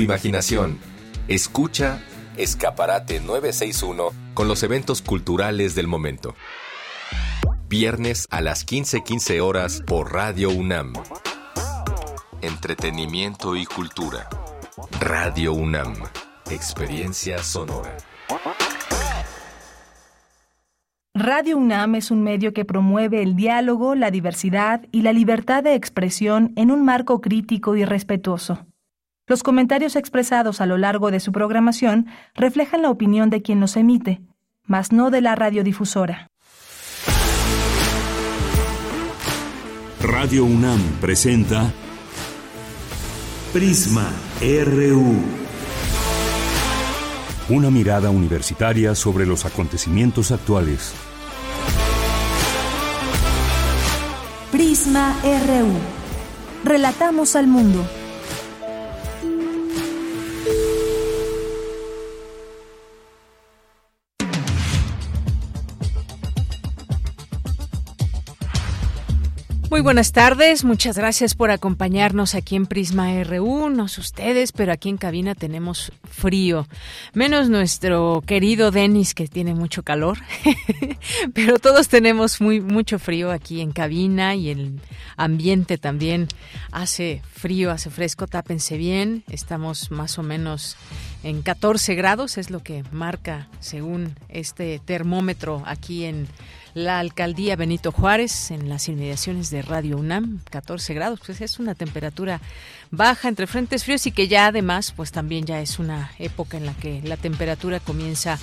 imaginación. Escucha Escaparate 961 con los eventos culturales del momento. Viernes a las 15:15 horas por Radio UNAM. Entretenimiento y cultura. Radio UNAM. Experiencia sonora. Radio UNAM es un medio que promueve el diálogo, la diversidad y la libertad de expresión en un marco crítico y respetuoso. Los comentarios expresados a lo largo de su programación reflejan la opinión de quien los emite, mas no de la radiodifusora. Radio UNAM presenta Prisma RU. Una mirada universitaria sobre los acontecimientos actuales. Prisma RU. Relatamos al mundo. Muy buenas tardes, muchas gracias por acompañarnos aquí en Prisma RU, no sé ustedes, pero aquí en cabina tenemos frío, menos nuestro querido Denis que tiene mucho calor, pero todos tenemos muy mucho frío aquí en cabina y el ambiente también hace frío, hace fresco, tápense bien, estamos más o menos en 14 grados, es lo que marca según este termómetro aquí en la alcaldía Benito Juárez, en las inmediaciones de Radio UNAM, 14 grados, pues es una temperatura baja entre frentes fríos y que ya además, pues también ya es una época en la que la temperatura comienza a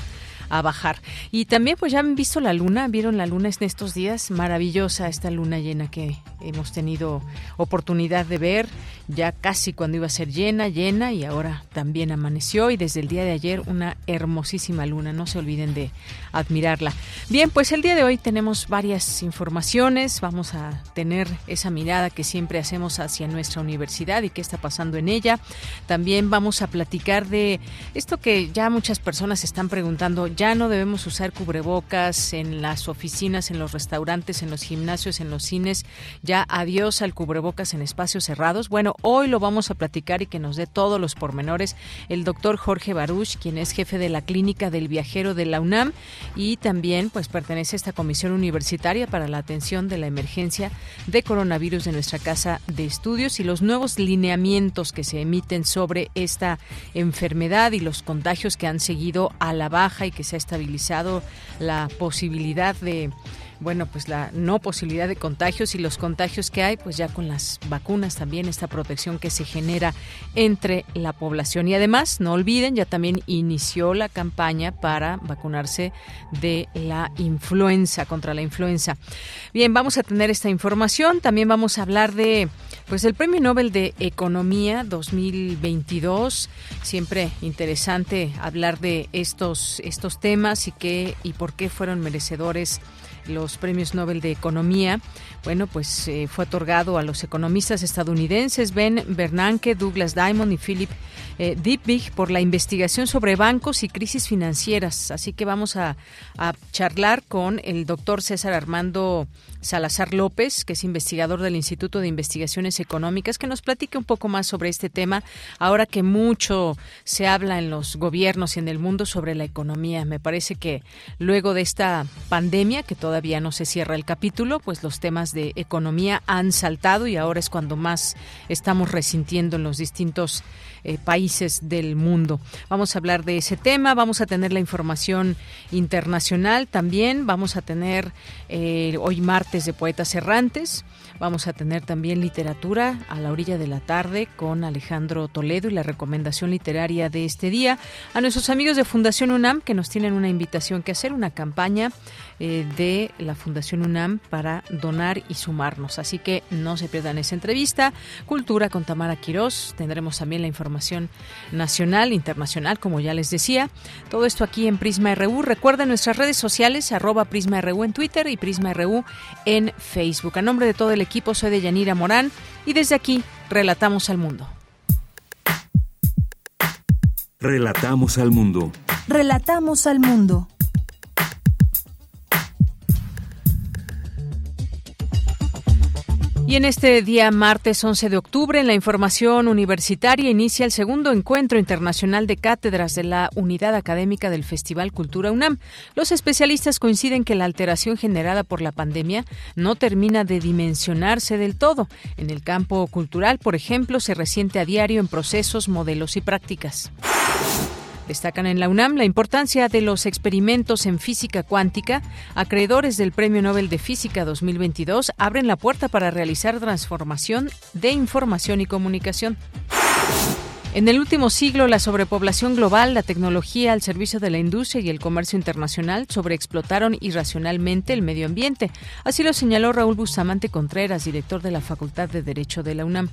bajar. Y también pues ya han visto la luna, vieron la luna en estos días, maravillosa esta luna llena que hemos tenido oportunidad de ver, ya casi cuando iba a ser llena, llena y ahora también amaneció y desde el día de ayer una hermosísima luna, no se olviden de admirarla. Bien, pues el día de hoy tenemos varias informaciones, vamos a tener esa mirada que siempre hacemos hacia nuestra universidad y qué está pasando en ella. También vamos a platicar de esto que ya muchas personas están preguntando, ya no debemos usar cubrebocas en las oficinas, en los restaurantes, en los gimnasios, en los cines, ya adiós al cubrebocas en espacios cerrados. Bueno, hoy lo vamos a platicar y que nos dé todos los pormenores el doctor Jorge Baruch, quien es jefe de la clínica del viajero de la UNAM y también pues pertenece a esta comisión universitaria para la atención de la emergencia de coronavirus de nuestra casa de estudios y los nuevos lineamientos que se emiten sobre esta enfermedad y los contagios que han seguido a la baja y que se ha estabilizado la posibilidad de bueno, pues la no posibilidad de contagios y los contagios que hay, pues ya con las vacunas también esta protección que se genera entre la población. Y además, no olviden, ya también inició la campaña para vacunarse de la influenza, contra la influenza. Bien, vamos a tener esta información. También vamos a hablar de, pues, el Premio Nobel de Economía 2022. Siempre interesante hablar de estos, estos temas y qué y por qué fueron merecedores los premios Nobel de Economía. Bueno, pues eh, fue otorgado a los economistas estadounidenses Ben Bernanke, Douglas Diamond y Philip eh, por la investigación sobre bancos y crisis financieras. Así que vamos a, a charlar con el doctor César Armando Salazar López, que es investigador del Instituto de Investigaciones Económicas, que nos platique un poco más sobre este tema, ahora que mucho se habla en los gobiernos y en el mundo sobre la economía. Me parece que luego de esta pandemia, que todavía no se cierra el capítulo, pues los temas economía han saltado y ahora es cuando más estamos resintiendo en los distintos eh, países del mundo. Vamos a hablar de ese tema, vamos a tener la información internacional también, vamos a tener eh, hoy martes de Poetas Errantes, vamos a tener también literatura a la orilla de la tarde con Alejandro Toledo y la recomendación literaria de este día. A nuestros amigos de Fundación UNAM que nos tienen una invitación que hacer, una campaña eh, de la Fundación UNAM para donar y sumarnos. Así que no se pierdan esa entrevista. Cultura con Tamara Quirós. Tendremos también la información nacional, internacional, como ya les decía. Todo esto aquí en Prisma RU. Recuerden nuestras redes sociales, arroba Prisma RU en Twitter y Prisma RU en Facebook. A nombre de todo el equipo, soy de Yanira Morán y desde aquí relatamos al mundo. Relatamos al mundo. Relatamos al mundo. Y en este día martes 11 de octubre, en la información universitaria, inicia el segundo encuentro internacional de cátedras de la Unidad Académica del Festival Cultura UNAM. Los especialistas coinciden que la alteración generada por la pandemia no termina de dimensionarse del todo. En el campo cultural, por ejemplo, se resiente a diario en procesos, modelos y prácticas. Destacan en la UNAM la importancia de los experimentos en física cuántica. Acreedores del Premio Nobel de Física 2022 abren la puerta para realizar transformación de información y comunicación. En el último siglo, la sobrepoblación global, la tecnología al servicio de la industria y el comercio internacional sobreexplotaron irracionalmente el medio ambiente. Así lo señaló Raúl Bustamante Contreras, director de la Facultad de Derecho de la UNAM.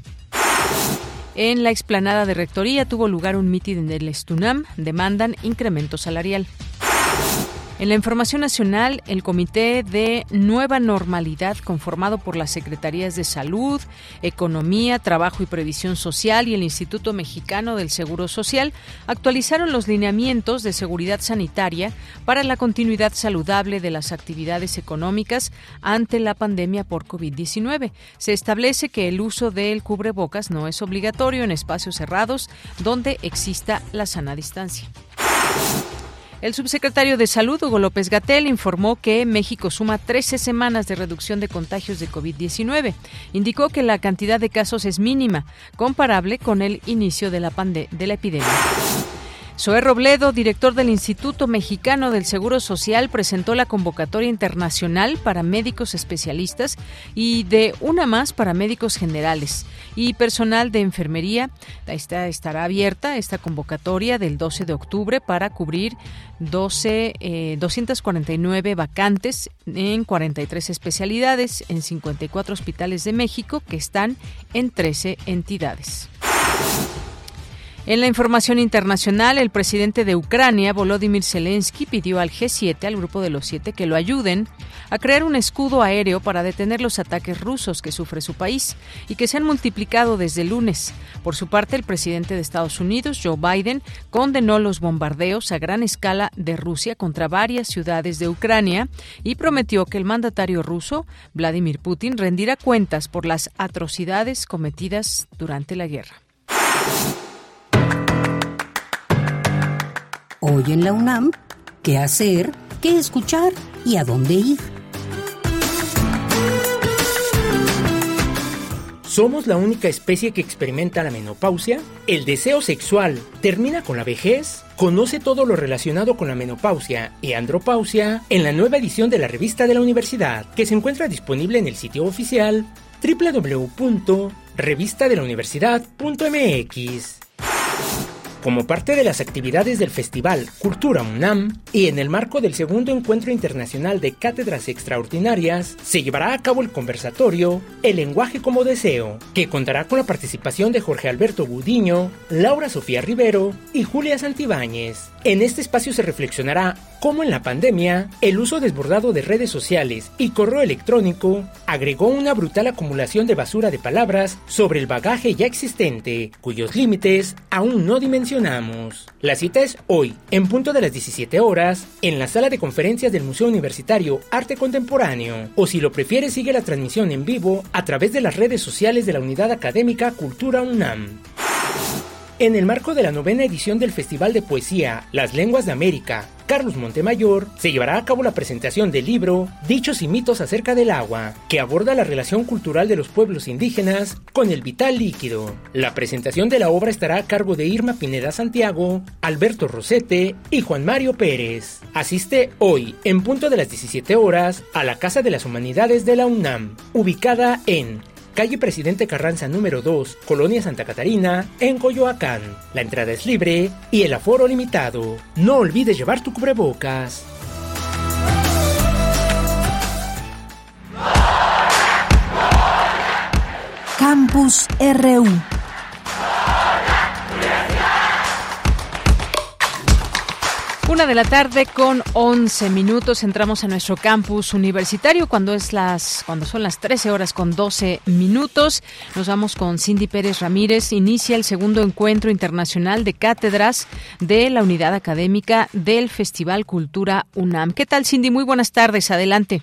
En la explanada de Rectoría tuvo lugar un mitin del Estunam, demandan incremento salarial. En la información nacional, el Comité de Nueva Normalidad, conformado por las Secretarías de Salud, Economía, Trabajo y Previsión Social y el Instituto Mexicano del Seguro Social, actualizaron los lineamientos de seguridad sanitaria para la continuidad saludable de las actividades económicas ante la pandemia por COVID-19. Se establece que el uso del cubrebocas no es obligatorio en espacios cerrados donde exista la sana distancia. El subsecretario de Salud, Hugo López Gatel, informó que México suma 13 semanas de reducción de contagios de COVID-19. Indicó que la cantidad de casos es mínima, comparable con el inicio de la, de la epidemia. Zoé Robledo, director del Instituto Mexicano del Seguro Social, presentó la convocatoria internacional para médicos especialistas y de una más para médicos generales y personal de enfermería. Esta estará abierta esta convocatoria del 12 de octubre para cubrir 12, 249 eh, vacantes en 43 especialidades en 54 hospitales de México que están en 13 entidades. En la información internacional, el presidente de Ucrania, Volodymyr Zelensky, pidió al G7, al grupo de los siete, que lo ayuden a crear un escudo aéreo para detener los ataques rusos que sufre su país y que se han multiplicado desde el lunes. Por su parte, el presidente de Estados Unidos, Joe Biden, condenó los bombardeos a gran escala de Rusia contra varias ciudades de Ucrania y prometió que el mandatario ruso, Vladimir Putin, rendirá cuentas por las atrocidades cometidas durante la guerra. Hoy en la UNAM, ¿qué hacer? ¿Qué escuchar? ¿Y a dónde ir? ¿Somos la única especie que experimenta la menopausia? ¿El deseo sexual termina con la vejez? Conoce todo lo relacionado con la menopausia y andropausia en la nueva edición de la revista de la universidad, que se encuentra disponible en el sitio oficial www.revistadelauniversidad.mx como parte de las actividades del Festival Cultura UNAM y en el marco del segundo encuentro internacional de cátedras extraordinarias, se llevará a cabo el conversatorio El lenguaje como deseo, que contará con la participación de Jorge Alberto Gudiño, Laura Sofía Rivero y Julia Santibáñez. En este espacio se reflexionará cómo en la pandemia el uso desbordado de redes sociales y correo electrónico agregó una brutal acumulación de basura de palabras sobre el bagaje ya existente, cuyos límites aún no La cita es hoy, en punto de las 17 horas, en la sala de conferencias del Museo Universitario Arte Contemporáneo, o si lo prefiere sigue la transmisión en vivo a través de las redes sociales de la Unidad Académica Cultura UNAM. En el marco de la novena edición del Festival de Poesía Las Lenguas de América, Carlos Montemayor, se llevará a cabo la presentación del libro Dichos y mitos acerca del agua, que aborda la relación cultural de los pueblos indígenas con el vital líquido. La presentación de la obra estará a cargo de Irma Pineda Santiago, Alberto Rosete y Juan Mario Pérez. Asiste hoy, en punto de las 17 horas, a la Casa de las Humanidades de la UNAM, ubicada en calle Presidente Carranza número 2, Colonia Santa Catarina, en Coyoacán. La entrada es libre y el aforo limitado. No olvides llevar tu cubrebocas. Campus RU Una de la tarde con 11 minutos entramos a nuestro campus universitario cuando es las cuando son las 13 horas con 12 minutos. Nos vamos con Cindy Pérez Ramírez. Inicia el segundo encuentro internacional de cátedras de la unidad académica del Festival Cultura UNAM. ¿Qué tal Cindy? Muy buenas tardes. Adelante.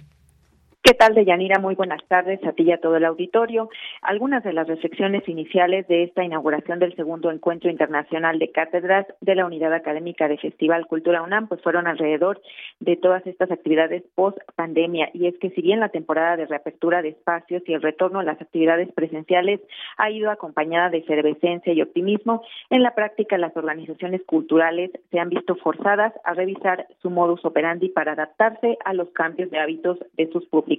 ¿Qué tal, Deyanira? Muy buenas tardes a ti y a todo el auditorio. Algunas de las reflexiones iniciales de esta inauguración del segundo encuentro internacional de cátedras de la Unidad Académica de Festival Cultura UNAM pues fueron alrededor de todas estas actividades post pandemia y es que si bien la temporada de reapertura de espacios y el retorno a las actividades presenciales ha ido acompañada de efervescencia y optimismo, en la práctica las organizaciones culturales se han visto forzadas a revisar su modus operandi para adaptarse a los cambios de hábitos de sus públicos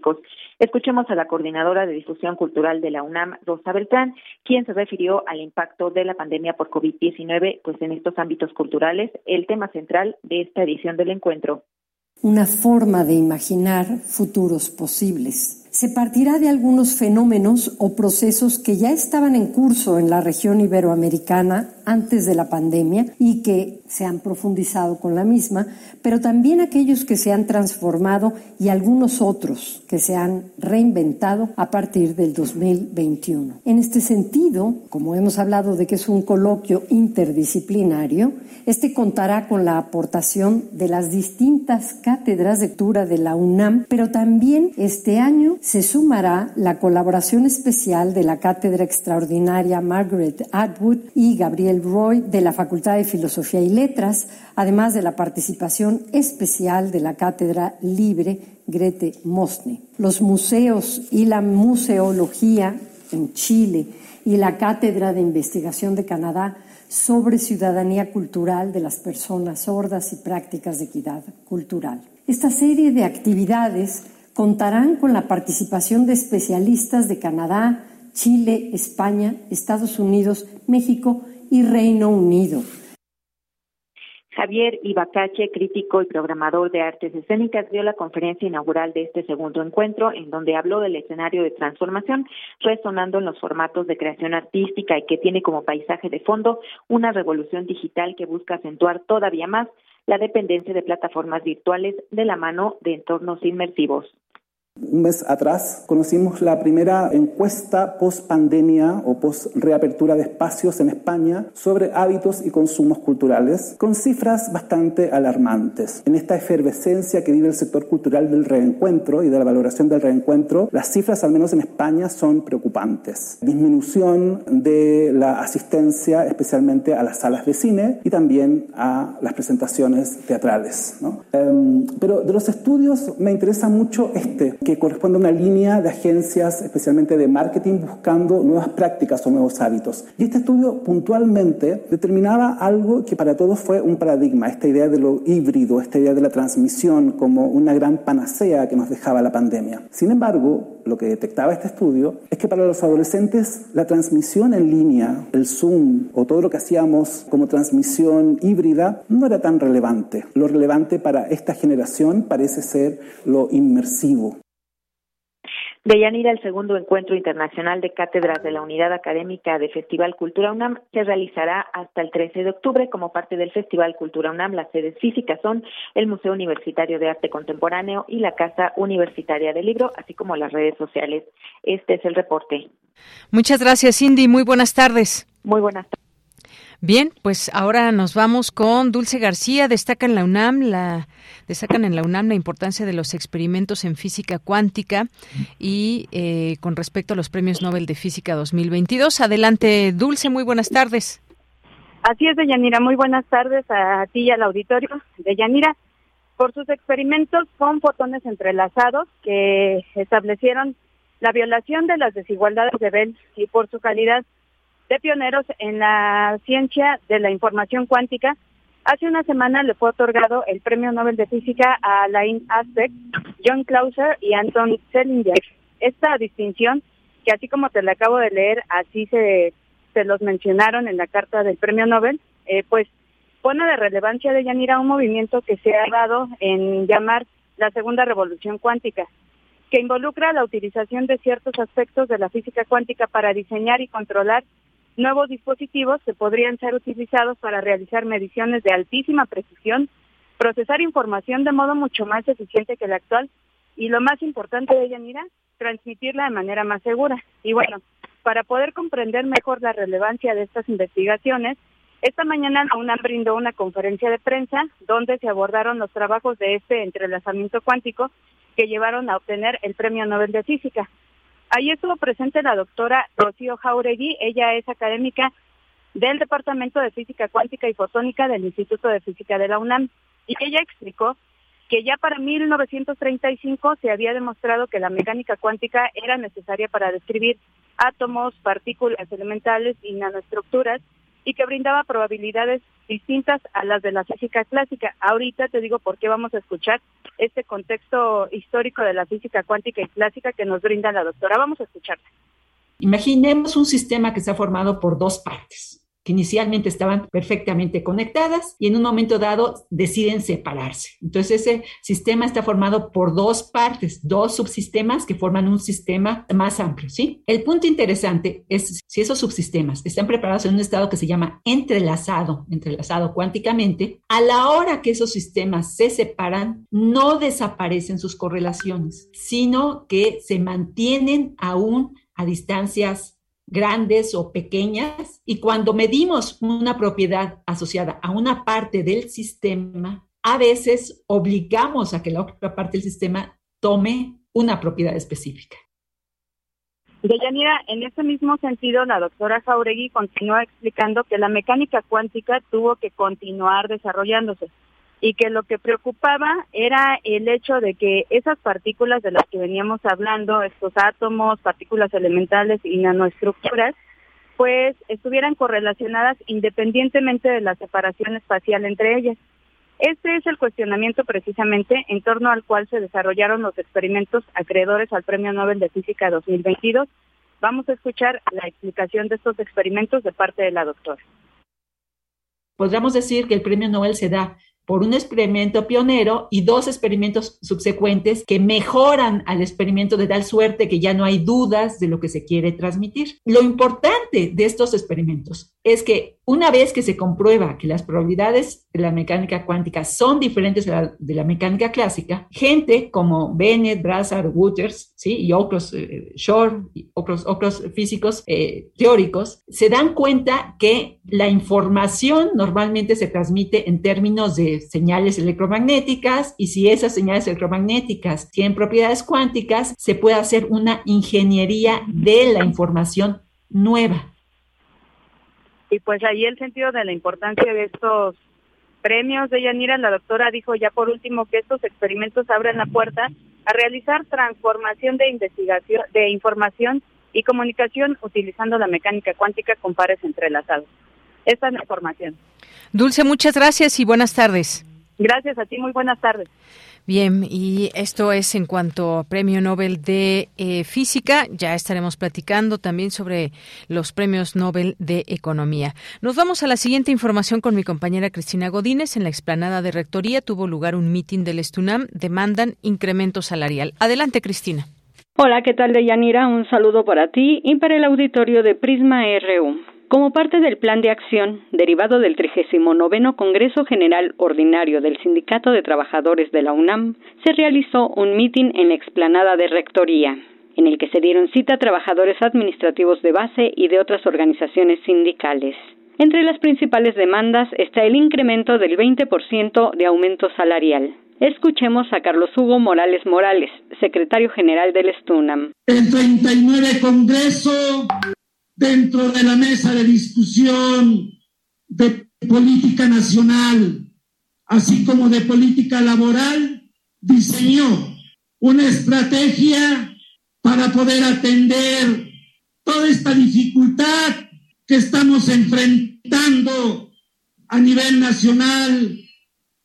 Escuchemos a la coordinadora de difusión cultural de la UNAM, Rosa Beltrán, quien se refirió al impacto de la pandemia por COVID-19 pues en estos ámbitos culturales, el tema central de esta edición del encuentro. Una forma de imaginar futuros posibles. Se partirá de algunos fenómenos o procesos que ya estaban en curso en la región iberoamericana antes de la pandemia y que se han profundizado con la misma, pero también aquellos que se han transformado y algunos otros que se han reinventado a partir del 2021. En este sentido, como hemos hablado de que es un coloquio interdisciplinario, este contará con la aportación de las distintas cátedras de lectura de la UNAM, pero también este año se sumará la colaboración especial de la Cátedra Extraordinaria Margaret Atwood y Gabriel Roy de la Facultad de Filosofía y Letras, además de la participación especial de la Cátedra Libre Grete Mosne. Los museos y la museología en Chile y la Cátedra de Investigación de Canadá sobre ciudadanía cultural de las personas sordas y prácticas de equidad cultural. Esta serie de actividades contarán con la participación de especialistas de Canadá, Chile, España, Estados Unidos, México y Reino Unido. Javier Ibacache, crítico y programador de artes escénicas, dio la conferencia inaugural de este segundo encuentro, en donde habló del escenario de transformación, resonando en los formatos de creación artística y que tiene como paisaje de fondo una revolución digital que busca acentuar todavía más la dependencia de plataformas virtuales de la mano de entornos inmersivos. Un mes atrás conocimos la primera encuesta post pandemia o post reapertura de espacios en España sobre hábitos y consumos culturales, con cifras bastante alarmantes. En esta efervescencia que vive el sector cultural del reencuentro y de la valoración del reencuentro, las cifras, al menos en España, son preocupantes. Disminución de la asistencia, especialmente a las salas de cine y también a las presentaciones teatrales. Em, pero de los estudios me interesa mucho este que corresponde a una línea de agencias, especialmente de marketing, buscando nuevas prácticas o nuevos hábitos. Y este estudio puntualmente determinaba algo que para todos fue un paradigma, esta idea de lo híbrido, esta idea de la transmisión como una gran panacea que nos dejaba la pandemia. Sin embargo, lo que detectaba este estudio es que para los adolescentes la transmisión en línea, el Zoom o todo lo que hacíamos como transmisión híbrida no era tan relevante. Lo relevante para esta generación parece ser lo inmersivo, de Yanira, el segundo encuentro internacional de cátedras de la Unidad Académica de Festival Cultura UNAM se realizará hasta el 13 de octubre como parte del Festival Cultura UNAM. Las sedes físicas son el Museo Universitario de Arte Contemporáneo y la Casa Universitaria del Libro, así como las redes sociales. Este es el reporte. Muchas gracias, Cindy. Muy buenas tardes. Muy buenas tardes. Bien, pues ahora nos vamos con Dulce García. Destaca la UNAM la destacan en la UNAM la importancia de los experimentos en física cuántica y eh, con respecto a los premios Nobel de Física 2022. Adelante, Dulce. Muy buenas tardes. Así es, Deyanira. Muy buenas tardes a ti y al auditorio. Deyanira, por sus experimentos con fotones entrelazados que establecieron la violación de las desigualdades de Bell y por su calidad de pioneros en la ciencia de la información cuántica. Hace una semana le fue otorgado el Premio Nobel de Física a Alain Aspect, John Clauser y Anton Selinger. Esta distinción, que así como te la acabo de leer, así se, se los mencionaron en la carta del Premio Nobel, eh, pues pone de relevancia de Yanira un movimiento que se ha dado en llamar la segunda revolución cuántica, que involucra la utilización de ciertos aspectos de la física cuántica para diseñar y controlar nuevos dispositivos que podrían ser utilizados para realizar mediciones de altísima precisión, procesar información de modo mucho más eficiente que el actual y lo más importante de ella, mira, transmitirla de manera más segura. Y bueno, para poder comprender mejor la relevancia de estas investigaciones, esta mañana la UNAM brindó una conferencia de prensa donde se abordaron los trabajos de este entrelazamiento cuántico que llevaron a obtener el Premio Nobel de Física. Ahí estuvo presente la doctora Rocío Jauregui, ella es académica del Departamento de Física Cuántica y Fotónica del Instituto de Física de la UNAM, y ella explicó que ya para 1935 se había demostrado que la mecánica cuántica era necesaria para describir átomos, partículas elementales y nanoestructuras y que brindaba probabilidades distintas a las de la física clásica. Ahorita te digo por qué vamos a escuchar este contexto histórico de la física cuántica y clásica que nos brinda la doctora. Vamos a escucharla. Imaginemos un sistema que está formado por dos partes que inicialmente estaban perfectamente conectadas y en un momento dado deciden separarse. Entonces ese sistema está formado por dos partes, dos subsistemas que forman un sistema más amplio, ¿sí? El punto interesante es si esos subsistemas están preparados en un estado que se llama entrelazado, entrelazado cuánticamente, a la hora que esos sistemas se separan, no desaparecen sus correlaciones, sino que se mantienen aún a distancias grandes o pequeñas, y cuando medimos una propiedad asociada a una parte del sistema, a veces obligamos a que la otra parte del sistema tome una propiedad específica. Deyanira, en ese mismo sentido, la doctora Jauregui continúa explicando que la mecánica cuántica tuvo que continuar desarrollándose y que lo que preocupaba era el hecho de que esas partículas de las que veníamos hablando, estos átomos, partículas elementales y nanoestructuras, pues estuvieran correlacionadas independientemente de la separación espacial entre ellas. Este es el cuestionamiento precisamente en torno al cual se desarrollaron los experimentos acreedores al Premio Nobel de Física 2022. Vamos a escuchar la explicación de estos experimentos de parte de la doctora. Podríamos decir que el Premio Nobel se da por un experimento pionero y dos experimentos subsecuentes que mejoran al experimento de tal suerte que ya no hay dudas de lo que se quiere transmitir. Lo importante de estos experimentos es que una vez que se comprueba que las probabilidades de la mecánica cuántica son diferentes de la, mecánica clásica, gente como Bennett, Brassard, Wouters ¿sí? y otros, eh, Shor y otros, otros físicos eh, teóricos, se dan cuenta que la información normalmente se transmite en términos de señales electromagnéticas y si esas señales electromagnéticas tienen propiedades cuánticas, se puede hacer una ingeniería de la información nueva. Y pues ahí el sentido de la importancia de estos premios de Yanira, la doctora dijo ya por último que estos experimentos abren la puerta a realizar transformación de investigación, de información y comunicación utilizando la mecánica cuántica con pares entrelazados. Esta es la información. Dulce, muchas gracias y buenas tardes. Gracias a ti, muy buenas tardes. Bien, y esto es en cuanto a Premio Nobel de eh, Física. Ya estaremos platicando también sobre los premios Nobel de Economía. Nos vamos a la siguiente información con mi compañera Cristina Godínez. En la explanada de Rectoría tuvo lugar un mitin del Estunam. Demandan incremento salarial. Adelante, Cristina. Hola, ¿qué tal, Deyanira? Un saludo para ti y para el auditorio de Prisma RU. Como parte del plan de acción derivado del 39 Congreso General Ordinario del Sindicato de Trabajadores de la UNAM, se realizó un mitin en la explanada de Rectoría, en el que se dieron cita trabajadores administrativos de base y de otras organizaciones sindicales. Entre las principales demandas está el incremento del 20% de aumento salarial. Escuchemos a Carlos Hugo Morales Morales, secretario general del STUNAM. El 39 Congreso dentro de la mesa de discusión de política nacional, así como de política laboral, diseñó una estrategia para poder atender toda esta dificultad que estamos enfrentando a nivel nacional,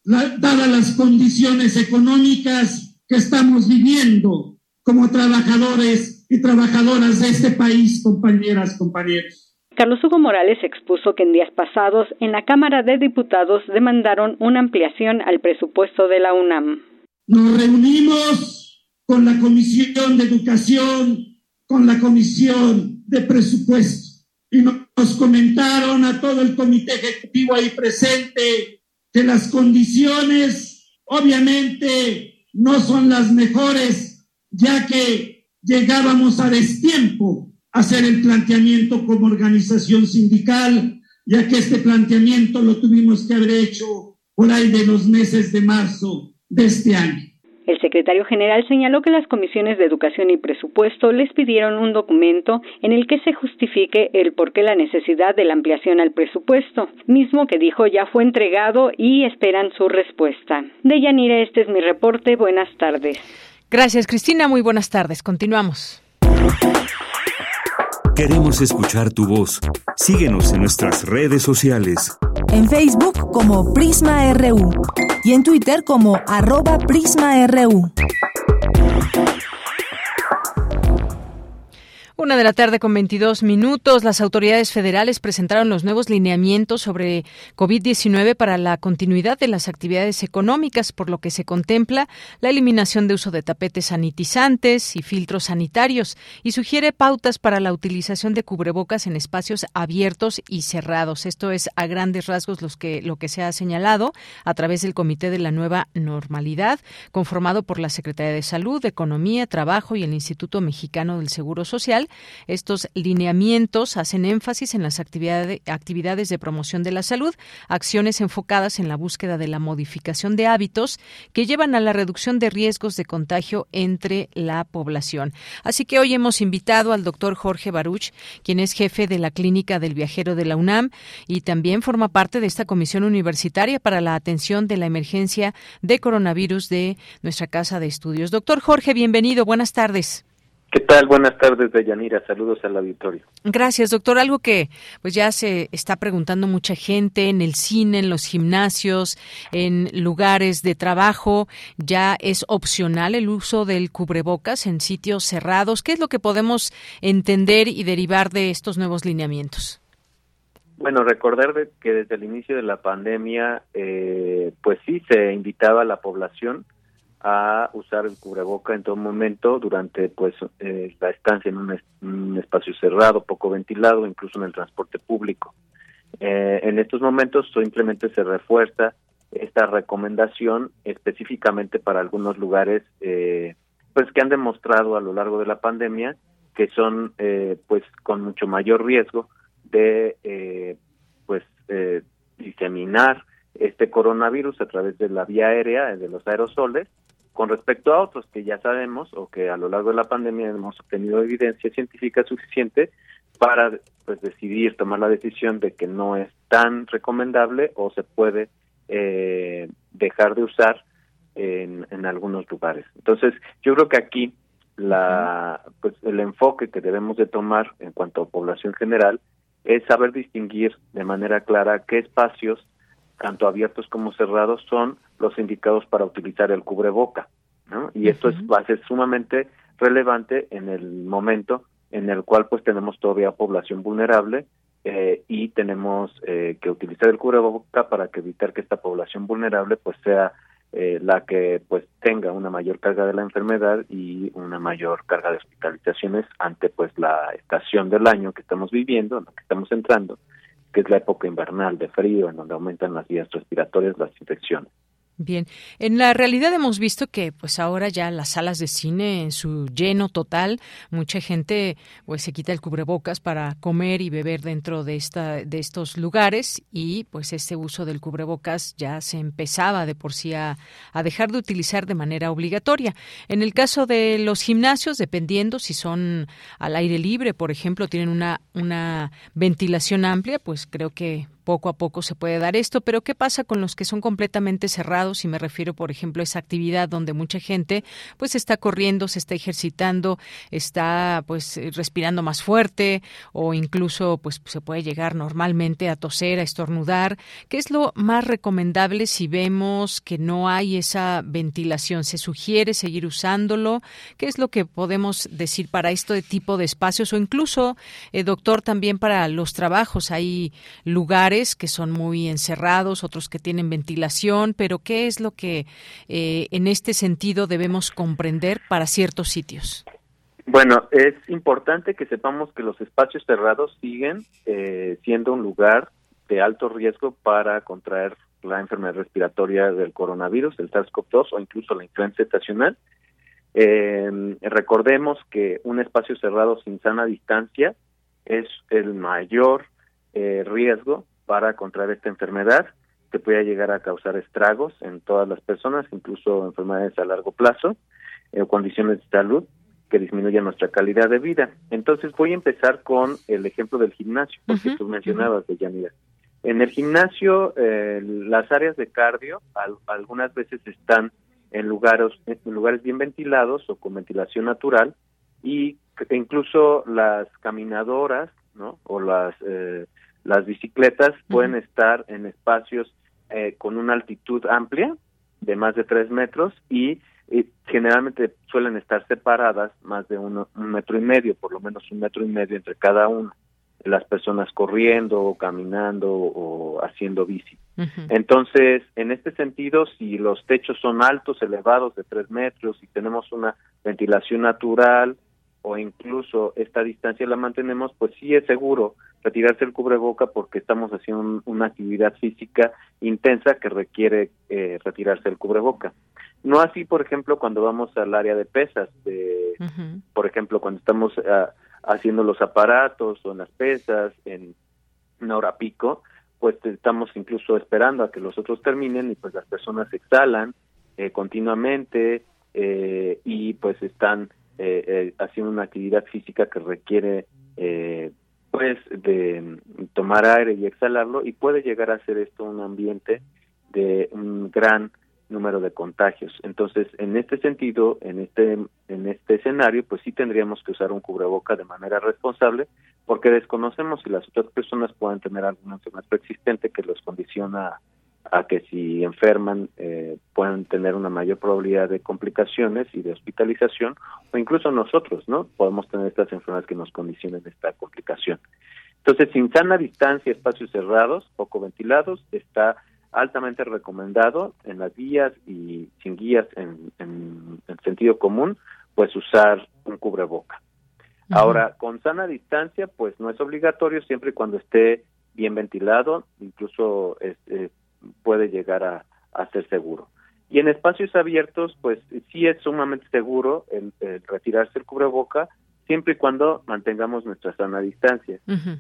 dadas las condiciones económicas que estamos viviendo como trabajadores y trabajadoras de este país, compañeras, compañeros. Carlos Hugo Morales expuso que en días pasados en la Cámara de Diputados demandaron una ampliación al presupuesto de la UNAM. Nos reunimos con la Comisión de Educación, con la Comisión de Presupuesto y nos comentaron a todo el comité ejecutivo ahí presente que las condiciones obviamente no son las mejores, ya que llegábamos a destiempo a hacer el planteamiento como organización sindical, ya que este planteamiento lo tuvimos que haber hecho por ahí de los meses de marzo de este año. El secretario general señaló que las comisiones de Educación y Presupuesto les pidieron un documento en el que se justifique el por qué la necesidad de la ampliación al presupuesto, mismo que dijo ya fue entregado y esperan su respuesta. De Yanira, este es mi reporte. Buenas tardes. Gracias, Cristina. Muy buenas tardes. Continuamos. Queremos escuchar tu voz. Síguenos en nuestras redes sociales. En Facebook como Prisma RU y en Twitter como arroba PrismaRU. Una de la tarde con 22 minutos, las autoridades federales presentaron los nuevos lineamientos sobre COVID-19 para la continuidad de las actividades económicas, por lo que se contempla la eliminación de uso de tapetes sanitizantes y filtros sanitarios y sugiere pautas para la utilización de cubrebocas en espacios abiertos y cerrados. Esto es a grandes rasgos los que, lo que se ha señalado a través del Comité de la Nueva Normalidad, conformado por la Secretaría de Salud, Economía, Trabajo y el Instituto Mexicano del Seguro Social estos lineamientos hacen énfasis en las actividades de promoción de la salud, acciones enfocadas en la búsqueda de la modificación de hábitos que llevan a la reducción de riesgos de contagio entre la población. Así que hoy hemos invitado al doctor Jorge Baruch, quien es jefe de la Clínica del Viajero de la UNAM y también forma parte de esta comisión universitaria para la atención de la emergencia de coronavirus de nuestra Casa de Estudios. Doctor Jorge, bienvenido. Buenas tardes. ¿Qué tal? Buenas tardes, Deyanira. Saludos al auditorio. Gracias, doctor. Algo que pues ya se está preguntando mucha gente en el cine, en los gimnasios, en lugares de trabajo, ya es opcional el uso del cubrebocas en sitios cerrados. ¿Qué es lo que podemos entender y derivar de estos nuevos lineamientos? Bueno, recordar que desde el inicio de la pandemia, eh, pues sí se invitaba a la población a usar el cubreboca en todo momento durante pues eh, la estancia en un, espacio cerrado, poco ventilado, incluso en el transporte público. Eh, en estos momentos simplemente se refuerza esta recomendación específicamente para algunos lugares eh, pues que han demostrado a lo largo de la pandemia que son pues con mucho mayor riesgo de pues diseminar este coronavirus a través de la vía aérea, de los aerosoles, con respecto a otros que ya sabemos o que a lo largo de la pandemia hemos obtenido evidencia científica suficiente para pues decidir tomar la decisión de que no es tan recomendable o se puede eh, dejar de usar en, en algunos lugares. Entonces, yo creo que aquí la pues el enfoque que debemos de tomar en cuanto a población general es saber distinguir de manera clara qué espacios tanto abiertos como cerrados, son los indicados para utilizar el cubreboca. ¿no? Y esto es, va a ser sumamente relevante en el momento en el cual pues tenemos todavía población vulnerable eh, y tenemos eh, que utilizar el cubreboca para que evitar que esta población vulnerable pues sea eh, la que pues tenga una mayor carga de la enfermedad y una mayor carga de hospitalizaciones ante pues la estación del año que estamos viviendo, en la que estamos entrando que es la época invernal de frío, en donde aumentan las vías respiratorias, las infecciones. Bien, en la realidad hemos visto que pues ahora ya las salas de cine en su lleno total, mucha gente pues se quita el cubrebocas para comer y beber dentro de esta de estos lugares y pues este uso del cubrebocas ya se empezaba de por sí a, a dejar de utilizar de manera obligatoria. En el caso de los gimnasios, dependiendo si son al aire libre, por ejemplo, tienen una una ventilación amplia, pues creo que poco a poco se puede dar esto, pero ¿qué pasa con los que son completamente cerrados? Y me refiero, por ejemplo, a esa actividad donde mucha gente pues está corriendo, se está ejercitando, está pues respirando más fuerte o incluso pues se puede llegar normalmente a toser, a estornudar. ¿Qué es lo más recomendable si vemos que no hay esa ventilación? ¿Se sugiere seguir usándolo? ¿Qué es lo que podemos decir para este tipo de espacios o incluso, eh, doctor, también para los trabajos? Hay lugares que son muy encerrados, otros que tienen ventilación, pero ¿qué es lo que eh, en este sentido debemos comprender para ciertos sitios? Bueno, es importante que sepamos que los espacios cerrados siguen eh, siendo un lugar de alto riesgo para contraer la enfermedad respiratoria del coronavirus, el SARS-CoV-2 o incluso la influenza estacional. Eh, recordemos que un espacio cerrado sin sana distancia es el mayor riesgo para contraer esta enfermedad que pueda llegar a causar estragos en todas las personas, incluso enfermedades a largo plazo, o condiciones de salud que disminuyan nuestra calidad de vida. Entonces voy a empezar con el ejemplo del gimnasio, porque tú mencionabas, de Yanira. En el gimnasio, eh, las áreas de cardio algunas veces están en lugares, en lugares bien ventilados o con ventilación natural y incluso las caminadoras ¿no? o las, eh, las bicicletas pueden estar en espacios eh, con una altitud amplia de más de tres metros y, generalmente suelen estar separadas más de un metro y medio, por lo menos un metro y medio entre cada uno, las personas corriendo o caminando o haciendo bici. Entonces, en este sentido, si los techos son altos, elevados de tres metros y tenemos una ventilación natural o incluso esta distancia la mantenemos, pues sí es seguro retirarse el cubreboca porque estamos haciendo una actividad física intensa que requiere eh, retirarse el cubreboca. No así, por ejemplo, cuando vamos al área de pesas, de, por ejemplo, cuando estamos ah, haciendo los aparatos o en las pesas en una hora pico, pues estamos incluso esperando a que los otros terminen y pues las personas exhalan eh, continuamente eh, y pues están haciendo una actividad física que requiere pues de tomar aire y exhalarlo y puede llegar a ser esto un ambiente de un gran número de contagios. Entonces, en este sentido, en este en este escenario, pues sí tendríamos que usar un cubreboca de manera responsable, porque desconocemos si las otras personas puedan tener alguna enfermedad preexistente que los condiciona a que si enferman eh, puedan tener una mayor probabilidad de complicaciones y de hospitalización, o incluso nosotros, ¿no? Podemos tener estas enfermedades que nos condicionen esta complicación. Entonces, sin sana distancia, espacios cerrados, poco ventilados, está altamente recomendado en las guías y sin guías en, en, sentido común, pues usar un cubreboca. Ahora, con sana distancia, pues no es obligatorio siempre y cuando esté bien ventilado, incluso puede llegar a, ser seguro. Y en espacios abiertos, pues sí es sumamente seguro el, el retirarse el cubreboca, siempre y cuando mantengamos nuestra sana distancia.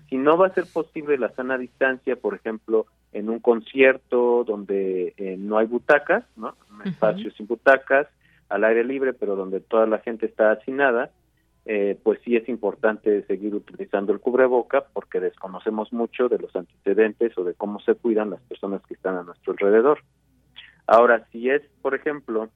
Si no va a ser posible la sana distancia, por ejemplo, en un concierto donde eh, no hay butacas, ¿no? Un espacio sin butacas, al aire libre, pero donde toda la gente está hacinada, eh, pues sí es importante seguir utilizando el cubreboca porque desconocemos mucho de los antecedentes o de cómo se cuidan las personas que están a nuestro alrededor. Ahora, si es, por ejemplo,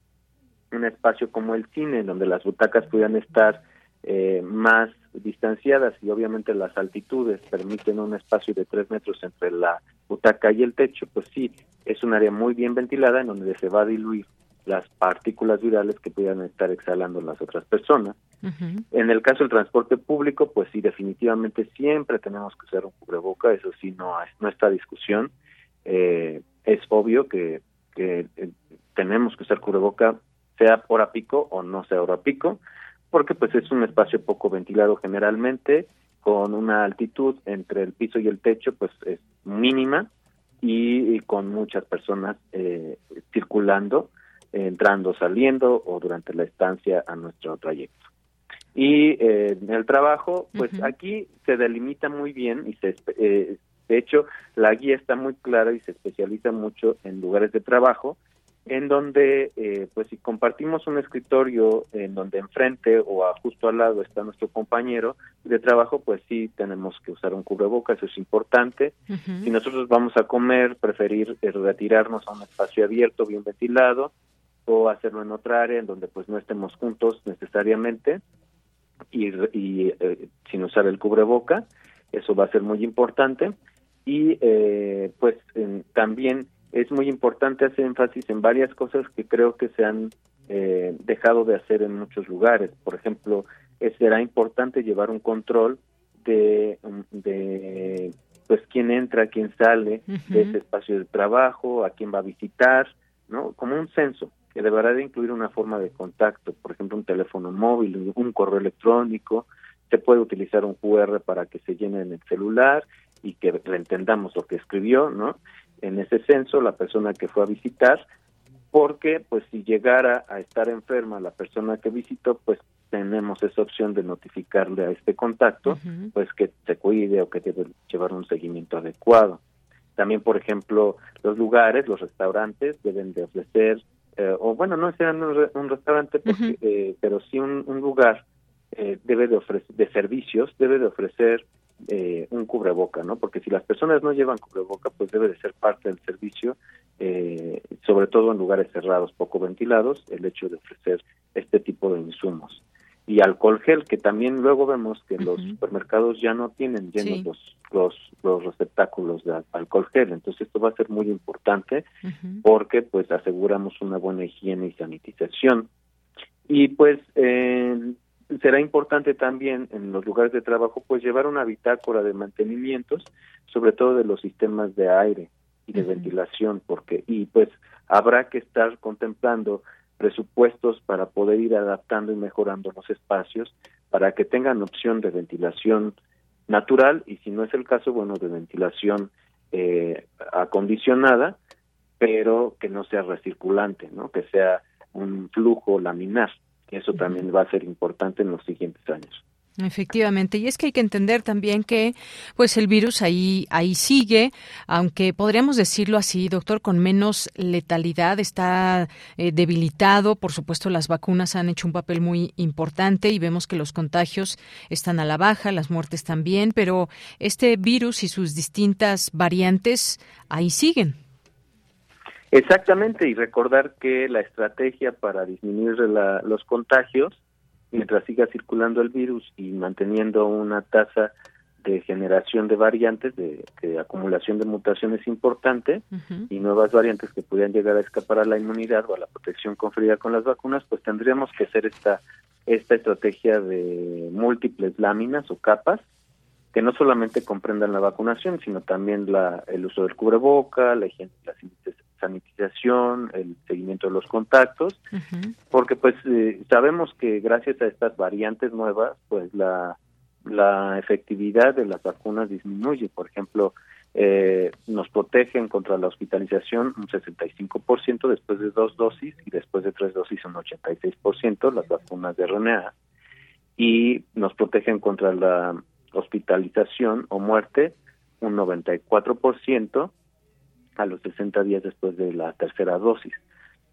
un espacio como el cine, donde las butacas puedan estar eh, más distanciadas y obviamente las altitudes permiten un espacio de tres metros entre la butaca y el techo, pues sí, es un área muy bien ventilada en donde se va a diluir las partículas virales que puedan estar exhalando las otras personas. En el caso del transporte público, pues sí, definitivamente siempre tenemos que usar un cubreboca, eso sí, no, no está discusión. Eh, es obvio que, que eh, tenemos que usar cubreboca, sea hora pico o no sea hora pico porque pues es un espacio poco ventilado generalmente, con una altitud entre el piso y el techo pues es mínima y, con muchas personas eh, circulando, entrando, saliendo o durante la estancia a nuestro trayecto. Y eh, en el trabajo, pues aquí se delimita muy bien y se, eh, de hecho la guía está muy clara y se especializa mucho en lugares de trabajo en donde, eh, pues si compartimos un escritorio en donde enfrente o justo al lado está nuestro compañero de trabajo, pues sí tenemos que usar un cubreboca, eso es importante. Si nosotros vamos a comer, preferir eh, retirarnos a un espacio abierto, bien ventilado, o hacerlo en otra área en donde pues no estemos juntos necesariamente y, y eh, sin usar el cubreboca, eso va a ser muy importante. Y pues también es muy importante hacer énfasis en varias cosas que creo que se han eh, dejado de hacer en muchos lugares. Por ejemplo, será importante llevar un control de, de pues quién entra, quién sale de ese espacio de trabajo, a quién va a visitar, ¿no? Como un censo que deberá de incluir una forma de contacto, por ejemplo, un teléfono móvil, un correo electrónico, se puede utilizar un QR para que se llene en el celular y que entendamos lo que escribió, ¿no? en ese censo la persona que fue a visitar, porque pues si llegara a estar enferma la persona que visitó, pues tenemos esa opción de notificarle a este contacto, pues que se cuide o que debe llevar un seguimiento adecuado. También, por ejemplo, los lugares, los restaurantes deben de ofrecer, eh, o bueno, no sean un, restaurante, porque, eh, pero sí un, lugar eh, debe de ofrecer, de servicios, debe de ofrecer eh, un cubreboca, ¿no? Porque si las personas no llevan cubreboca, pues debe de ser parte del servicio, eh, sobre todo en lugares cerrados, poco ventilados, el hecho de ofrecer este tipo de insumos. Y alcohol gel, que también luego vemos que los supermercados ya no tienen llenos los, los, receptáculos de alcohol gel. Entonces esto va a ser muy importante porque pues aseguramos una buena higiene y sanitización. Y pues eh, será importante también en los lugares de trabajo pues llevar una bitácora de mantenimientos, sobre todo de los sistemas de aire y de ventilación, porque y pues habrá que estar contemplando presupuestos para poder ir adaptando y mejorando los espacios para que tengan opción de ventilación natural y si no es el caso, bueno, de ventilación eh, acondicionada, pero que no sea recirculante, ¿no? Que sea un flujo laminar. Eso también va a ser importante en los siguientes años. Efectivamente, y es que hay que entender también que pues el virus ahí ahí sigue, aunque podríamos decirlo así, doctor, con menos letalidad, está eh, debilitado, por supuesto las vacunas han hecho un papel muy importante y vemos que los contagios están a la baja, las muertes también, pero este virus y sus distintas variantes ahí siguen. Exactamente, y recordar que la estrategia para disminuir los contagios, mientras siga circulando el virus y manteniendo una tasa de generación de variantes, de, acumulación de mutaciones importante y nuevas variantes que pudieran llegar a escapar a la inmunidad o a la protección conferida con las vacunas, pues tendríamos que hacer esta, esta estrategia de múltiples láminas o capas que no solamente comprendan la vacunación, sino también la, el uso del cubreboca, la higiene, la sanitización, el seguimiento de los contactos, porque pues eh, sabemos que gracias a estas variantes nuevas, pues la, la efectividad de las vacunas disminuye. Por ejemplo, eh, nos protegen contra la hospitalización un 65% después de dos dosis y después de tres dosis un 86% las vacunas de RNA y nos protegen contra la hospitalización o muerte un 94% a los 60 días después de la tercera dosis.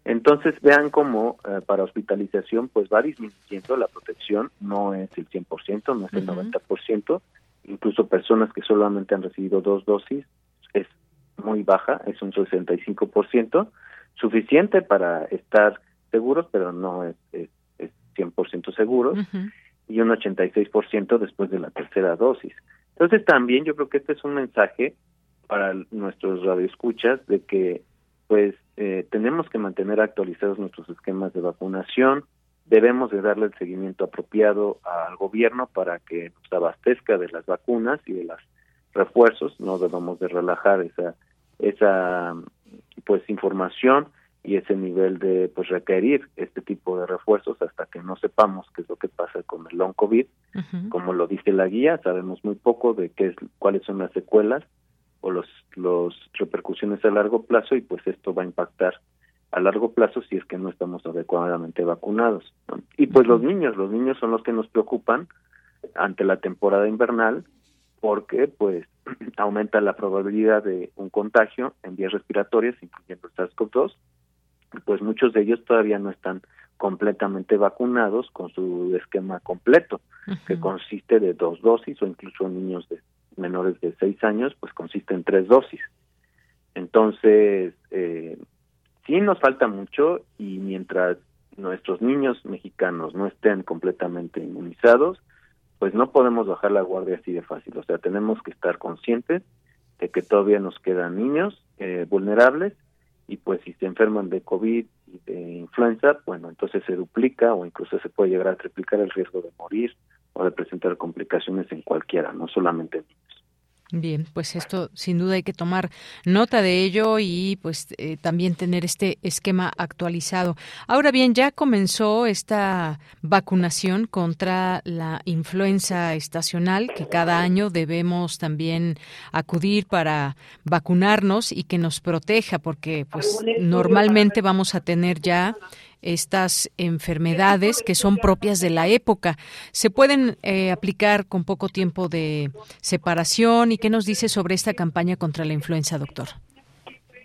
Entonces vean cómo eh, para hospitalización pues va disminuyendo la protección, no es el 100%, no es el 90%, incluso personas que solamente han recibido dos dosis es muy baja, es un 65%, suficiente para estar seguros, pero no es, es, 100% seguros, y un 86% después de la tercera dosis. Entonces también yo creo que este es un mensaje para nuestros radioescuchas de que pues eh, tenemos que mantener actualizados nuestros esquemas de vacunación, debemos de darle el seguimiento apropiado al gobierno para que nos abastezca de las vacunas y de los refuerzos, no debemos de relajar esa esa pues información y ese nivel de pues requerir este tipo de refuerzos hasta que no sepamos qué es lo que pasa con el long covid. Como lo dice la guía sabemos muy poco de qué es cuáles son las secuelas o los, los repercusiones a largo plazo y pues esto va a impactar a largo plazo si es que no estamos adecuadamente vacunados. Y pues los niños, los niños son los que nos preocupan ante la temporada invernal porque pues aumenta la probabilidad de un contagio en vías respiratorias, incluyendo el SARS-CoV-2, pues muchos de ellos todavía no están completamente vacunados con su esquema completo, que consiste de dos dosis o incluso niños de menores de seis años, pues consiste en tres dosis. Entonces, eh, sí nos falta mucho y mientras nuestros niños mexicanos no estén completamente inmunizados, pues no podemos bajar la guardia así de fácil. O sea, tenemos que estar conscientes de que todavía nos quedan niños eh, vulnerables y pues si se enferman de COVID y de influenza, bueno, entonces se duplica o incluso se puede llegar a triplicar el riesgo de morir o de presentar complicaciones en cualquiera, no solamente en niños. Bien, pues esto sin duda hay que tomar nota de ello y pues eh, también tener este esquema actualizado. Ahora bien, ya comenzó esta vacunación contra la influenza estacional que cada año debemos también acudir para vacunarnos y que nos proteja porque pues normalmente vamos a tener ya estas enfermedades que son propias de la época. ¿Se pueden eh, aplicar con poco tiempo de separación? ¿Y qué nos dice sobre esta campaña contra la influenza, doctor?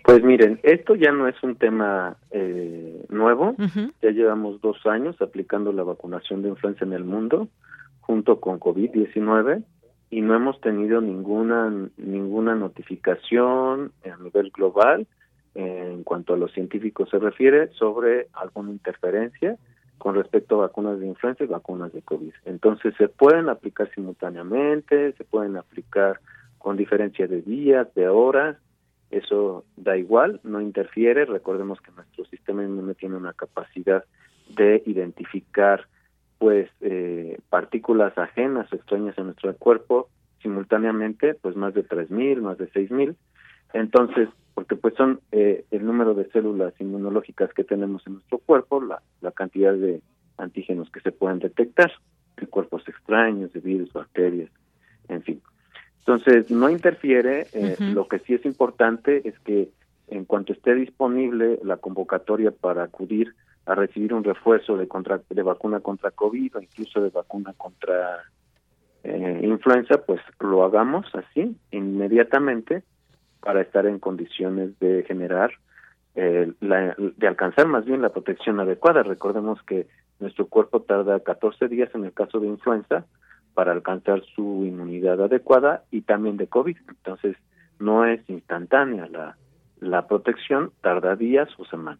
Pues miren, esto ya no es un tema eh, nuevo. Ya llevamos dos años aplicando la vacunación de influenza en el mundo junto con COVID-19 y no hemos tenido ninguna ninguna notificación a nivel global en cuanto a los científicos se refiere sobre alguna interferencia con respecto a vacunas de influenza y vacunas de COVID. Entonces se pueden aplicar simultáneamente, se pueden aplicar con diferencia de días, de horas, eso da igual, no interfiere. Recordemos que nuestro sistema inmune tiene una capacidad de identificar pues eh, partículas ajenas o extrañas en nuestro cuerpo simultáneamente, pues más de 3.000, más de 6.000. Entonces, porque pues son eh, el número de células inmunológicas que tenemos en nuestro cuerpo, la, la cantidad de antígenos que se pueden detectar, de cuerpos extraños, de virus, bacterias, en fin. Entonces, no interfiere. Eh, lo que sí es importante es que en cuanto esté disponible la convocatoria para acudir a recibir un refuerzo de, contra, de vacuna contra COVID o incluso de vacuna contra eh, influenza, pues lo hagamos así, inmediatamente, para estar en condiciones de generar, eh, la, de alcanzar más bien la protección adecuada. Recordemos que nuestro cuerpo tarda 14 días en el caso de influenza para alcanzar su inmunidad adecuada y también de COVID. Entonces, no es instantánea la, la protección, tarda días o semanas.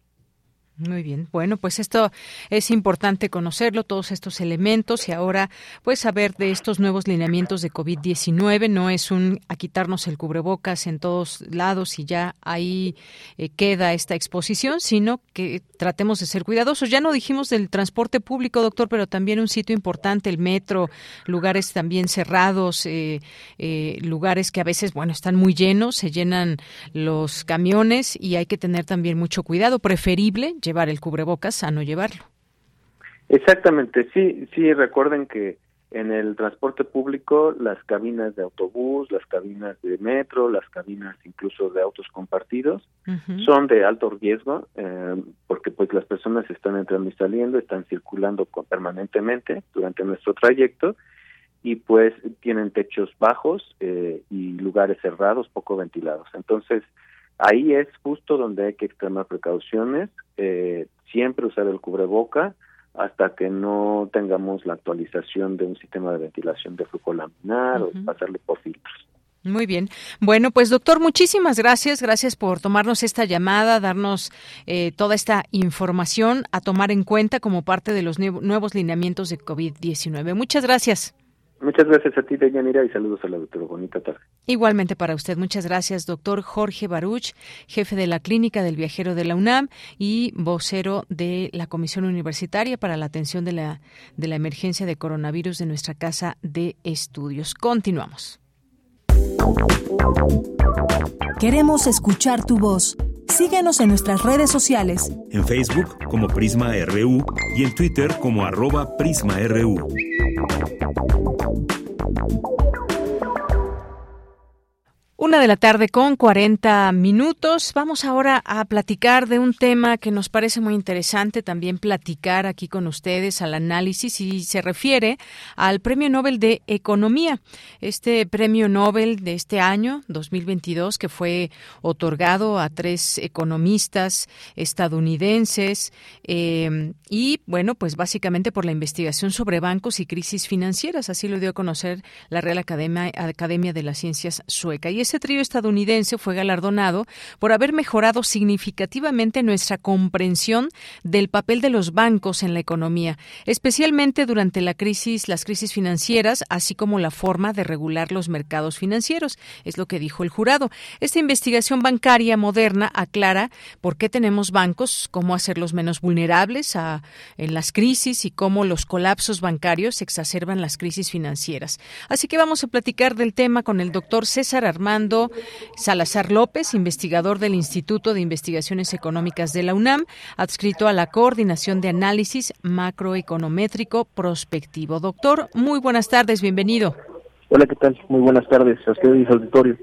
Muy bien. Bueno, pues esto es importante conocerlo, todos estos elementos y ahora pues saber de estos nuevos lineamientos de COVID-19. No es un a quitarnos el cubrebocas en todos lados y ya ahí eh, queda esta exposición, sino que tratemos de ser cuidadosos. Ya no dijimos del transporte público, doctor, pero también un sitio importante, el metro, lugares también cerrados, eh, eh, lugares que a veces, bueno, están muy llenos, se llenan los camiones y hay que tener también mucho cuidado. Preferible llevar el cubrebocas a no llevarlo. Exactamente, sí, sí, recuerden que en el transporte público las cabinas de autobús, las cabinas de metro, las cabinas incluso de autos compartidos son de alto riesgo eh, porque pues las personas están entrando y saliendo, están circulando permanentemente durante nuestro trayecto y pues tienen techos bajos eh, y lugares cerrados, poco ventilados. Entonces, Ahí es justo donde hay que extremar precauciones, eh, siempre usar el cubreboca hasta que no tengamos la actualización de un sistema de ventilación de flujo laminar o pasarle por filtros. Muy bien. Bueno, pues doctor, muchísimas gracias. Gracias por tomarnos esta llamada, darnos eh, toda esta información a tomar en cuenta como parte de los nuevos lineamientos de COVID-19. Muchas gracias. Muchas gracias a ti, Deyanira, y saludos a la doctora. Bonita tarde. Igualmente para usted. Muchas gracias, doctor Jorge Baruch, jefe de la Clínica del Viajero de la UNAM y vocero de la Comisión Universitaria para la Atención de la, de la Emergencia de Coronavirus de nuestra Casa de Estudios. Continuamos. Queremos escuchar tu voz. Síguenos en nuestras redes sociales. En Facebook como Prisma RU y en Twitter como arroba PrismaRU. Una de la tarde con 40 minutos. Vamos ahora a platicar de un tema que nos parece muy interesante también platicar aquí con ustedes al análisis y se refiere al Premio Nobel de Economía. Este Premio Nobel de este año, 2022, que fue otorgado a tres economistas estadounidenses eh, y, bueno, pues básicamente por la investigación sobre bancos y crisis financieras. Así lo dio a conocer la Real Academia, Academia de las Ciencias Sueca. Y ese trío estadounidense fue galardonado por haber mejorado significativamente nuestra comprensión del papel de los bancos en la economía, especialmente durante la crisis, las crisis financieras, así como la forma de regular los mercados financieros, es lo que dijo el jurado. Esta investigación bancaria moderna aclara por qué tenemos bancos, cómo hacerlos menos vulnerables a, en las crisis y cómo los colapsos bancarios exacerban las crisis financieras. Así que vamos a platicar del tema con el doctor César Armando Salazar López, investigador del Instituto de Investigaciones Económicas de la UNAM, adscrito a la Coordinación de Análisis Macroeconométrico Prospectivo. Doctor, muy buenas tardes, bienvenido. Hola, ¿qué tal? Muy buenas tardes a ustedes y auditorio.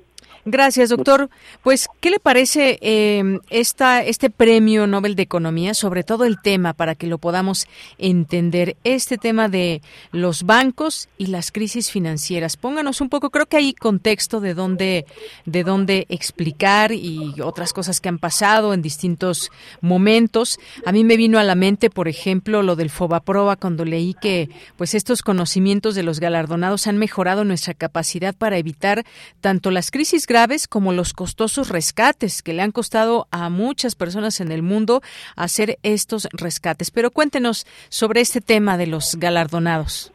Gracias, doctor. Pues, ¿qué le parece eh, esta, este premio Nobel de Economía, sobre todo el tema, para que lo podamos entender, este tema de los bancos y las crisis financieras? Pónganos un poco, creo que hay contexto de dónde, de dónde explicar y otras cosas que han pasado en distintos momentos. A mí me vino a la mente, por ejemplo, lo del Fobaproa cuando leí que, pues, estos conocimientos de los galardonados han mejorado nuestra capacidad para evitar tanto las crisis graves como los costosos rescates que le han costado a muchas personas en el mundo hacer estos rescates. Pero cuéntenos sobre este tema de los galardonados.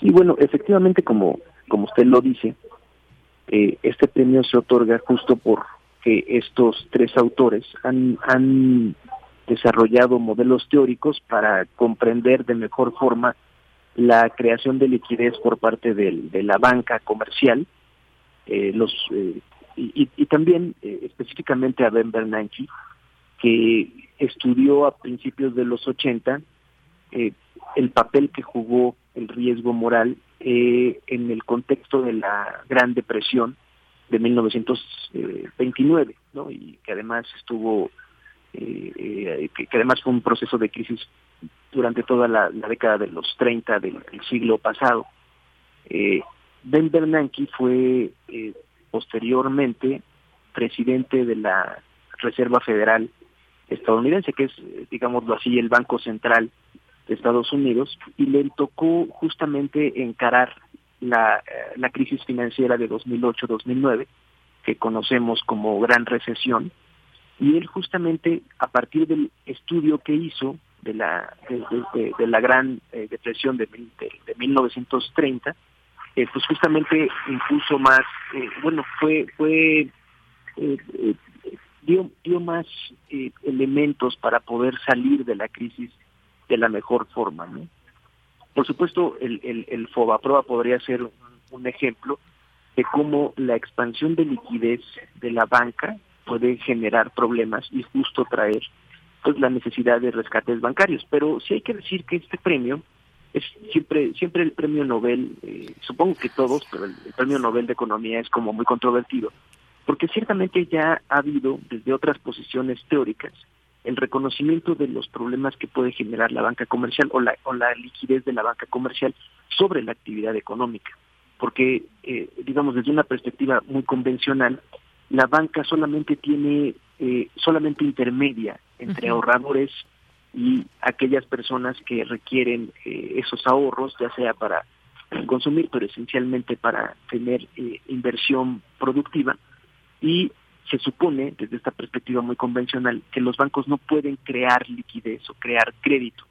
Sí, bueno, efectivamente, como, como usted lo dice, eh, este premio se otorga justo porque estos tres autores han, han desarrollado modelos teóricos para comprender de mejor forma la creación de liquidez por parte de la banca comercial eh, los eh, y, también eh, específicamente a Ben Bernanke, que estudió a principios de los 80 el papel que jugó el riesgo moral en el contexto de la Gran Depresión de 1929, ¿no? y que además estuvo, que, además fue un proceso de crisis durante toda la, década de los 30 del, siglo pasado. Eh, Ben Bernanke fue eh, posteriormente presidente de la Reserva Federal estadounidense, que es, digámoslo así, el Banco Central de Estados Unidos, y le tocó justamente encarar la, eh, crisis financiera de 2008-2009, que conocemos como Gran Recesión, y él justamente a partir del estudio que hizo de la de, la Gran eh, Depresión de, de 1930, eh, pues justamente impuso más, eh, bueno, fue, fue eh, dio, dio más elementos para poder salir de la crisis de la mejor forma, ¿no? Por supuesto, el, el, el FOBAPROA podría ser un, ejemplo de cómo la expansión de liquidez de la banca puede generar problemas y justo traer pues la necesidad de rescates bancarios. Pero sí hay que decir que este premio es siempre siempre el premio Nobel, eh, supongo que todos, pero el, premio Nobel de Economía es como muy controvertido, porque ciertamente ya ha habido desde otras posiciones teóricas el reconocimiento de los problemas que puede generar la banca comercial o la, o la liquidez de la banca comercial sobre la actividad económica. Porque, eh, digamos, desde una perspectiva muy convencional, la banca solamente tiene, eh, solamente intermedia entre ahorradores y aquellas personas que requieren eh, esos ahorros, ya sea para consumir, pero esencialmente para tener eh, inversión productiva. Y se supone, desde esta perspectiva muy convencional, que los bancos no pueden crear liquidez o crear crédito,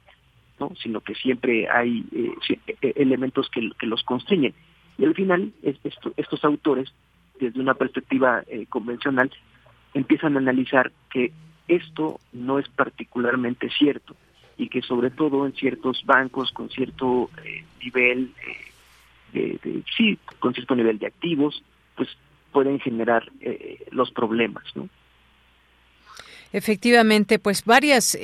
¿no? sino que siempre hay eh, elementos que, los constriñen. Y al final, estos autores, desde una perspectiva convencional, empiezan a analizar que esto no es particularmente cierto y que sobre todo en ciertos bancos con cierto eh, nivel eh, de, sí con cierto nivel de activos pues pueden generar eh, los problemas no Efectivamente, pues varios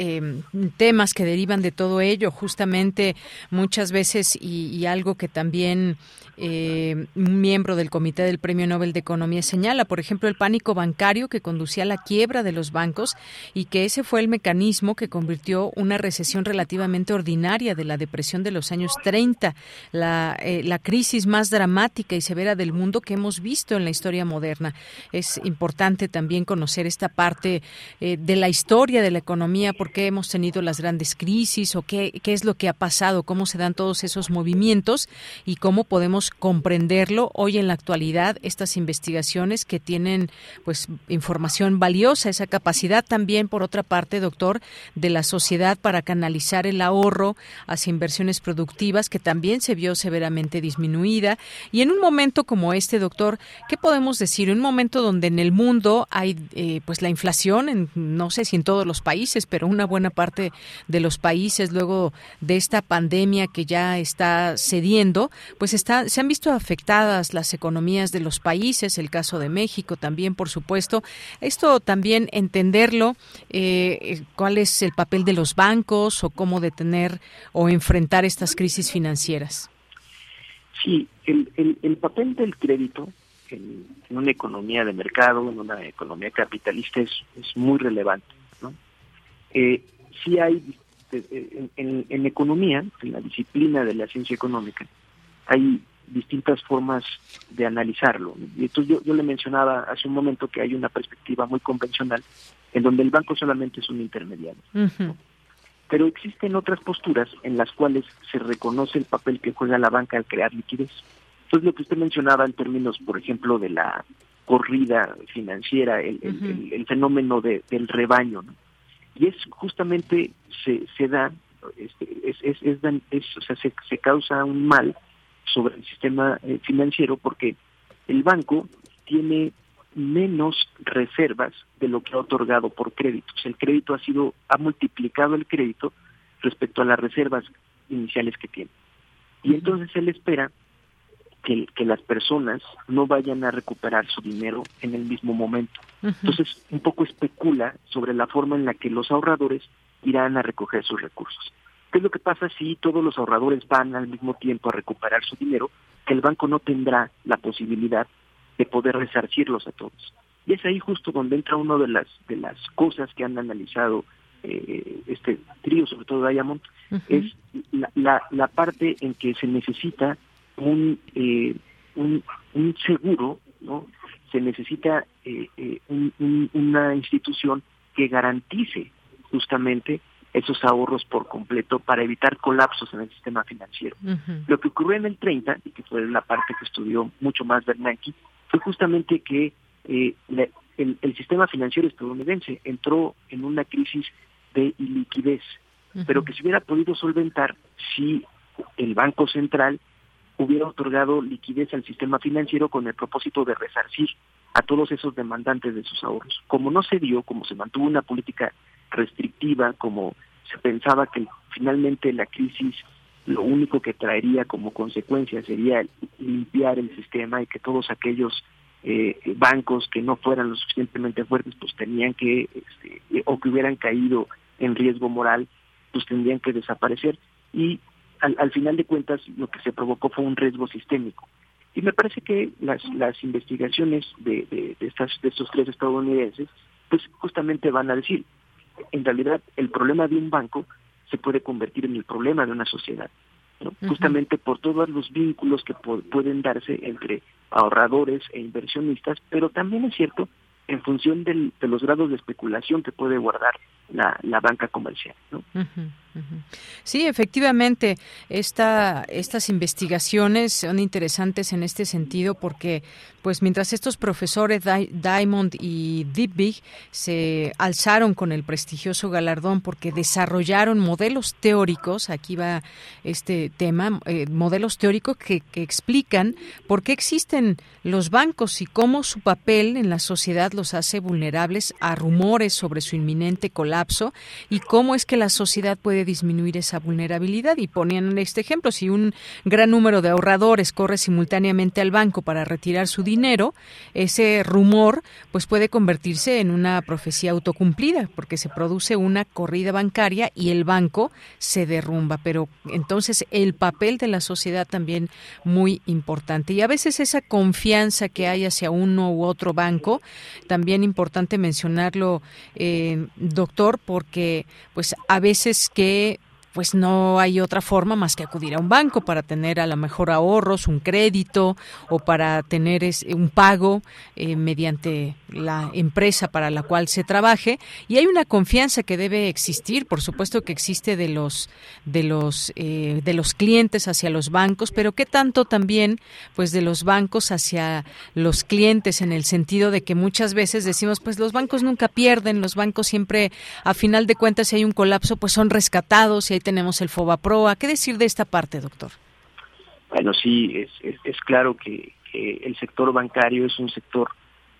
temas que derivan de todo ello, justamente muchas veces y algo que también eh, un miembro del Comité del Premio Nobel de Economía señala, por ejemplo, el pánico bancario que conducía a la quiebra de los bancos y que ese fue el mecanismo que convirtió una recesión relativamente ordinaria de la depresión de los años 30, la, eh, la crisis más dramática y severa del mundo que hemos visto en la historia moderna. Es importante también conocer esta parte eh, de la historia de la economía, por qué hemos tenido las grandes crisis o qué, qué es lo que ha pasado, cómo se dan todos esos movimientos y cómo podemos comprenderlo hoy en la actualidad estas investigaciones que tienen pues información valiosa esa capacidad también por otra parte doctor de la sociedad para canalizar el ahorro hacia inversiones productivas que también se vio severamente disminuida. Y en un momento como este doctor qué podemos decir un momento donde en el mundo hay eh, pues la inflación en, no sé si en todos los países pero una buena parte de los países luego de esta pandemia que ya está cediendo pues está se han visto afectadas las economías de los países, el caso de México también, por supuesto. Esto también entenderlo, eh, cuál es el papel de los bancos o cómo detener o enfrentar estas crisis financieras. Sí, el, el, papel del crédito en, una economía de mercado, en una economía capitalista, es, es muy relevante. ¿no? Eh, sí hay, eh, en, en, economía, en la disciplina de la ciencia económica, hay distintas formas de analizarlo. Y entonces yo, yo le mencionaba hace un momento que hay una perspectiva muy convencional en donde el banco solamente es un intermediario. Pero existen otras posturas en las cuales se reconoce el papel que juega la banca al crear liquidez. Entonces lo que usted mencionaba en términos, por ejemplo, de la corrida financiera, el, el, fenómeno de, del rebaño, y es justamente se, se da, este, es, es, es, o sea, se, se causa un mal sobre el sistema eh, financiero porque el banco tiene menos reservas de lo que ha otorgado por créditos. El crédito ha sido, ha multiplicado el crédito respecto a las reservas iniciales que tiene. Y entonces él espera que, que, las personas no vayan a recuperar su dinero en el mismo momento. Entonces, un poco especula sobre la forma en la que los ahorradores irán a recoger sus recursos. ¿Qué es lo que pasa si todos los ahorradores van al mismo tiempo a recuperar su dinero? Que el banco no tendrá la posibilidad de poder resarcirlos a todos. Y es ahí justo donde entra una de las de las cosas que han analizado eh, este trío, sobre todo Diamond, es la, la, parte en que se necesita un, eh, un, un, seguro, ¿no? Se necesita eh, una institución que garantice justamente esos ahorros por completo para evitar colapsos en el sistema financiero. Lo que ocurrió en el 30, y que fue la parte que estudió mucho más Bernanke, fue justamente que eh, el, sistema financiero estadounidense entró en una crisis de iliquidez, pero que se hubiera podido solventar si el Banco Central hubiera otorgado liquidez al sistema financiero con el propósito de resarcir a todos esos demandantes de sus ahorros. Como no se dio, como se mantuvo una política restrictiva, como se pensaba que finalmente la crisis lo único que traería como consecuencia sería limpiar el sistema y que todos aquellos eh, bancos que no fueran lo suficientemente fuertes pues tenían que este, o que hubieran caído en riesgo moral pues tendrían que desaparecer. Y al, al final de cuentas lo que se provocó fue un riesgo sistémico. Y me parece que las las investigaciones de, de, de estas de estos tres estadounidenses pues justamente van a decir en realidad el problema de un banco se puede convertir en el problema de una sociedad, justamente por todos los vínculos que pueden darse entre ahorradores e inversionistas, pero también es cierto en función del, de los grados de especulación que puede guardar la, la banca comercial. ¿no? Sí, efectivamente, esta, estas investigaciones son interesantes en este sentido porque, pues, mientras estos profesores Diamond y Dibbig se alzaron con el prestigioso galardón porque desarrollaron modelos teóricos, aquí va este tema, eh, modelos teóricos que, que explican por qué existen los bancos y cómo su papel en la sociedad los hace vulnerables a rumores sobre su inminente colapso y cómo es que la sociedad puede disminuir esa vulnerabilidad. Y ponían este ejemplo, si un gran número de ahorradores corre simultáneamente al banco para retirar su dinero, ese rumor pues puede convertirse en una profecía autocumplida, porque se produce una corrida bancaria y el banco se derrumba. Pero entonces el papel de la sociedad también muy importante. Y a veces esa confianza que hay hacia uno u otro banco, también importante mencionarlo, eh, doctor, porque pues a veces que que pues no hay otra forma más que acudir a un banco para tener a lo mejor ahorros, un crédito o para tener un pago eh, mediante la empresa para la cual se trabaje. Y hay una confianza que debe existir, por supuesto que existe de los de los eh, de los clientes hacia los bancos, pero qué tanto también pues de los bancos hacia los clientes en el sentido de que muchas veces decimos pues los bancos nunca pierden, los bancos siempre a final de cuentas si hay un colapso pues son rescatados y hay tenemos el FOBAPROA. ¿Qué decir de esta parte, doctor? Bueno, sí, es, es, claro que, el sector bancario es un sector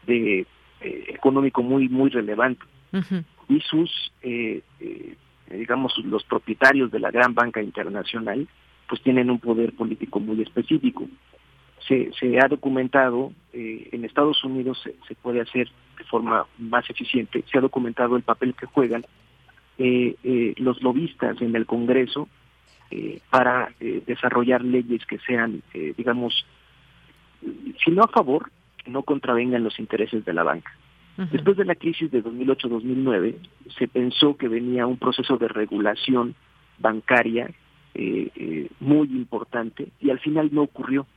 de eh, económico muy muy relevante y sus eh, eh, digamos los propietarios de la gran banca internacional pues tienen un poder político muy específico se, se ha documentado en Estados Unidos se, se, puede hacer de forma más eficiente se ha documentado el papel que juegan eh, eh, los lobistas en el Congreso eh, para desarrollar leyes que sean, digamos, si no a favor, que no contravengan los intereses de la banca. Después de la crisis de 2008-2009, se pensó que venía un proceso de regulación bancaria eh, eh, muy importante y al final no ocurrió.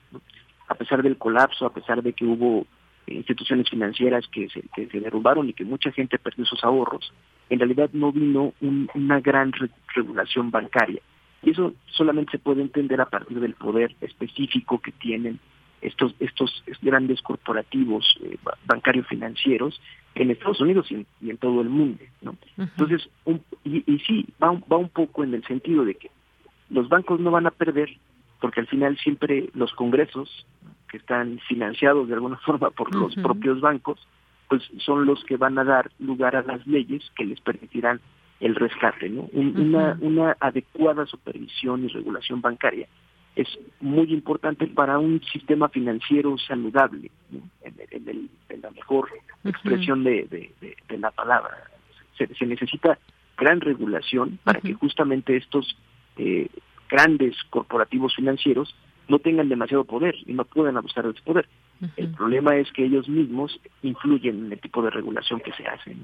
A pesar del colapso, a pesar de que hubo instituciones financieras que se, que se derrumbaron y que mucha gente perdió sus ahorros, en realidad no vino una gran regulación bancaria. Y eso solamente se puede entender a partir del poder específico que tienen estos estos grandes corporativos eh, bancarios financieros en Estados Unidos y en, todo el mundo, ¿no? Entonces, y, y, sí, va va un poco en el sentido de que los bancos no van a perder porque al final siempre los congresos que están financiados de alguna forma por los propios bancos, pues son los que van a dar lugar a las leyes que les permitirán el rescate, ¿no? una, una adecuada supervisión y regulación bancaria es muy importante para un sistema financiero saludable, en, la mejor expresión de, la palabra. Se, necesita gran regulación para que justamente estos eh, grandes corporativos financieros no tengan demasiado poder y no puedan abusar de ese poder. El problema es que ellos mismos influyen en el tipo de regulación que se hace.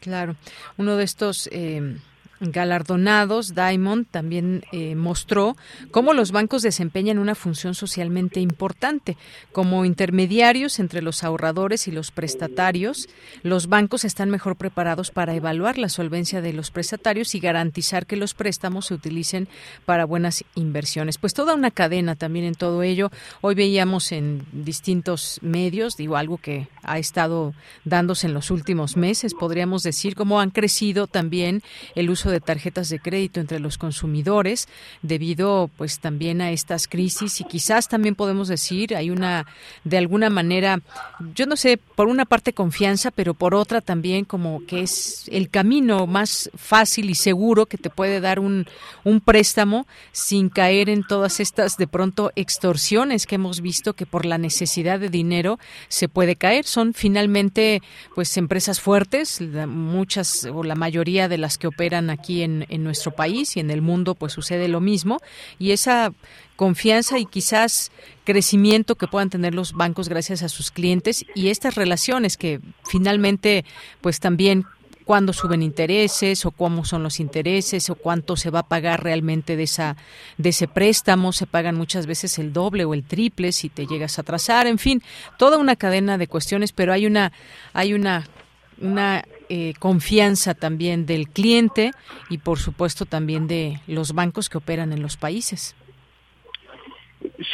Claro, uno de estos eh, galardonados, Diamond también eh, mostró cómo los bancos desempeñan una función socialmente importante. Como intermediarios entre los ahorradores y los prestatarios, los bancos están mejor preparados para evaluar la solvencia de los prestatarios y garantizar que los préstamos se utilicen para buenas inversiones. Pues toda una cadena también en todo ello. Hoy veíamos en distintos medios, digo algo que ha estado dándose en los últimos meses, podríamos decir, cómo han crecido también el de tarjetas de crédito entre los consumidores debido pues también a estas crisis. Y quizás también podemos decir hay una de alguna manera yo no sé por una parte confianza pero por otra también como que es el camino más fácil y seguro que te puede dar un, un préstamo sin caer en todas estas de pronto extorsiones que hemos visto que por la necesidad de dinero se puede caer. Son finalmente pues empresas fuertes muchas o la mayoría de las que operan aquí en, nuestro país y en el mundo pues sucede lo mismo. Y esa confianza y quizás crecimiento que puedan tener los bancos gracias a sus clientes y estas relaciones que finalmente pues también cuándo suben intereses o cómo son los intereses o cuánto se va a pagar realmente de esa de ese préstamo. Se pagan muchas veces el doble o el triple si te llegas a atrasar. En fin toda una cadena de cuestiones pero hay una hay una una eh, confianza también del cliente y por supuesto también de los bancos que operan en los países.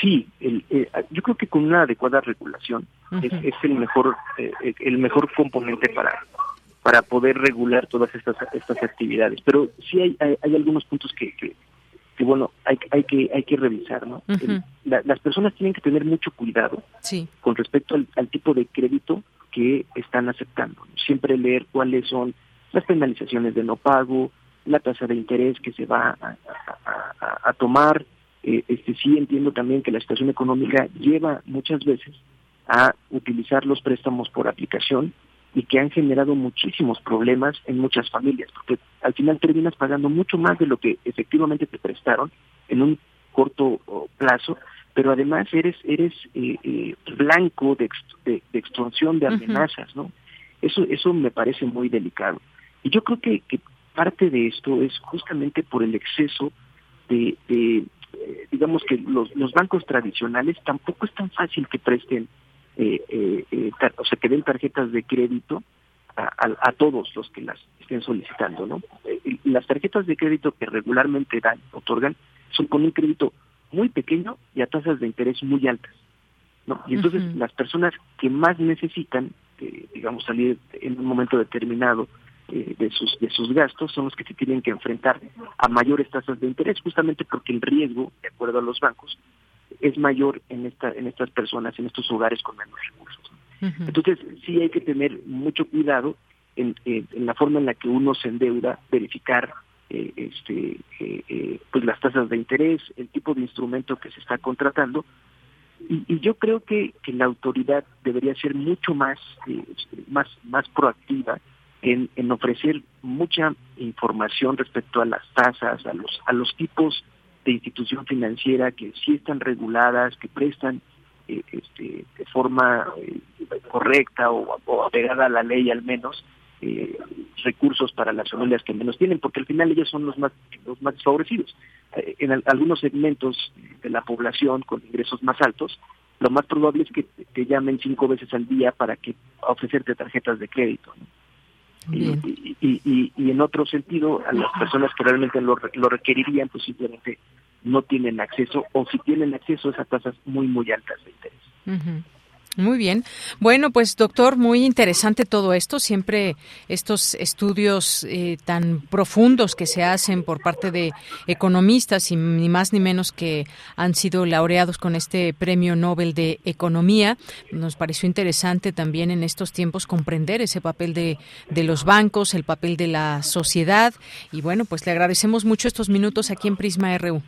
Sí, eh, yo creo que con una adecuada regulación es, el mejor eh, el mejor componente para para poder regular todas estas estas actividades. Pero sí hay, hay, algunos puntos que, que, bueno hay, hay que hay que revisar, ¿no? las personas tienen que tener mucho cuidado con respecto al tipo de crédito que están aceptando. Siempre leer cuáles son las penalizaciones de no pago, la tasa de interés que se va a, tomar. Eh, este sí entiendo también que la situación económica lleva muchas veces a utilizar los préstamos por aplicación y que han generado muchísimos problemas en muchas familias, porque al final terminas pagando mucho más de lo que efectivamente te prestaron en un corto plazo pero además eres eres eh, eh, blanco de, de, extorsión, de amenazas, ¿no? Eso eso me parece muy delicado. Y yo creo que, que parte de esto es justamente por el exceso de, de eh, digamos que los, los bancos tradicionales tampoco es tan fácil que presten, o sea, que den tarjetas de crédito a, a, todos los que las estén solicitando, ¿no? las tarjetas de crédito que regularmente dan, otorgan, son con un crédito muy pequeño y a tasas de interés muy altas. ¿no? Y entonces las personas que más necesitan, eh, digamos, salir en un momento determinado eh, de, sus, de sus gastos son los que se tienen que enfrentar a mayores tasas de interés, justamente porque el riesgo, de acuerdo a los bancos, es mayor en, esta, en estas personas, en estos hogares con menos recursos. Entonces sí hay que tener mucho cuidado en, en la forma en la que uno se endeuda, verificar eh, este, eh, eh, pues las tasas de interés, el tipo de instrumento que se está contratando. Y, yo creo que, que, la autoridad debería ser mucho más, más, más proactiva en, en, ofrecer mucha información respecto a las tasas, a los, a los tipos de institución financiera que sí están reguladas, que prestan eh, este, de forma eh, correcta o, o, apegada a la ley al menos eh, recursos para las familias que menos tienen, porque al final ellos son los más, los más desfavorecidos. en algunos segmentos de la población con ingresos más altos, lo más probable es que te llamen cinco veces al día para que ofrecerte tarjetas de crédito. Y, y, y, en otro sentido, a las personas que realmente lo, lo requerirían, pues simplemente no tienen acceso o si tienen acceso a tasas muy, muy altas de interés. Muy bien. Bueno, pues doctor, muy interesante todo esto. Siempre estos estudios eh, tan profundos que se hacen por parte de economistas y ni más ni menos que han sido laureados con este Premio Nobel de Economía. Nos pareció interesante también en estos tiempos comprender ese papel de, de los bancos, el papel de la sociedad. Y bueno, pues le agradecemos mucho estos minutos aquí en Prisma RU.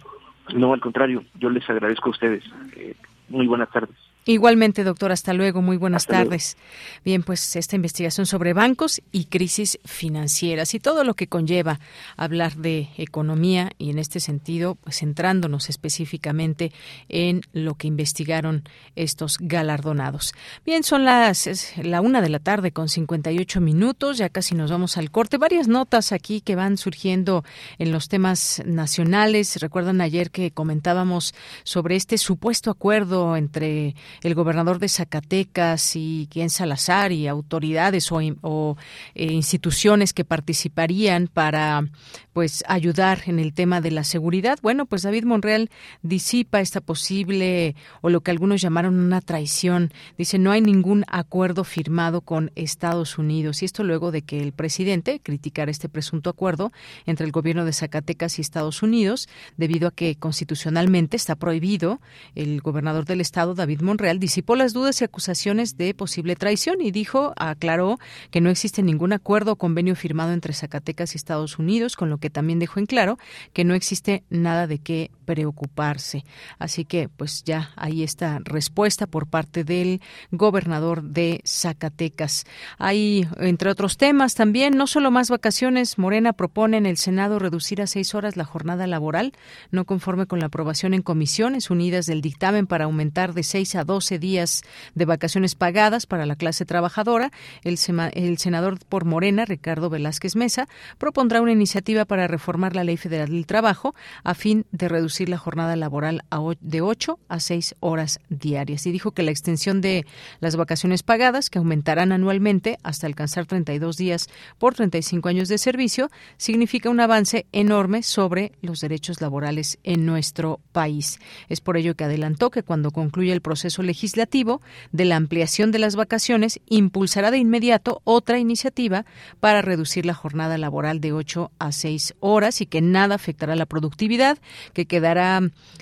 No, al contrario, yo les agradezco a ustedes. Eh, muy buenas tardes. Igualmente, doctor, hasta luego. Muy buenas tardes. Bien, pues esta investigación sobre bancos y crisis financieras y todo lo que conlleva hablar de economía y en este sentido, pues centrándonos específicamente en lo que investigaron estos galardonados. Bien, son las la una de la tarde con 58 minutos. Ya casi nos vamos al corte. Varias notas aquí que van surgiendo en los temas nacionales. Recuerdan ayer que comentábamos sobre este supuesto acuerdo entre el gobernador de Zacatecas y quien Salazar y autoridades o, eh, instituciones que participarían para pues ayudar en el tema de la seguridad. Bueno, pues David Monreal disipa esta posible o lo que algunos llamaron una traición. Dice, no hay ningún acuerdo firmado con Estados Unidos. Y esto luego de que el presidente criticara este presunto acuerdo entre el gobierno de Zacatecas y Estados Unidos, debido a que constitucionalmente está prohibido. El gobernador del estado, David Monreal, disipó las dudas y acusaciones de posible traición y dijo, aclaró que no existe ningún acuerdo o convenio firmado entre Zacatecas y Estados Unidos, con lo que también dejó en claro que no existe nada de qué preocuparse. Así que, pues ya hay esta respuesta por parte del gobernador de Zacatecas. Hay, entre otros temas, también no solo más vacaciones. Morena propone en el Senado reducir a seis horas la jornada laboral, no conforme con la aprobación en comisiones unidas del dictamen para aumentar de seis a doce días de vacaciones pagadas para la clase trabajadora. El, el senador por Morena, Ricardo Velázquez Mesa, propondrá una iniciativa para reformar la Ley Federal del Trabajo a fin de reducir la jornada laboral de 8 a 6 horas diarias. Y dijo que la extensión de las vacaciones pagadas, que aumentarán anualmente hasta alcanzar 32 días por 35 años de servicio, significa un avance enorme sobre los derechos laborales en nuestro país. Es por ello que adelantó que cuando concluya el proceso legislativo de la ampliación de las vacaciones, impulsará de inmediato otra iniciativa para reducir la jornada laboral de 8 a 6 horas y que nada afectará la productividad, que quedará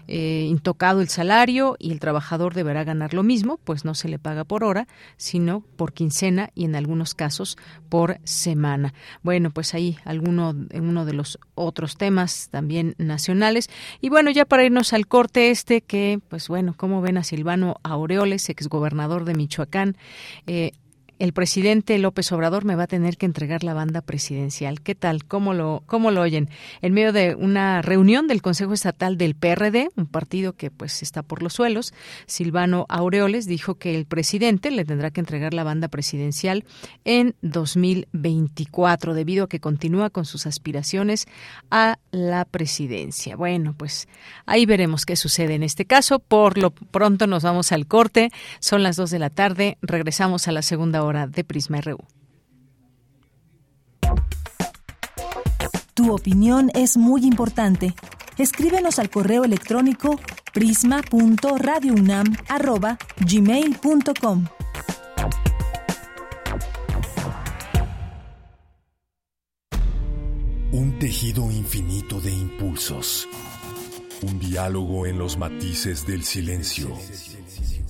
eh, intocado el salario y el trabajador deberá ganar lo mismo, pues no se le paga por hora, sino por quincena y en algunos casos por semana. Bueno, pues ahí alguno uno de los otros temas también nacionales. Y bueno, ya para irnos al corte este, que pues bueno, como ven a Silvano Aureoles, exgobernador de Michoacán, eh, el presidente López Obrador me va a tener que entregar la banda presidencial. ¿Qué tal? ¿Cómo lo, cómo lo oyen? En medio de una reunión del Consejo Estatal del PRD, un partido que pues está por los suelos, Silvano Aureoles dijo que el presidente le tendrá que entregar la banda presidencial en 2024 debido a que continúa con sus aspiraciones a la presidencia. Bueno, pues ahí veremos qué sucede en este caso. Por lo pronto nos vamos al corte. Son las dos de la tarde. Regresamos a la segunda hora de Prisma RU. Tu opinión es muy importante. Escríbenos al correo electrónico prisma.radiounam@gmail.com. Un tejido infinito de impulsos. Un diálogo en los matices del silencio.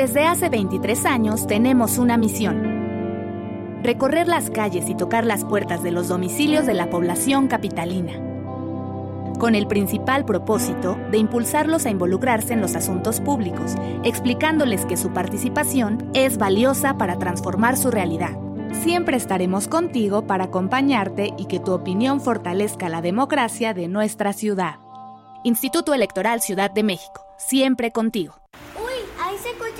Desde hace 23 años tenemos una misión. Recorrer las calles y tocar las puertas de los domicilios de la población capitalina. Con el principal propósito de impulsarlos a involucrarse en los asuntos públicos, explicándoles que su participación es valiosa para transformar su realidad. Siempre estaremos contigo para acompañarte y que tu opinión fortalezca la democracia de nuestra ciudad. Instituto Electoral Ciudad de México, siempre contigo. Uy, a ese coche se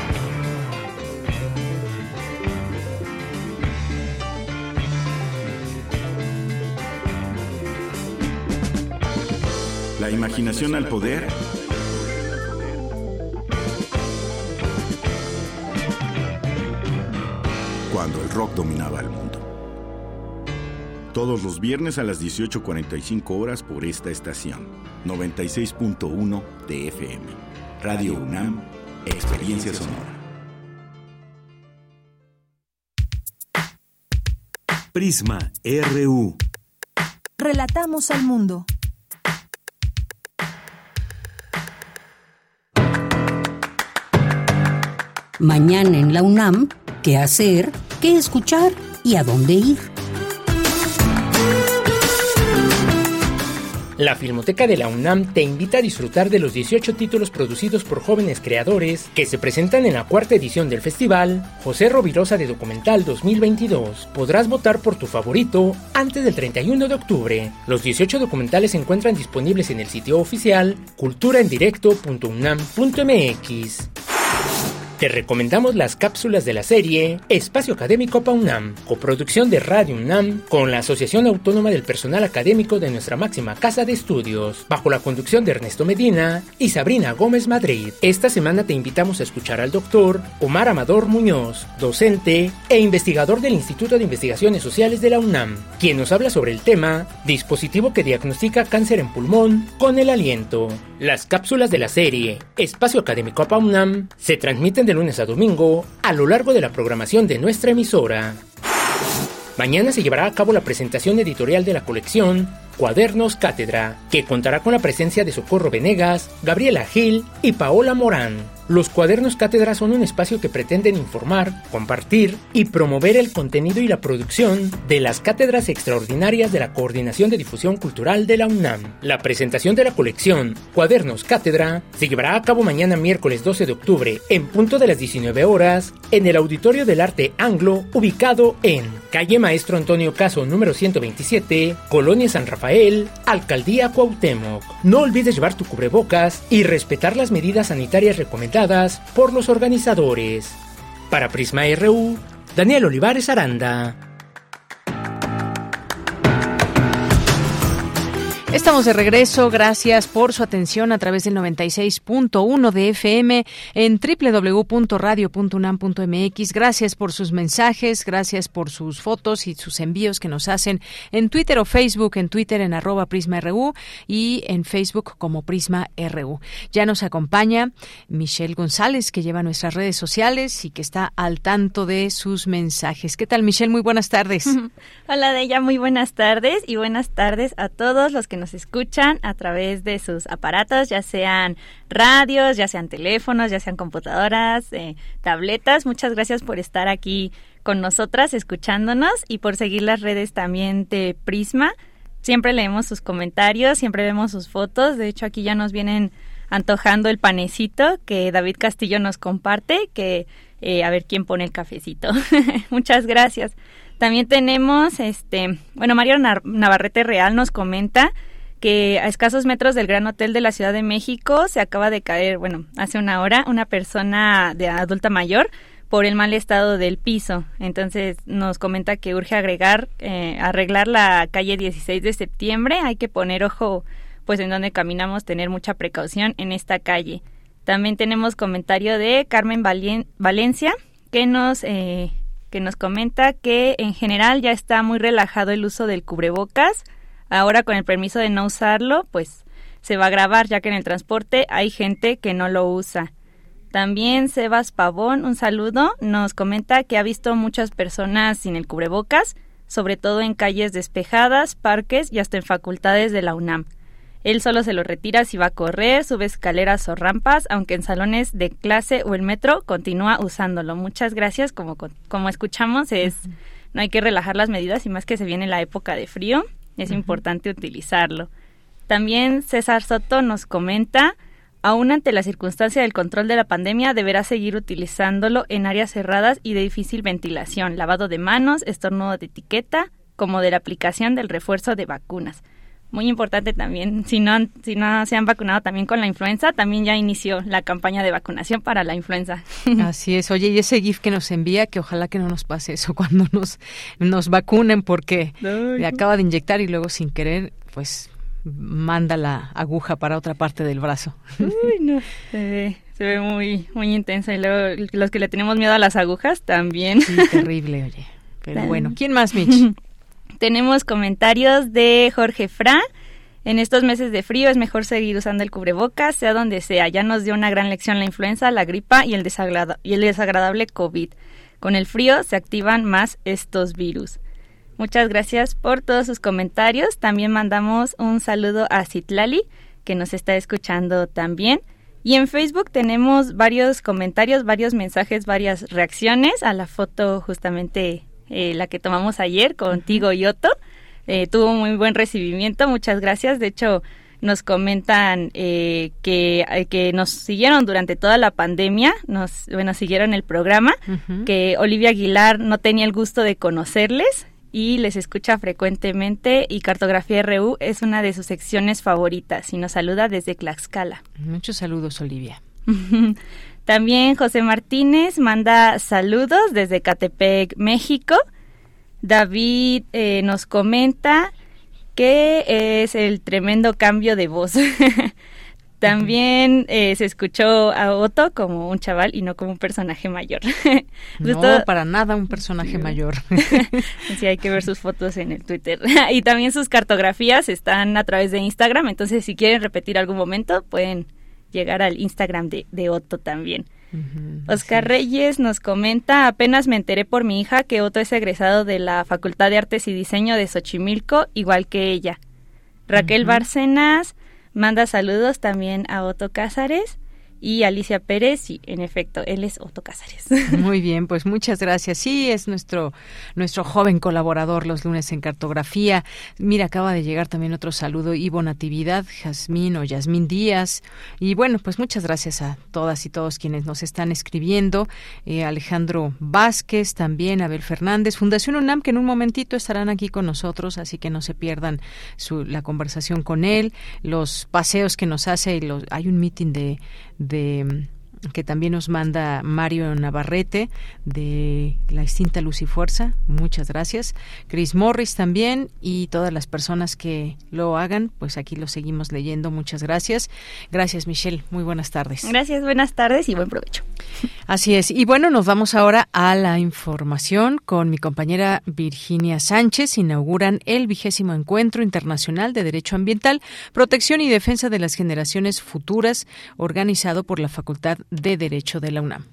La imaginación al poder. Cuando el rock dominaba el mundo. Todos los viernes a las 18.45 horas por esta estación. 96.1 de FM. Radio UNAM, Experiencia Sonora. Prisma RU. Relatamos al mundo. Mañana en la UNAM, ¿qué hacer? ¿Qué escuchar? ¿Y a dónde ir? La Filmoteca de la UNAM te invita a disfrutar de los 18 títulos producidos por jóvenes creadores que se presentan en la cuarta edición del festival José Rovirosa de Documental 2022. Podrás votar por tu favorito antes del 31 de octubre. Los 18 documentales se encuentran disponibles en el sitio oficial culturaendirecto.unam.mx. Te recomendamos las cápsulas de la serie Espacio Académico PAUNAM, coproducción de Radio UNAM con la Asociación Autónoma del Personal Académico de nuestra máxima casa de estudios, bajo la conducción de Ernesto Medina y Sabrina Gómez Madrid. Esta semana te invitamos a escuchar al doctor Omar Amador Muñoz, docente e investigador del Instituto de Investigaciones Sociales de la UNAM, quien nos habla sobre el tema dispositivo que diagnostica cáncer en pulmón con el aliento. Las cápsulas de la serie Espacio Académico PAUNAM se transmiten de lunes a domingo a lo largo de la programación de nuestra emisora. Mañana se llevará a cabo la presentación editorial de la colección Cuadernos Cátedra, que contará con la presencia de Socorro Venegas, Gabriela Gil y Paola Morán. Los cuadernos cátedra son un espacio que pretenden informar, compartir y promover el contenido y la producción de las cátedras extraordinarias de la Coordinación de Difusión Cultural de la UNAM. La presentación de la colección Cuadernos Cátedra se llevará a cabo mañana miércoles 12 de octubre en punto de las 19 horas en el Auditorio del Arte Anglo ubicado en calle Maestro Antonio Caso número 127, Colonia San Rafael, Alcaldía Cuauhtémoc. No olvides llevar tu cubrebocas y respetar las medidas sanitarias recomendadas por los organizadores. Para Prisma RU, Daniel Olivares Aranda. Estamos de regreso. Gracias por su atención a través del 96.1 de FM en www.radio.unam.mx. Gracias por sus mensajes, gracias por sus fotos y sus envíos que nos hacen en Twitter o Facebook, en Twitter en arroba PrismaRU y en Facebook como Prisma RU. Ya nos acompaña Michelle González, que lleva nuestras redes sociales y que está al tanto de sus mensajes. ¿Qué tal, Michelle? Muy buenas tardes. Hola, de ella. Muy buenas tardes y buenas tardes a todos los que nos escuchan a través de sus aparatos, ya sean radios, ya sean teléfonos, ya sean computadoras, eh, tabletas. Muchas gracias por estar aquí con nosotras, escuchándonos y por seguir las redes también de Prisma. Siempre leemos sus comentarios, siempre vemos sus fotos. De hecho, aquí ya nos vienen antojando el panecito que David Castillo nos comparte, que eh, a ver quién pone el cafecito. Muchas gracias. También tenemos, este, bueno, Mario Navarrete Real nos comenta que a escasos metros del Gran Hotel de la Ciudad de México se acaba de caer, bueno, hace una hora, una persona de adulta mayor por el mal estado del piso. Entonces nos comenta que urge agregar, eh, arreglar la calle 16 de septiembre. Hay que poner ojo, pues en donde caminamos, tener mucha precaución en esta calle. También tenemos comentario de Carmen Valencia que nos eh, que nos comenta que en general ya está muy relajado el uso del cubrebocas. Ahora con el permiso de no usarlo, pues se va a grabar ya que en el transporte hay gente que no lo usa. También Sebas Pavón, un saludo, nos comenta que ha visto muchas personas sin el cubrebocas, sobre todo en calles despejadas, parques y hasta en facultades de la UNAM. Él solo se lo retira si va a correr, sube escaleras o rampas, aunque en salones de clase o el metro continúa usándolo. Muchas gracias. Como, como escuchamos, es no hay que relajar las medidas y más que se viene la época de frío, es importante utilizarlo. También César Soto nos comenta, aún ante la circunstancia del control de la pandemia, deberá seguir utilizándolo en áreas cerradas y de difícil ventilación, lavado de manos, estornudo de etiqueta, como de la aplicación del refuerzo de vacunas muy importante también, si no, si no se han vacunado también con la influenza, también ya inició la campaña de vacunación para la influenza. Así es. Oye, y ese GIF que nos envía, que ojalá que no nos pase eso cuando nos, nos vacunen, porque le acaba de inyectar y luego sin querer, pues manda la aguja para otra parte del brazo. Uy, no, se ve, muy, muy intensa. Y luego los que le tenemos miedo a las agujas también. Sí, terrible, oye. Pero bueno, ¿quién más, Mitch? Tenemos comentarios de Jorge Fra. En estos meses de frío es mejor seguir usando el cubrebocas, sea donde sea. Ya nos dio una gran lección la influenza, la gripa y el, y el desagradable COVID. Con el frío se activan más estos virus. Muchas gracias por todos sus comentarios. También mandamos un saludo a Citlali, que nos está escuchando también. Y en Facebook tenemos varios comentarios, varios mensajes, varias reacciones a la foto justamente eh, la que tomamos ayer contigo y Otto. Eh, tuvo muy buen recibimiento, muchas gracias. De hecho, nos comentan eh, que, que nos siguieron durante toda la pandemia, nos bueno, siguieron el programa, que Olivia Aguilar no tenía el gusto de conocerles y les escucha frecuentemente y Cartografía RU es una de sus secciones favoritas y nos saluda desde Tlaxcala. Muchos saludos, Olivia. También José Martínez manda saludos desde Catepec, México. David eh, nos comenta que es el tremendo cambio de voz. También eh, se escuchó a Otto como un chaval y no como un personaje mayor. no, para nada un personaje mayor. sí, hay que ver sus fotos en el Twitter. y también sus cartografías están a través de Instagram, entonces si quieren repetir algún momento pueden llegar al Instagram de, de Otto también. Oscar Reyes nos comenta, apenas me enteré por mi hija que Otto es egresado de la Facultad de Artes y Diseño de Xochimilco, igual que ella. Raquel Bárcenas manda saludos también a Otto Cázares y Alicia Pérez y en efecto él es Otto Cázares. Muy bien, pues muchas gracias. Sí, es nuestro nuestro joven colaborador los lunes en cartografía. Mira, acaba de llegar también otro saludo Ivo Natividad, Jazmín o Yasmín Díaz y bueno, pues muchas gracias a todas y todos quienes nos están escribiendo. Eh, Alejandro Vázquez, también Abel Fernández, Fundación UNAM que en un momentito estarán aquí con nosotros, así que no se pierdan su, la conversación con él, los paseos que nos hace y los, hay un meeting de de que también nos manda Mario Navarrete de la extinta Luz y Fuerza. Muchas gracias. Chris Morris también y todas las personas que lo hagan, pues aquí lo seguimos leyendo. Muchas gracias. Gracias, Michelle. Muy buenas tardes. Gracias, buenas tardes y buen provecho. Así es. Y bueno, nos vamos ahora a la información con mi compañera Virginia Sánchez. Inauguran el vigésimo encuentro internacional de Derecho Ambiental, Protección y Defensa de las Generaciones Futuras, organizado por la Facultad de Derecho de la UNAM.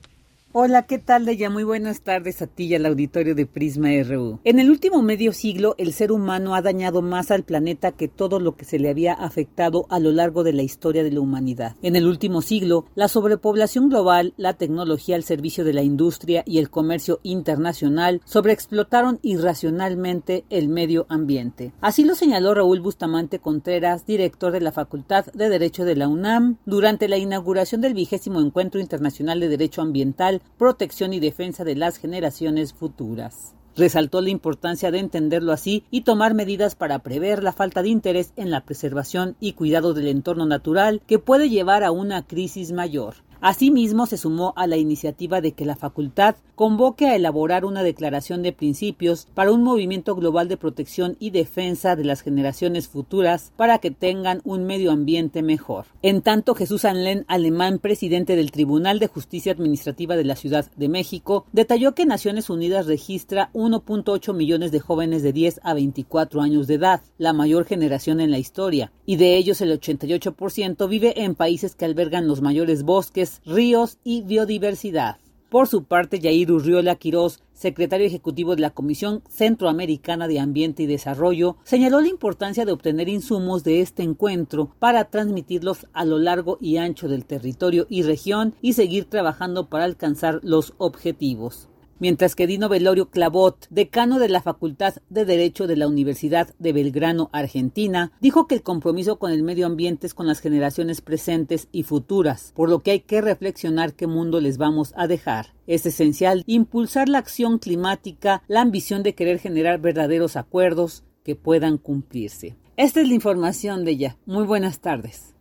Hola, ¿qué tal, Deya? Muy buenas tardes a ti y al auditorio de Prisma RU. En el último medio siglo, el ser humano ha dañado más al planeta que todo lo que se le había afectado a lo largo de la historia de la humanidad. En el último siglo, la sobrepoblación global, la tecnología al servicio de la industria y el comercio internacional sobreexplotaron irracionalmente el medio ambiente. Así lo señaló Raúl Bustamante Contreras, director de la Facultad de Derecho de la UNAM, durante la inauguración del vigésimo Encuentro Internacional de Derecho Ambiental protección y defensa de las generaciones futuras. Resaltó la importancia de entenderlo así y tomar medidas para prever la falta de interés en la preservación y cuidado del entorno natural que puede llevar a una crisis mayor. Asimismo, se sumó a la iniciativa de que la facultad convoque a elaborar una declaración de principios para un movimiento global de protección y defensa de las generaciones futuras para que tengan un medio ambiente mejor. En tanto, Jesús Anlén Alemán, presidente del Tribunal de Justicia Administrativa de la Ciudad de México, detalló que Naciones Unidas registra 1.8 millones de jóvenes de 10 a 24 años de edad, la mayor generación en la historia, y de ellos el 88% vive en países que albergan los mayores bosques, ríos y biodiversidad. Por su parte, Yair Urriola Quirós, secretario ejecutivo de la Comisión Centroamericana de Ambiente y Desarrollo, señaló la importancia de obtener insumos de este encuentro para transmitirlos a lo largo y ancho del territorio y región y seguir trabajando para alcanzar los objetivos mientras que Dino Velorio Clavot, decano de la Facultad de Derecho de la Universidad de Belgrano, Argentina, dijo que el compromiso con el medio ambiente es con las generaciones presentes y futuras, por lo que hay que reflexionar qué mundo les vamos a dejar. Es esencial impulsar la acción climática, la ambición de querer generar verdaderos acuerdos que puedan cumplirse. Esta es la información de ella. Muy buenas tardes.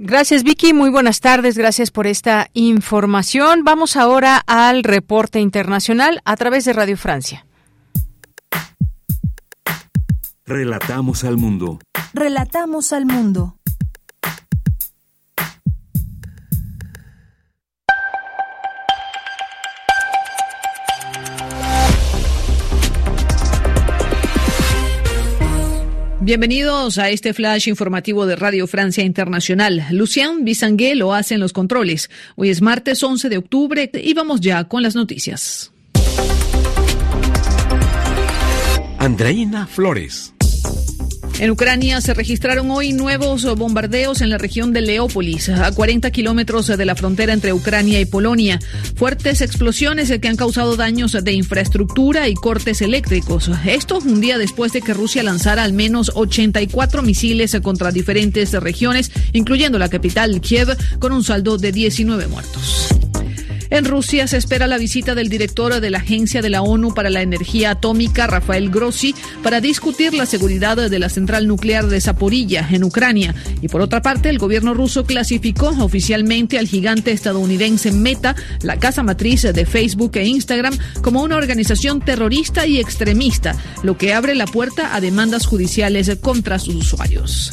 Gracias Vicky, muy buenas tardes, gracias por esta información. Vamos ahora al reporte internacional a través de Radio Francia. Relatamos al mundo. Relatamos al mundo. Bienvenidos a este flash informativo de Radio Francia Internacional. Lucien Bisangué lo hace en los controles. Hoy es martes 11 de octubre y vamos ya con las noticias. Andreina Flores. En Ucrania se registraron hoy nuevos bombardeos en la región de Leópolis, a 40 kilómetros de la frontera entre Ucrania y Polonia. Fuertes explosiones que han causado daños de infraestructura y cortes eléctricos. Esto un día después de que Rusia lanzara al menos 84 misiles contra diferentes regiones, incluyendo la capital Kiev, con un saldo de 19 muertos. En Rusia se espera la visita del director de la Agencia de la ONU para la Energía Atómica, Rafael Grossi, para discutir la seguridad de la central nuclear de Zaporilla, en Ucrania. Y por otra parte, el gobierno ruso clasificó oficialmente al gigante estadounidense Meta, la casa matriz de Facebook e Instagram, como una organización terrorista y extremista, lo que abre la puerta a demandas judiciales contra sus usuarios.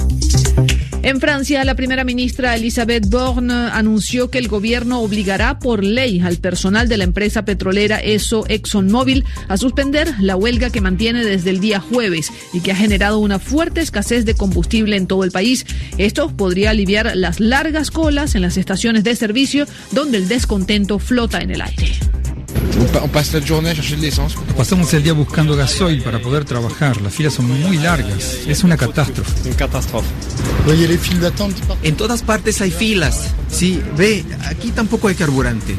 En Francia, la primera ministra Elisabeth Borne anunció que el gobierno obligará por ley al personal de la empresa petrolera ESO ExxonMobil a suspender la huelga que mantiene desde el día jueves y que ha generado una fuerte escasez de combustible en todo el país. Esto podría aliviar las largas colas en las estaciones de servicio donde el descontento flota en el aire. Pasamos el día buscando gasoil para poder trabajar. Las filas son muy largas. Es una catástrofe. En todas partes hay filas. Sí, ve, aquí tampoco hay carburante.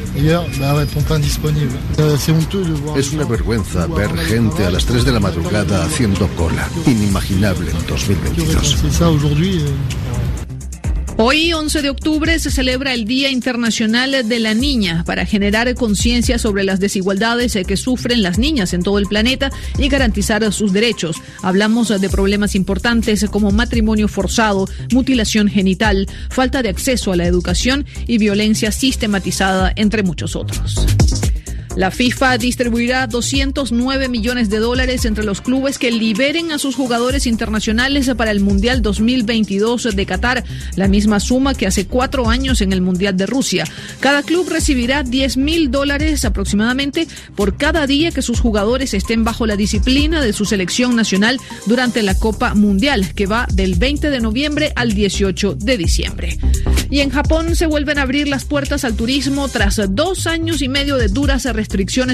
Es una vergüenza ver gente a las 3 de la madrugada haciendo cola. Inimaginable en 2022. Hoy, 11 de octubre, se celebra el Día Internacional de la Niña para generar conciencia sobre las desigualdades que sufren las niñas en todo el planeta y garantizar sus derechos. Hablamos de problemas importantes como matrimonio forzado, mutilación genital, falta de acceso a la educación y violencia sistematizada, entre muchos otros. La FIFA distribuirá 209 millones de dólares entre los clubes que liberen a sus jugadores internacionales para el Mundial 2022 de Qatar, la misma suma que hace cuatro años en el Mundial de Rusia. Cada club recibirá 10 mil dólares aproximadamente por cada día que sus jugadores estén bajo la disciplina de su selección nacional durante la Copa Mundial, que va del 20 de noviembre al 18 de diciembre. Y en Japón se vuelven a abrir las puertas al turismo tras dos años y medio de duras restricciones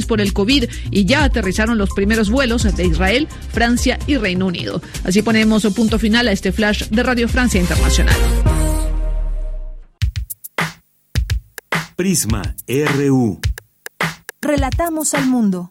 por el COVID y ya aterrizaron los primeros vuelos de Israel, Francia y Reino Unido. Así ponemos punto final a este flash de Radio Francia Internacional. Prisma RU. Relatamos al mundo.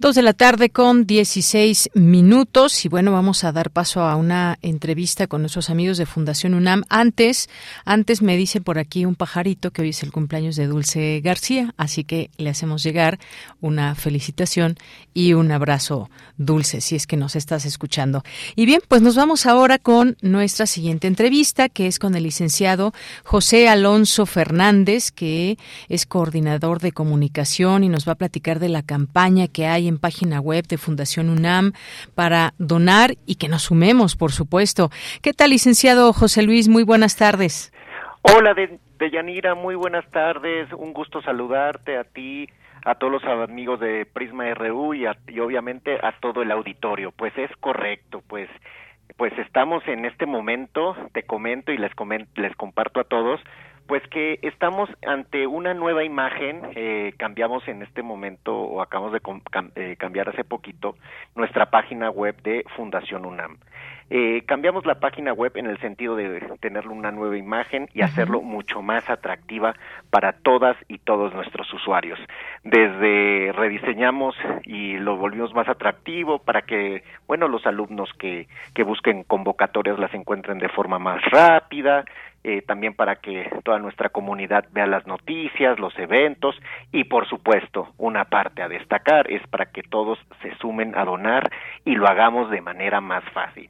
Dos de la tarde con 16 minutos y bueno, vamos a dar paso a una entrevista con nuestros amigos de Fundación UNAM. Antes, antes me dice por aquí un pajarito que hoy es el cumpleaños de Dulce García, así que le hacemos llegar una felicitación y un abrazo dulce si es que nos estás escuchando. Y bien, pues nos vamos ahora con nuestra siguiente entrevista que es con el licenciado José Alonso Fernández, que es coordinador de comunicación y nos va a platicar de la campaña que hay en página web de Fundación UNAM para donar y que nos sumemos, por supuesto. ¿Qué tal, licenciado José Luis? Muy buenas tardes. Hola, de, Yanira, muy buenas tardes. Un gusto saludarte a ti, a todos los amigos de Prisma RU y, y obviamente a todo el auditorio. Pues es correcto, pues pues estamos en este momento, te comento y les comento, les comparto a todos pues que estamos ante una nueva imagen, eh, cambiamos en este momento o acabamos de eh, cambiar hace poquito nuestra página web de Fundación UNAM. Eh, cambiamos la página web en el sentido de tenerle una nueva imagen y hacerlo mucho más atractiva para todas y todos nuestros usuarios. Desde rediseñamos y lo volvimos más atractivo para que, bueno, los alumnos que, que busquen convocatorias las encuentren de forma más rápida, eh, también para que toda nuestra comunidad vea las noticias, los eventos y por supuesto una parte a destacar es para que todos se sumen a donar y lo hagamos de manera más fácil.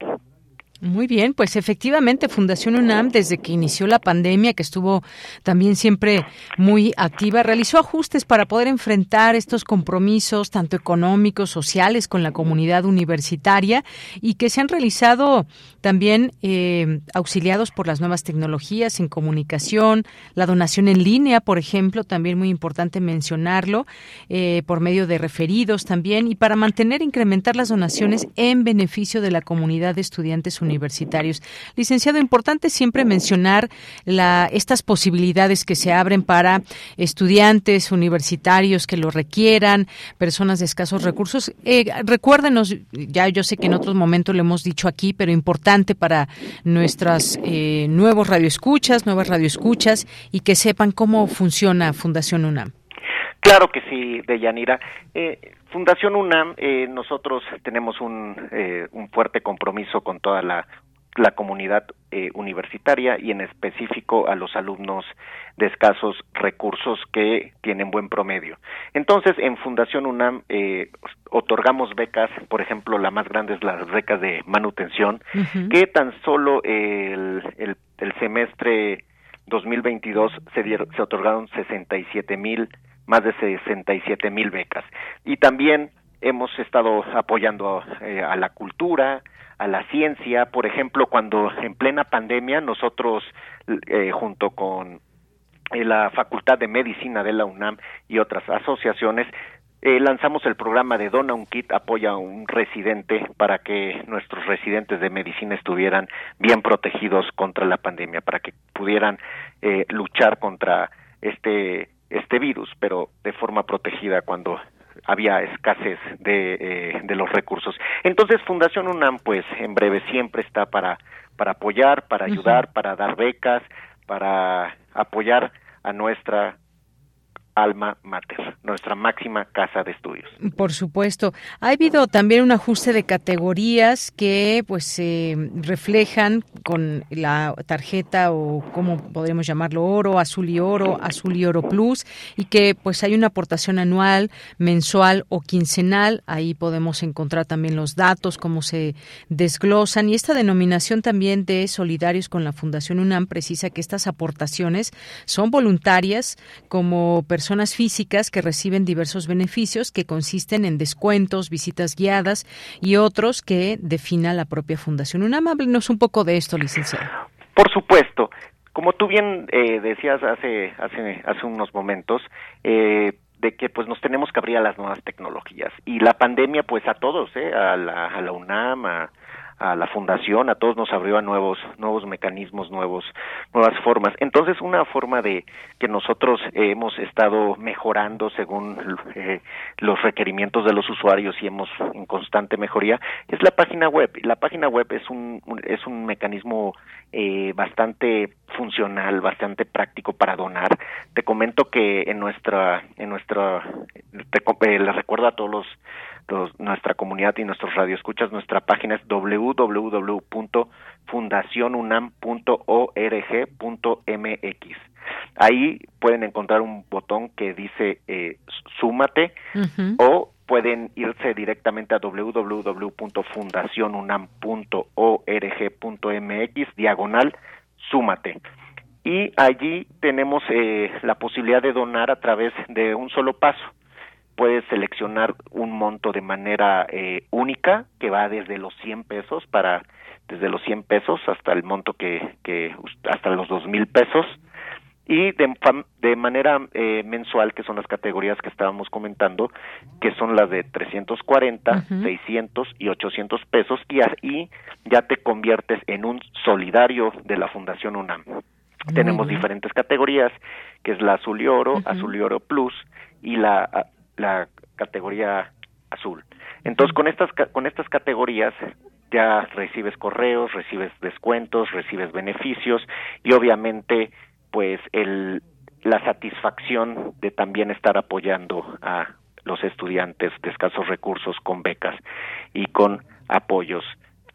Muy bien, pues efectivamente Fundación UNAM desde que inició la pandemia, que estuvo también siempre muy activa, realizó ajustes para poder enfrentar estos compromisos tanto económicos, sociales con la comunidad universitaria y que se han realizado también eh, auxiliados por las nuevas tecnologías en comunicación, la donación en línea, por ejemplo, también muy importante mencionarlo, eh, por medio de referidos también y para mantener e incrementar las donaciones en beneficio de la comunidad de estudiantes universitarios universitarios. Licenciado, importante siempre mencionar la, estas posibilidades que se abren para estudiantes universitarios que lo requieran, personas de escasos recursos. Eh, recuérdenos, ya yo sé que en otros momentos lo hemos dicho aquí, pero importante para nuestras eh, nuevos radioescuchas, nuevas radioescuchas y que sepan cómo funciona Fundación UNAM. Claro que sí, Deyanira. Eh, Fundación UNAM, eh, nosotros tenemos un, eh, un, fuerte compromiso con toda la, la comunidad eh, universitaria y en específico a los alumnos de escasos recursos que tienen buen promedio. Entonces, en Fundación UNAM eh, otorgamos becas, por ejemplo, la más grande es las becas de manutención, que tan solo el, el, el semestre 2022 se, dieron, se otorgaron 67 mil más de 67 mil becas. Y también hemos estado apoyando eh, a la cultura, a la ciencia. Por ejemplo, cuando en plena pandemia nosotros, eh, junto con eh, la Facultad de Medicina de la UNAM y otras asociaciones, lanzamos el programa de Dona un Kit, apoya a un residente para que nuestros residentes de medicina estuvieran bien protegidos contra la pandemia, para que pudieran luchar contra este este virus, pero de forma protegida cuando había escasez de, eh, de los recursos. Entonces, Fundación UNAM, pues, en breve siempre está para, para apoyar, para ayudar, para dar becas, para apoyar a nuestra alma mater, nuestra máxima casa de estudios. Por supuesto. Ha habido también un ajuste de categorías que pues se reflejan con la tarjeta o como podríamos llamarlo oro, azul y oro, azul y oro plus y que pues hay una aportación anual, mensual o quincenal. Ahí podemos encontrar también los datos, cómo se desglosan y esta denominación también de solidarios con la Fundación UNAM precisa que estas aportaciones son voluntarias como personas personas físicas que reciben diversos beneficios que consisten en descuentos, visitas guiadas y otros que defina la propia Fundación UNAM. Háblenos un poco de esto, licenciado. Por supuesto. Como tú bien eh, decías hace, hace, hace unos momentos, eh, de que pues nos tenemos que abrir a las nuevas tecnologías y la pandemia pues a todos, eh, a, la, a la UNAM, a, a la fundación, a todos nos abrió a nuevos, nuevos mecanismos, nuevos, nuevas formas. Entonces, una forma de que nosotros hemos estado mejorando según eh, los requerimientos de los usuarios y hemos en constante mejoría es la página web. La página web es un, es un mecanismo eh, bastante funcional, bastante práctico para donar. Te comento que en nuestra, en nuestra, te, les recuerdo a todos los nuestra comunidad y nuestros radioescuchas, nuestra página es www.fundacionunam.org.mx. Ahí pueden encontrar un botón que dice eh, súmate o pueden irse directamente a www.fundacionunam.org.mx diagonal súmate y allí tenemos eh, la posibilidad de donar a través de un solo paso. Puedes seleccionar un monto de manera eh, única que va desde los 100 pesos para desde los 100 pesos hasta el monto que, que hasta los 2 mil pesos. Y de, de manera eh, mensual, que son las categorías que estábamos comentando, que son las de 340, 600 y 800 pesos, y ahí ya te conviertes en un solidario de la Fundación UNAM. Tenemos diferentes categorías, que es la azul y oro, azul y oro plus y la, la categoría azul. Entonces, con estas, con estas categorías ya recibes correos, recibes descuentos, recibes beneficios y obviamente pues el la satisfacción de también estar apoyando a los estudiantes de escasos recursos con becas y con apoyos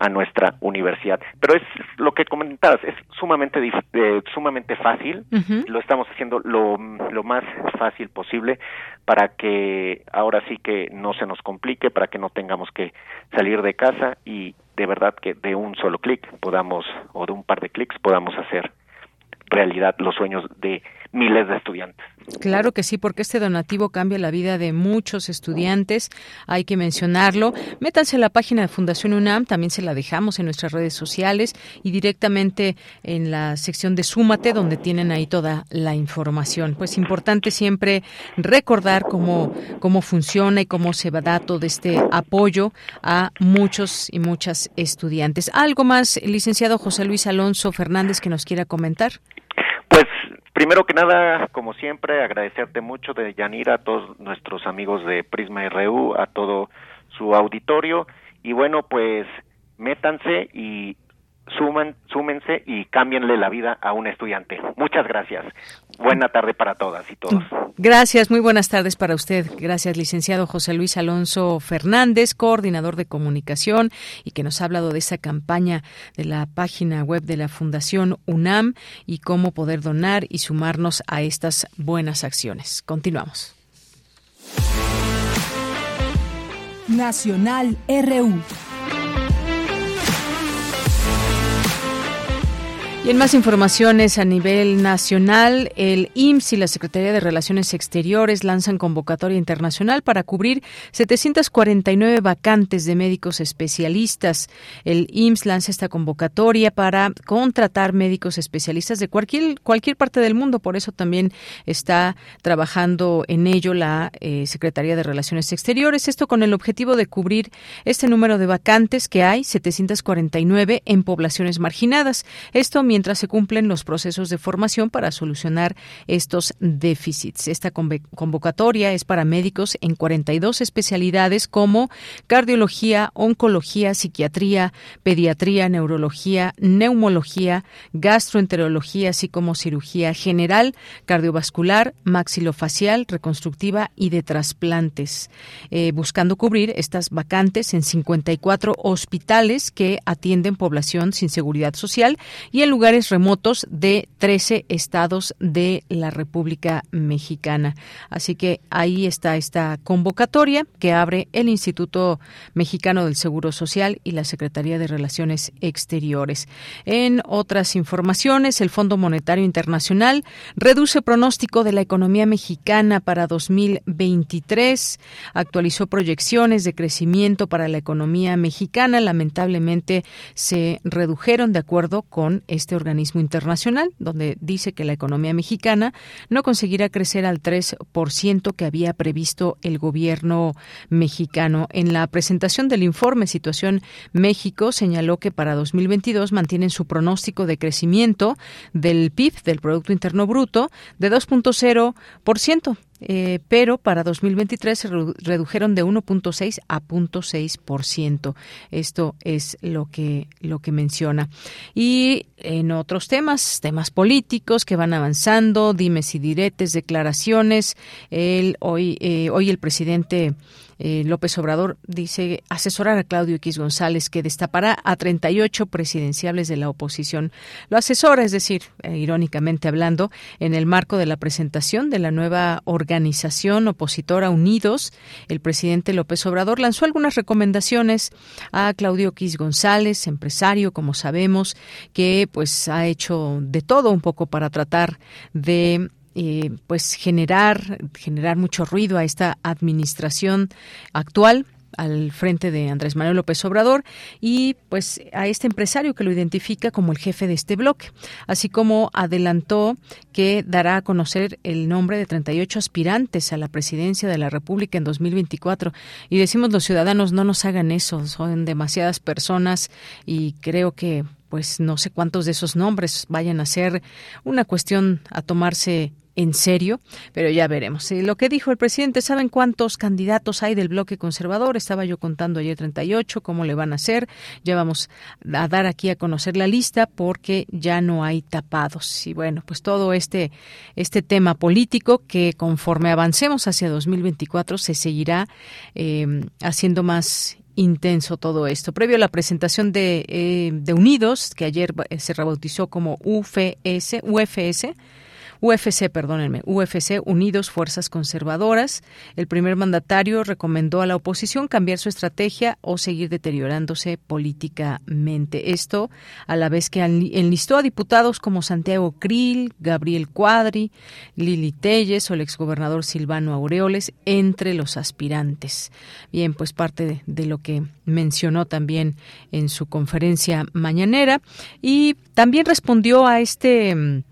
a nuestra universidad. Pero es lo que comentabas, es sumamente eh, sumamente fácil, lo estamos haciendo lo, lo más fácil posible para que ahora sí que no se nos complique, para que no tengamos que salir de casa y de verdad que de un solo clic podamos, o de un par de clics podamos hacer realidad los sueños de miles de estudiantes. Claro que sí, porque este donativo cambia la vida de muchos estudiantes, hay que mencionarlo. Métanse a la página de Fundación UNAM, también se la dejamos en nuestras redes sociales y directamente en la sección de Súmate, donde tienen ahí toda la información. Pues importante siempre recordar cómo, cómo funciona y cómo se va a dar todo este apoyo a muchos y muchas estudiantes. ¿Algo más, licenciado José Luis Alonso Fernández, que nos quiera comentar? Pues primero que nada, como siempre, agradecerte mucho de Yanira, a todos nuestros amigos de Prisma RU, a todo su auditorio. Y bueno, pues métanse y sumen, súmense y cámbienle la vida a un estudiante. Muchas gracias. Buena tarde para todas y todos. Gracias, muy buenas tardes para usted. Gracias, licenciado José Luis Alonso Fernández, coordinador de comunicación y que nos ha hablado de esa campaña de la página web de la Fundación UNAM y cómo poder donar y sumarnos a estas buenas acciones. Continuamos. Nacional RU. Y en más informaciones a nivel nacional, el IMSS y la Secretaría de Relaciones Exteriores lanzan convocatoria internacional para cubrir 749 vacantes de médicos especialistas. El IMSS lanza esta convocatoria para contratar médicos especialistas de cualquier, cualquier parte del mundo. Por eso también está trabajando en ello la eh, Secretaría de Relaciones Exteriores. Esto con el objetivo de cubrir este número de vacantes que hay, 749 en poblaciones marginadas. Esto mientras se cumplen los procesos de formación para solucionar estos déficits. Esta convocatoria es para médicos en 42 especialidades como cardiología, oncología, psiquiatría, pediatría, neurología, neumología, gastroenterología, así como cirugía general, cardiovascular, maxilofacial, reconstructiva y de trasplantes, eh, buscando cubrir estas vacantes en 54 hospitales que atienden población sin seguridad social y en lugar lugares remotos de 13 estados de la República Mexicana. Así que ahí está esta convocatoria que abre el Instituto Mexicano del Seguro Social y la Secretaría de Relaciones Exteriores. En otras informaciones, el Fondo Monetario Internacional reduce pronóstico de la economía mexicana para 2023, actualizó proyecciones de crecimiento para la economía mexicana, lamentablemente se redujeron de acuerdo con este este organismo internacional, donde dice que la economía mexicana no conseguirá crecer al 3% que había previsto el gobierno mexicano. En la presentación del informe Situación México señaló que para 2022 mantienen su pronóstico de crecimiento del PIB, del Producto Interno Bruto, de 2.0%. Eh, pero para 2023 se redujeron de 1.6 a 0.6%. Esto es lo que lo que menciona. Y en otros temas, temas políticos que van avanzando, dimes y diretes, declaraciones. El, hoy, eh, hoy el presidente eh, López Obrador dice asesorar a Claudio X González que destapará a 38 presidenciables de la oposición. Lo asesora, es decir, eh, irónicamente hablando, en el marco de la presentación de la nueva organización opositora Unidos, el presidente López Obrador lanzó algunas recomendaciones a Claudio X González, empresario, como sabemos, que pues ha hecho de todo un poco para tratar de eh, pues generar generar mucho ruido a esta administración actual al frente de Andrés Manuel López Obrador y pues a este empresario que lo identifica como el jefe de este bloque, así como adelantó que dará a conocer el nombre de 38 aspirantes a la presidencia de la República en 2024 y decimos los ciudadanos no nos hagan eso, son demasiadas personas y creo que pues no sé cuántos de esos nombres vayan a ser una cuestión a tomarse en serio, pero ya veremos. lo que dijo el presidente, ¿saben cuántos candidatos hay del bloque conservador? Estaba yo contando ayer 38, ¿cómo le van a hacer? Ya vamos a dar aquí a conocer la lista porque ya no hay tapados. Y bueno, pues todo este, este tema político que conforme avancemos hacia 2024 se seguirá eh, haciendo más intenso todo esto. Previo a la presentación de, eh, de Unidos, que ayer se rebautizó como UFS, UFS, UFC, perdónenme, UFC Unidos Fuerzas Conservadoras. El primer mandatario recomendó a la oposición cambiar su estrategia o seguir deteriorándose políticamente. Esto a la vez que enlistó a diputados como Santiago Krill, Gabriel Cuadri, Lili Telles o el exgobernador Silvano Aureoles entre los aspirantes. Bien, pues parte de, de lo que mencionó también en su conferencia mañanera y también respondió a este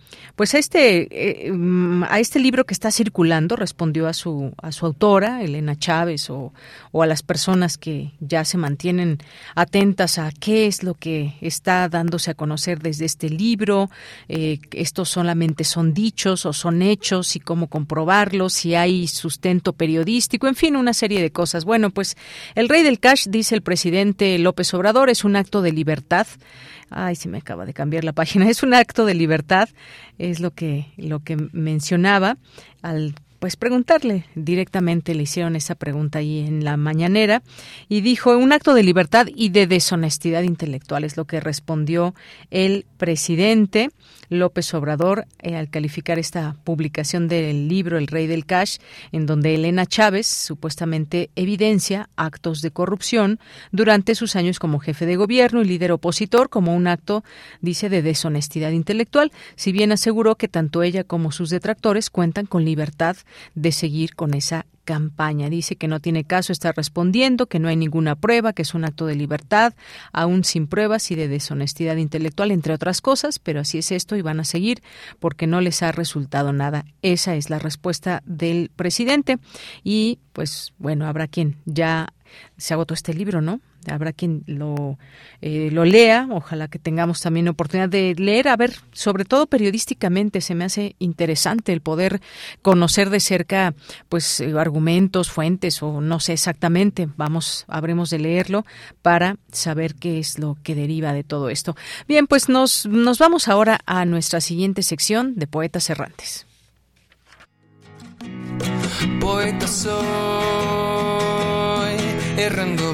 pues a este, eh, mm, a este libro que está circulando respondió a su, a su autora, Elena Chávez, o, o, a las personas que ya se mantienen atentas a qué es lo que está dándose a conocer desde este libro, eh, estos solamente son dichos o son hechos y cómo comprobarlos, si hay sustento periodístico, en fin, una serie de cosas. Bueno, pues el rey del cash, dice el presidente López Obrador, es un acto de libertad Ay, se me acaba de cambiar la página. Es un acto de libertad, es lo que lo que mencionaba al pues preguntarle directamente, le hicieron esa pregunta ahí en la mañanera y dijo un acto de libertad y de deshonestidad intelectual es lo que respondió el presidente López Obrador eh, al calificar esta publicación del libro El Rey del Cash, en donde Elena Chávez supuestamente evidencia actos de corrupción durante sus años como jefe de gobierno y líder opositor como un acto, dice, de deshonestidad intelectual, si bien aseguró que tanto ella como sus detractores cuentan con libertad de seguir con esa campaña. Dice que no tiene caso estar respondiendo, que no hay ninguna prueba, que es un acto de libertad, aún sin pruebas y de deshonestidad intelectual, entre otras cosas, pero así es esto y van a seguir porque no les ha resultado nada. Esa es la respuesta del presidente. Y pues bueno, habrá quien ya se agotó este libro, ¿no? Habrá quien lo, eh, lo lea, ojalá que tengamos también oportunidad de leer, a ver, sobre todo periodísticamente, se me hace interesante el poder conocer de cerca, pues, eh, argumentos, fuentes, o no sé exactamente, vamos, habremos de leerlo para saber qué es lo que deriva de todo esto. Bien, pues nos, nos vamos ahora a nuestra siguiente sección de Poetas Errantes. Poeta soy, errando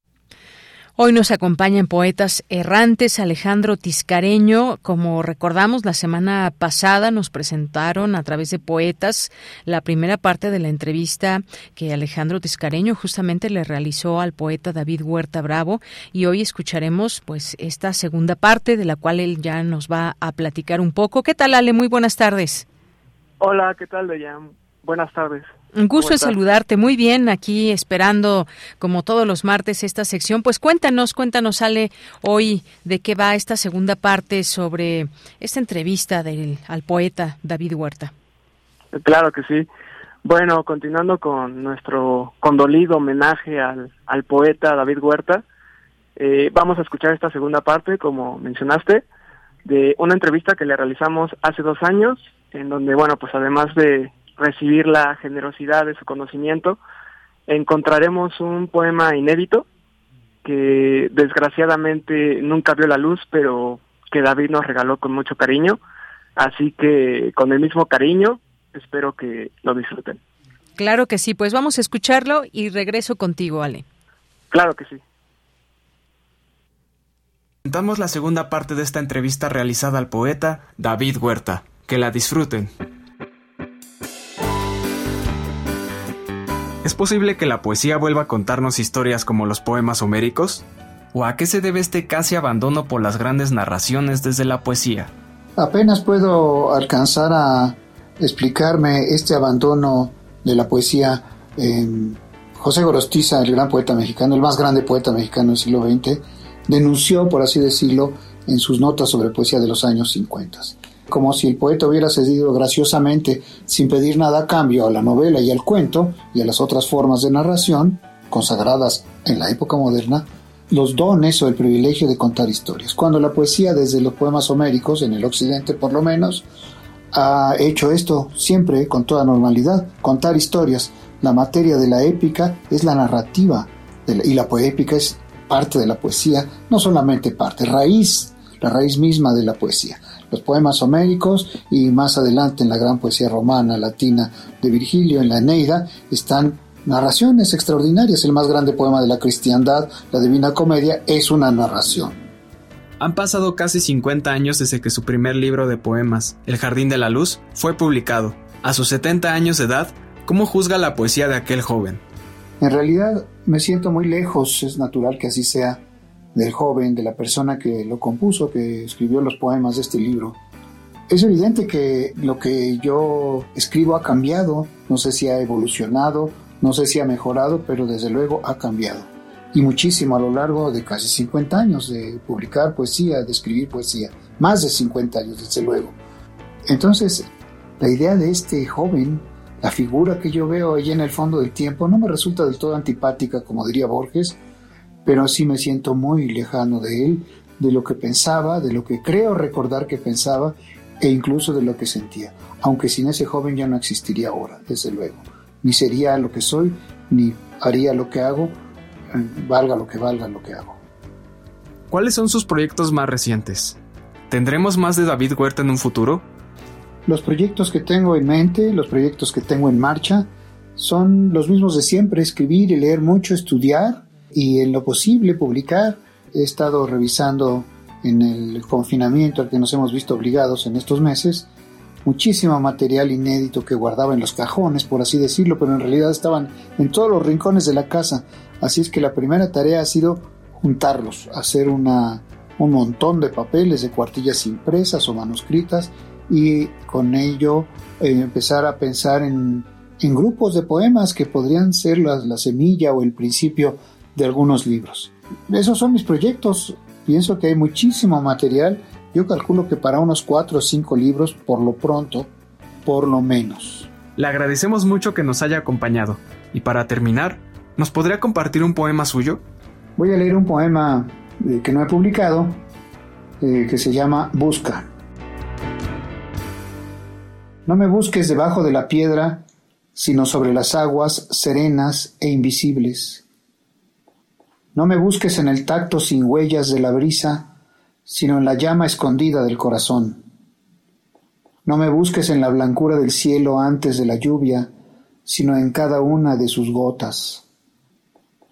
Hoy nos acompañan poetas errantes Alejandro Tiscareño. Como recordamos, la semana pasada nos presentaron a través de poetas la primera parte de la entrevista que Alejandro Tiscareño justamente le realizó al poeta David Huerta Bravo y hoy escucharemos pues esta segunda parte de la cual él ya nos va a platicar un poco. ¿Qué tal Ale? Muy buenas tardes. Hola, ¿qué tal Deyan? Buenas tardes. Un gusto saludarte. Muy bien, aquí esperando, como todos los martes, esta sección. Pues cuéntanos, cuéntanos, Ale, hoy de qué va esta segunda parte sobre esta entrevista del, al poeta David Huerta. Claro que sí. Bueno, continuando con nuestro condolido homenaje al, al poeta David Huerta, eh, vamos a escuchar esta segunda parte, como mencionaste, de una entrevista que le realizamos hace dos años, en donde, bueno, pues además de recibir la generosidad de su conocimiento, encontraremos un poema inédito que desgraciadamente nunca vio la luz, pero que David nos regaló con mucho cariño. Así que con el mismo cariño, espero que lo disfruten. Claro que sí, pues vamos a escucharlo y regreso contigo, Ale. Claro que sí. Damos la segunda parte de esta entrevista realizada al poeta David Huerta. Que la disfruten. ¿Es posible que la poesía vuelva a contarnos historias como los poemas homéricos? ¿O a qué se debe este casi abandono por las grandes narraciones desde la poesía? Apenas puedo alcanzar a explicarme este abandono de la poesía. José Gorostiza, el gran poeta mexicano, el más grande poeta mexicano del siglo XX, denunció, por así decirlo, en sus notas sobre poesía de los años 50. Como si el poeta hubiera cedido graciosamente, sin pedir nada a cambio, a la novela y al cuento y a las otras formas de narración, consagradas en la época moderna, los dones o el privilegio de contar historias. Cuando la poesía, desde los poemas homéricos, en el occidente por lo menos, ha hecho esto siempre con toda normalidad, contar historias. La materia de la épica es la narrativa y la poépica es parte de la poesía, no solamente parte, raíz, la raíz misma de la poesía. Los poemas homéricos y más adelante en la gran poesía romana, latina de Virgilio, en la Eneida, están narraciones extraordinarias. El más grande poema de la cristiandad, la Divina Comedia, es una narración. Han pasado casi 50 años desde que su primer libro de poemas, El Jardín de la Luz, fue publicado. A sus 70 años de edad, ¿cómo juzga la poesía de aquel joven? En realidad me siento muy lejos, es natural que así sea, del joven, de la persona que lo compuso, que escribió los poemas de este libro. Es evidente que lo que yo escribo ha cambiado, no sé si ha evolucionado, no sé si ha mejorado, pero desde luego ha cambiado. Y muchísimo a lo largo de casi 50 años de publicar poesía, de escribir poesía. Más de 50 años, desde luego. Entonces, la idea de este joven la figura que yo veo allí en el fondo del tiempo no me resulta del todo antipática, como diría Borges, pero sí me siento muy lejano de él, de lo que pensaba, de lo que creo recordar que pensaba e incluso de lo que sentía. Aunque sin ese joven ya no existiría ahora, desde luego. Ni sería lo que soy, ni haría lo que hago, valga lo que valga lo que hago. ¿Cuáles son sus proyectos más recientes? ¿Tendremos más de David Huerta en un futuro? Los proyectos que tengo en mente, los proyectos que tengo en marcha, son los mismos de siempre, escribir y leer mucho, estudiar y en lo posible publicar. He estado revisando en el confinamiento al que nos hemos visto obligados en estos meses, muchísimo material inédito que guardaba en los cajones, por así decirlo, pero en realidad estaban en todos los rincones de la casa. Así es que la primera tarea ha sido juntarlos, hacer una, un montón de papeles, de cuartillas impresas o manuscritas y con ello eh, empezar a pensar en, grupos de poemas que podrían ser la, la semilla o el principio de algunos libros. Esos son mis proyectos. Pienso que hay muchísimo material. Yo calculo que para unos cuatro o cinco libros, por lo pronto, por lo menos. Le agradecemos mucho que nos haya acompañado. Y para terminar, ¿nos podría compartir un poema suyo? Voy a leer un poema eh, que no he publicado, eh, que se llama Busca. No me busques debajo de la piedra, sino sobre las aguas serenas e invisibles. No me busques en el tacto sin huellas de la brisa, sino en la llama escondida del corazón. No me busques en la blancura del cielo antes de la lluvia, sino en cada una de sus gotas.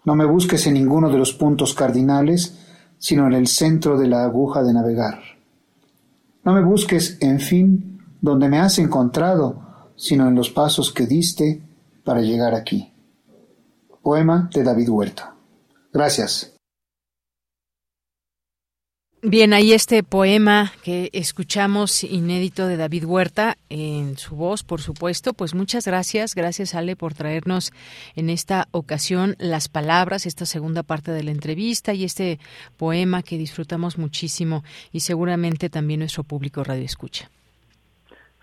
No me busques en ninguno de los puntos cardinales, sino en el centro de la aguja de navegar. No me busques, en fin, donde me has encontrado, sino en los pasos que diste para llegar aquí. Poema de David Huerta. Gracias. Bien, ahí este poema que escuchamos inédito de David Huerta en su voz, por supuesto. Pues muchas gracias, gracias Ale por traernos en esta ocasión las palabras, esta segunda parte de la entrevista y este poema que disfrutamos muchísimo y seguramente también nuestro público radio escucha.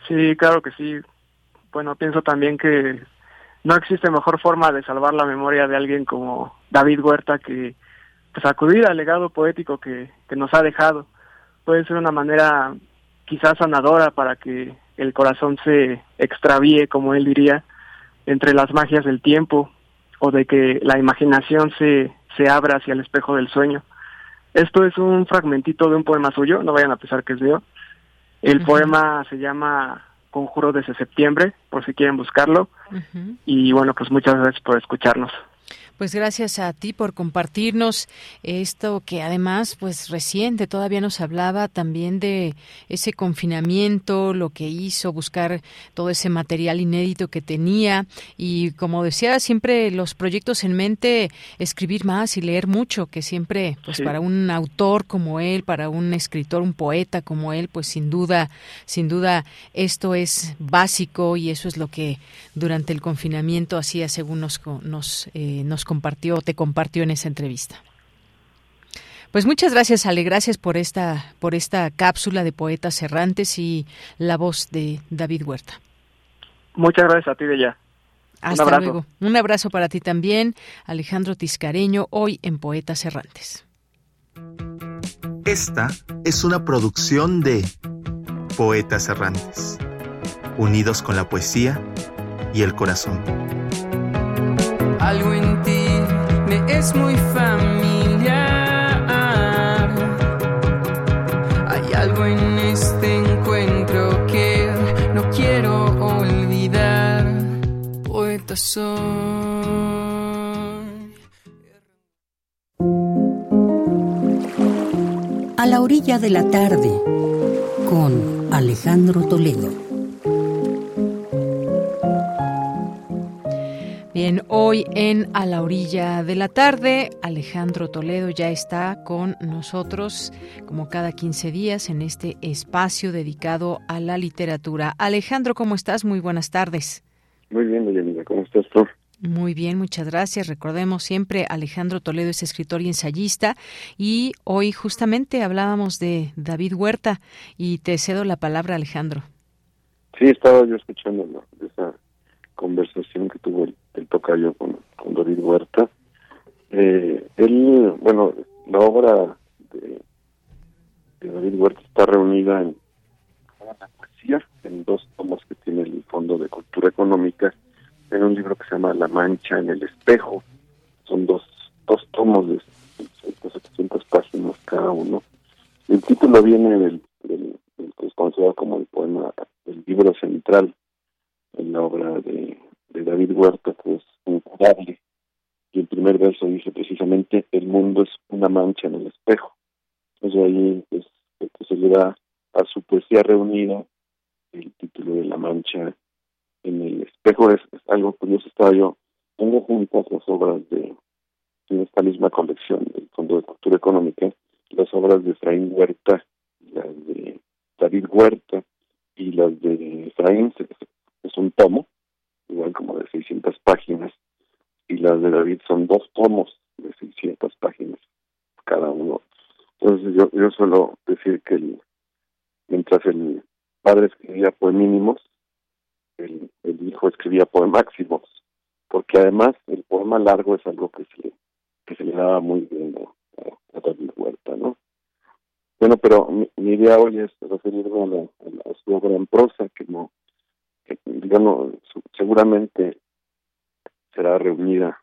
Sí, claro que sí. Bueno, pienso también que no existe mejor forma de salvar la memoria de alguien como David Huerta que pues acudir al legado poético que, que nos ha dejado. puede ser una manera quizás sanadora para que el corazón se extravíe, como él diría, entre las magias del tiempo o de que la imaginación se, se abra hacia el espejo del sueño. Esto es un fragmentito de un poema suyo, no vayan a pensar que es mío. El poema se llama Conjuro desde septiembre, por si quieren buscarlo. Y bueno, pues muchas gracias por escucharnos. Pues gracias a ti por compartirnos esto que además, pues reciente, todavía nos hablaba también de ese confinamiento, lo que hizo, buscar todo ese material inédito que tenía. Y como decía, siempre los proyectos en mente, escribir más y leer mucho, que siempre, pues para un autor como él, para un escritor, un poeta como él, pues sin duda, sin duda esto es básico y eso es lo que durante el confinamiento hacía según nos, nos, eh, nos compartió, te compartió en esa entrevista. Pues muchas gracias, Ale, gracias por esta, por esta cápsula de poetas errantes y la voz de David Huerta. Muchas gracias a ti, Bella. Hasta luego. Un abrazo para ti también, Alejandro Tiscareño, hoy en Poetas Errantes. Esta es una producción de Poetas Errantes, unidos con la poesía y el corazón. Algo en ti me es muy familiar. Hay algo en este encuentro que no quiero olvidar. Poeta soy. A la orilla de la tarde, con Alejandro Toledo. Bien, hoy en A la orilla de la tarde, Alejandro Toledo ya está con nosotros, como cada 15 días, en este espacio dedicado a la literatura. Alejandro, ¿cómo estás? Muy buenas tardes. Muy bien, Miguel, ¿cómo estás tú? Muy bien, muchas gracias. Recordemos siempre, Alejandro Toledo es escritor y ensayista y hoy justamente hablábamos de David Huerta y te cedo la palabra, Alejandro. Sí, estaba yo escuchando esa conversación que tuvo el, tocayo con, con David Huerta. Eh, él, bueno, la obra de, David Huerta está reunida en una poesía, en dos tomos que tiene el Fondo de Cultura Económica, en un libro que se llama La Mancha en el Espejo. Son dos, dos tomos de 700 páginas cada uno. El título viene del, del, del que es considerado como el poema, el libro central en la obra de, David Huerta, que es incurable. Y el primer verso dice precisamente, el mundo es una mancha en el espejo. Entonces ahí pues, se le da a su poesía reunida el título de La mancha en el espejo. Es, algo curioso, estaba yo, tengo juntas las obras de, en esta misma colección del Fondo de Cultura Económica, las obras de Efraín Huerta, las de David Huerta y las de Efraín es un tomo, igual como de 600 páginas, y las de David son dos tomos de 600 páginas cada uno. Entonces yo, yo suelo decir que el, mientras el padre escribía poemínimos, el, el hijo escribía poemáximos, porque además el poema largo es algo que se, que se le daba muy bien a, David Huerta, ¿no? Bueno, pero mi, idea hoy es referirme a, la, a, su obra en prosa, que no digamos, seguramente será reunida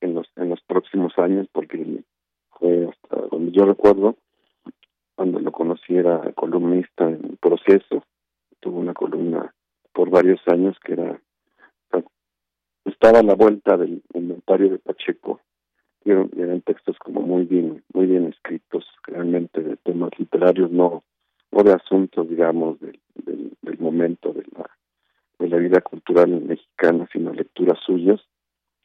en los en los próximos años porque fue hasta donde yo recuerdo cuando lo conocí era columnista en proceso tuvo una columna por varios años que era estaba a la vuelta del inventario de Pacheco y eran, textos como muy bien muy bien escritos realmente de temas literarios no no de asuntos digamos del, del momento de la de la vida cultural mexicana, sino lecturas suyas.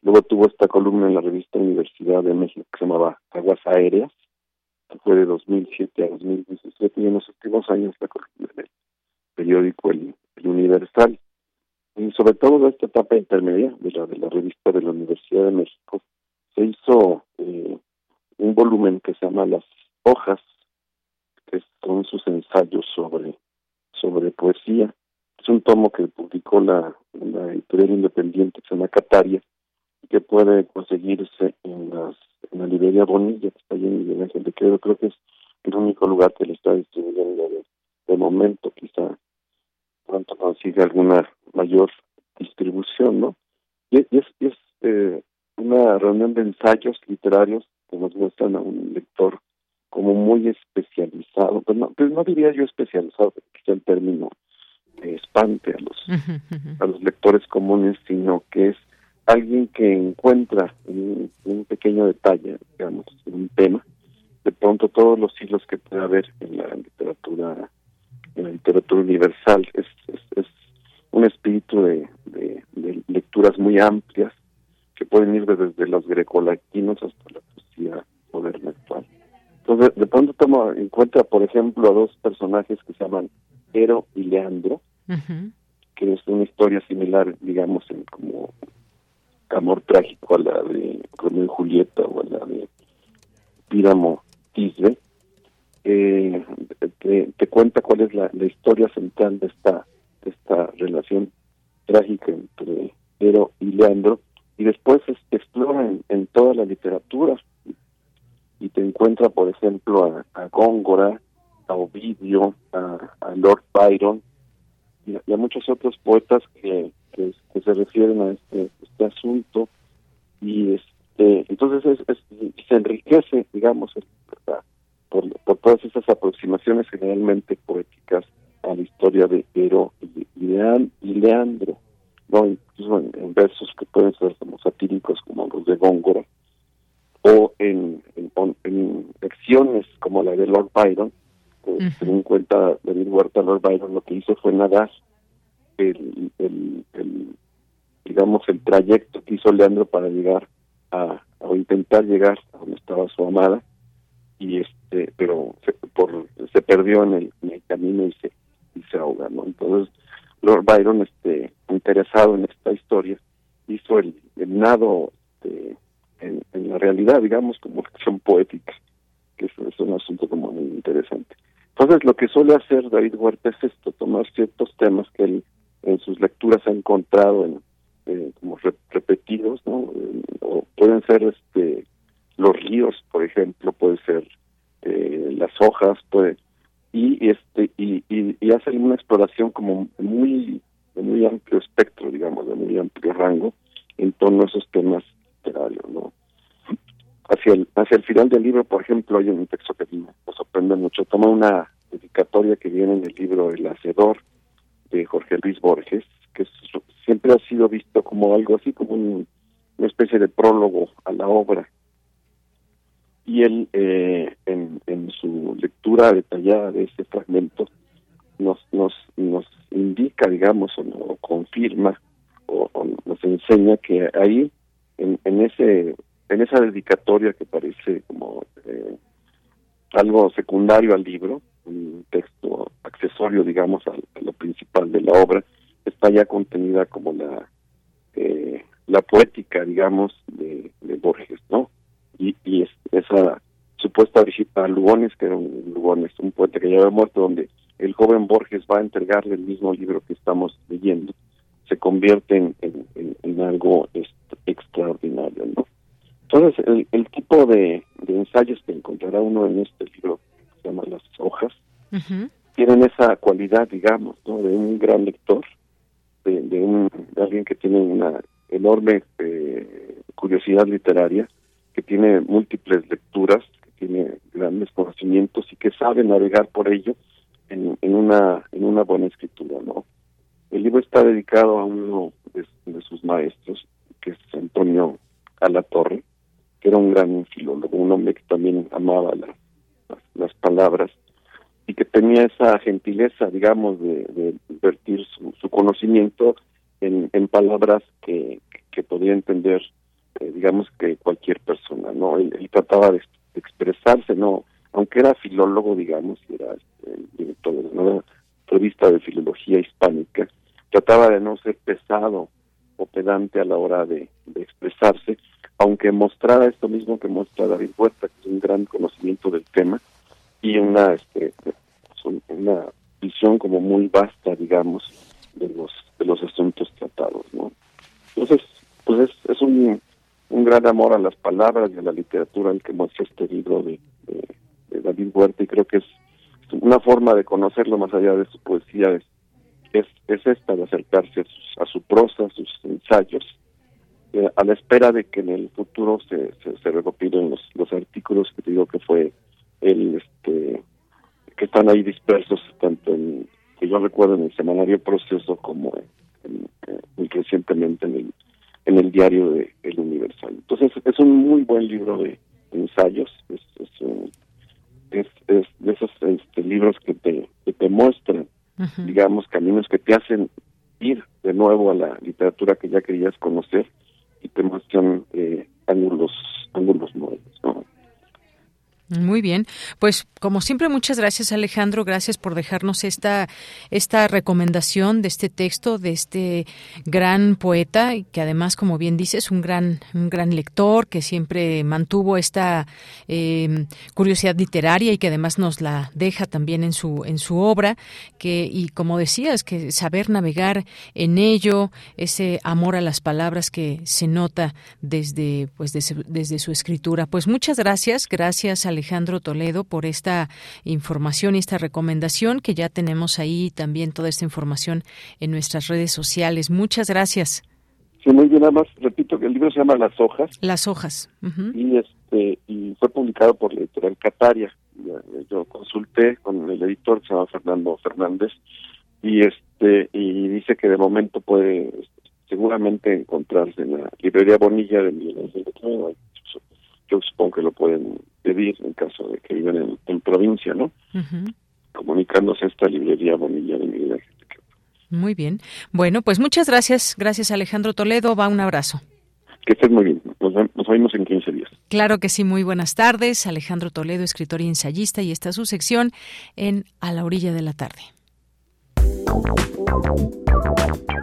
Luego tuvo esta columna en la revista Universidad de México que se llamaba Aguas Aéreas, que fue de 2007 a 2017, y en los últimos años la columna del periódico El, Universal. Y sobre todo de esta etapa intermedia de la de la revista de la Universidad de México, se hizo eh, un volumen que se llama Las Hojas, que son sus ensayos sobre, sobre poesía, es un tomo que publicó la, editorial independiente que se llama Cataria que puede conseguirse en las en la librería Bonilla que está allí en Miguel Ángel de Creo que es el único lugar que le está distribuyendo momento. Quizá pronto consiga alguna mayor distribución, ¿no? Y, es, es eh, una reunión de ensayos literarios que nos muestran a un lector como muy especializado, pero no, pero no diría yo especializado, quizá el término espante a los, a los lectores comunes, sino que es alguien que encuentra en un pequeño detalle, digamos, en un tema, de pronto todos los hilos que puede haber en la literatura en la literatura universal es, es, un espíritu de, de, lecturas muy amplias que pueden ir desde los grecolatinos hasta la poesía moderna actual. Entonces, de pronto toma en cuenta, por ejemplo, a dos personajes que se llaman Ero y Leandro, que es una historia similar, digamos, en como amor trágico a la de Romeo y Julieta o a la de Píramo Tisbe, eh, te, cuenta cuál es la, historia central de esta, de esta relación trágica entre Ero y Leandro, y después explora en, toda la literatura y te encuentra, por ejemplo, a, Góngora, a Ovidio, a, Lord Byron y a, muchos otros poetas que, que, se refieren a este, este asunto y este entonces es, se enriquece, digamos, por, por todas esas aproximaciones generalmente poéticas a la historia de Ero y, y Leandro, ¿no? incluso en, versos que pueden ser como satíricos como los de Góngora, o en, en, lecciones como la de Lord Byron, pues, según cuenta David Huerta, Lord Byron lo que hizo fue nadar el, el, el, digamos, el trayecto que hizo Leandro para llegar a, o intentar llegar a donde estaba su amada, y este pero se, por se perdió en el, en el camino y se y se ahoga no entonces Lord Byron este interesado en esta historia hizo el, el nado este, en, en, la realidad digamos como acción poética que es, es, un asunto como muy interesante entonces lo que suele hacer David Huerta es esto tomar ciertos temas que él en sus lecturas ha encontrado en eh, como repetidos no o pueden ser este los ríos, por ejemplo, puede ser eh, las hojas, puede y este y, y, hacen una exploración como muy de muy amplio espectro, digamos, de muy amplio rango en torno a esos temas literarios, ¿no? Hacia el hacia el final del libro, por ejemplo, hay un texto que nos sorprende mucho. Toma una dedicatoria que viene en el libro El Hacedor de Jorge Luis Borges, que siempre ha sido visto como algo así como una especie de prólogo a la obra y él eh, en, su lectura detallada de ese fragmento nos nos nos indica digamos o, nos confirma o, nos enseña que ahí en, en ese en esa dedicatoria que parece como eh, algo secundario al libro un texto accesorio digamos a, lo principal de la obra está ya contenida como la eh, la poética digamos de, de Borges no y, esa supuesta visita a Lugones, que era un Lugones, un poeta que ya había muerto, donde el joven Borges va a entregarle el mismo libro que estamos leyendo, se convierte en, en, algo extraordinario, ¿no? Entonces, el, el tipo de, ensayos que encontrará uno en este libro, que se llama Las hojas, tienen esa cualidad, digamos, ¿no? de un gran lector, de, de, un, de alguien que tiene una enorme eh, curiosidad literaria, que tiene múltiples lecturas, que tiene grandes conocimientos y que sabe navegar por ello en, en una en una buena escritura, ¿no? El libro está dedicado a uno de, sus maestros, que es Antonio Alatorre, que era un gran filólogo, un hombre que también amaba las, palabras y que tenía esa gentileza, digamos, de, de vertir su, conocimiento en, palabras que, podía entender eh, digamos que cualquier persona, ¿no? Él, trataba de, expresarse, ¿no? Aunque era filólogo, digamos, era este, director de una revista de filología hispánica, trataba de no ser pesado o pedante a la hora de, expresarse, aunque mostrara esto mismo que muestra David Huerta, que es un gran conocimiento del tema y una este una visión como muy vasta, digamos, de los asuntos tratados. Entonces, pues es, un gran amor a las palabras y a la literatura el que muestra este libro de, David Huerta y creo que es, una forma de conocerlo más allá de su poesía es, es, es esta, de acercarse a, su prosa, a sus ensayos, a la espera de que en el futuro se, se, se recopilen los, los artículos que te digo que fue el este que están ahí dispersos tanto en que yo recuerdo en el semanario Proceso como en, muy recientemente en el en el diario de El Universal. Entonces es un muy buen libro de ensayos, es, es, es, de esos este, libros que te, que te muestran, digamos, caminos que te hacen ir de nuevo a la literatura que ya querías conocer y te muestran eh, ángulos, ángulos. Muy bien, pues como siempre muchas gracias Alejandro, gracias por dejarnos esta esta recomendación de este texto de este gran poeta que además como bien dices un gran un gran lector que siempre mantuvo esta eh, curiosidad literaria y que además nos la deja también en su en su obra que y como decías que saber navegar en ello ese amor a las palabras que se nota desde pues desde, desde su escritura. Pues muchas gracias. Gracias Alejandro Alejandro Toledo por esta información y esta recomendación que ya tenemos ahí también toda esta información en nuestras redes sociales. Muchas gracias. Sí, muy bien, nada más repito que el libro se llama Las hojas. Las hojas. Y este y fue publicado por la editorial Cataria. Yo consulté con el editor, se llama Fernando Fernández, y este y dice que de momento puede seguramente encontrarse en la librería Bonilla de Miguel Ángel yo supongo que lo pueden pedir en caso de que vivan en, provincia, ¿no? Comunicándose a esta librería Bonilla de Miguel Muy bien. Bueno, pues muchas gracias. Gracias, Alejandro Toledo. Va un abrazo. Que estés muy bien. Nos, nos vemos en 15 días. Claro que sí. Muy buenas tardes. Alejandro Toledo, escritor y ensayista, y está su sección en A la orilla de la tarde.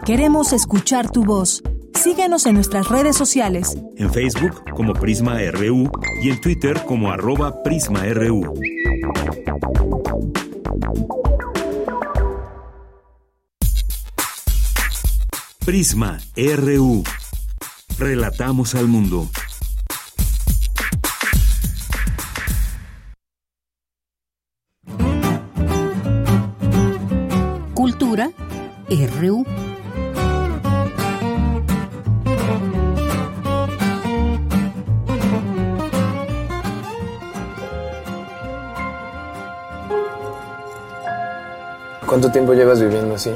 Queremos escuchar tu voz. Síguenos en nuestras redes sociales. En Facebook como Prisma RU y en Twitter como arroba PrismaRU. Prisma RU. Relatamos al mundo. Cultura RU. ¿Cuánto tiempo llevas viviendo así?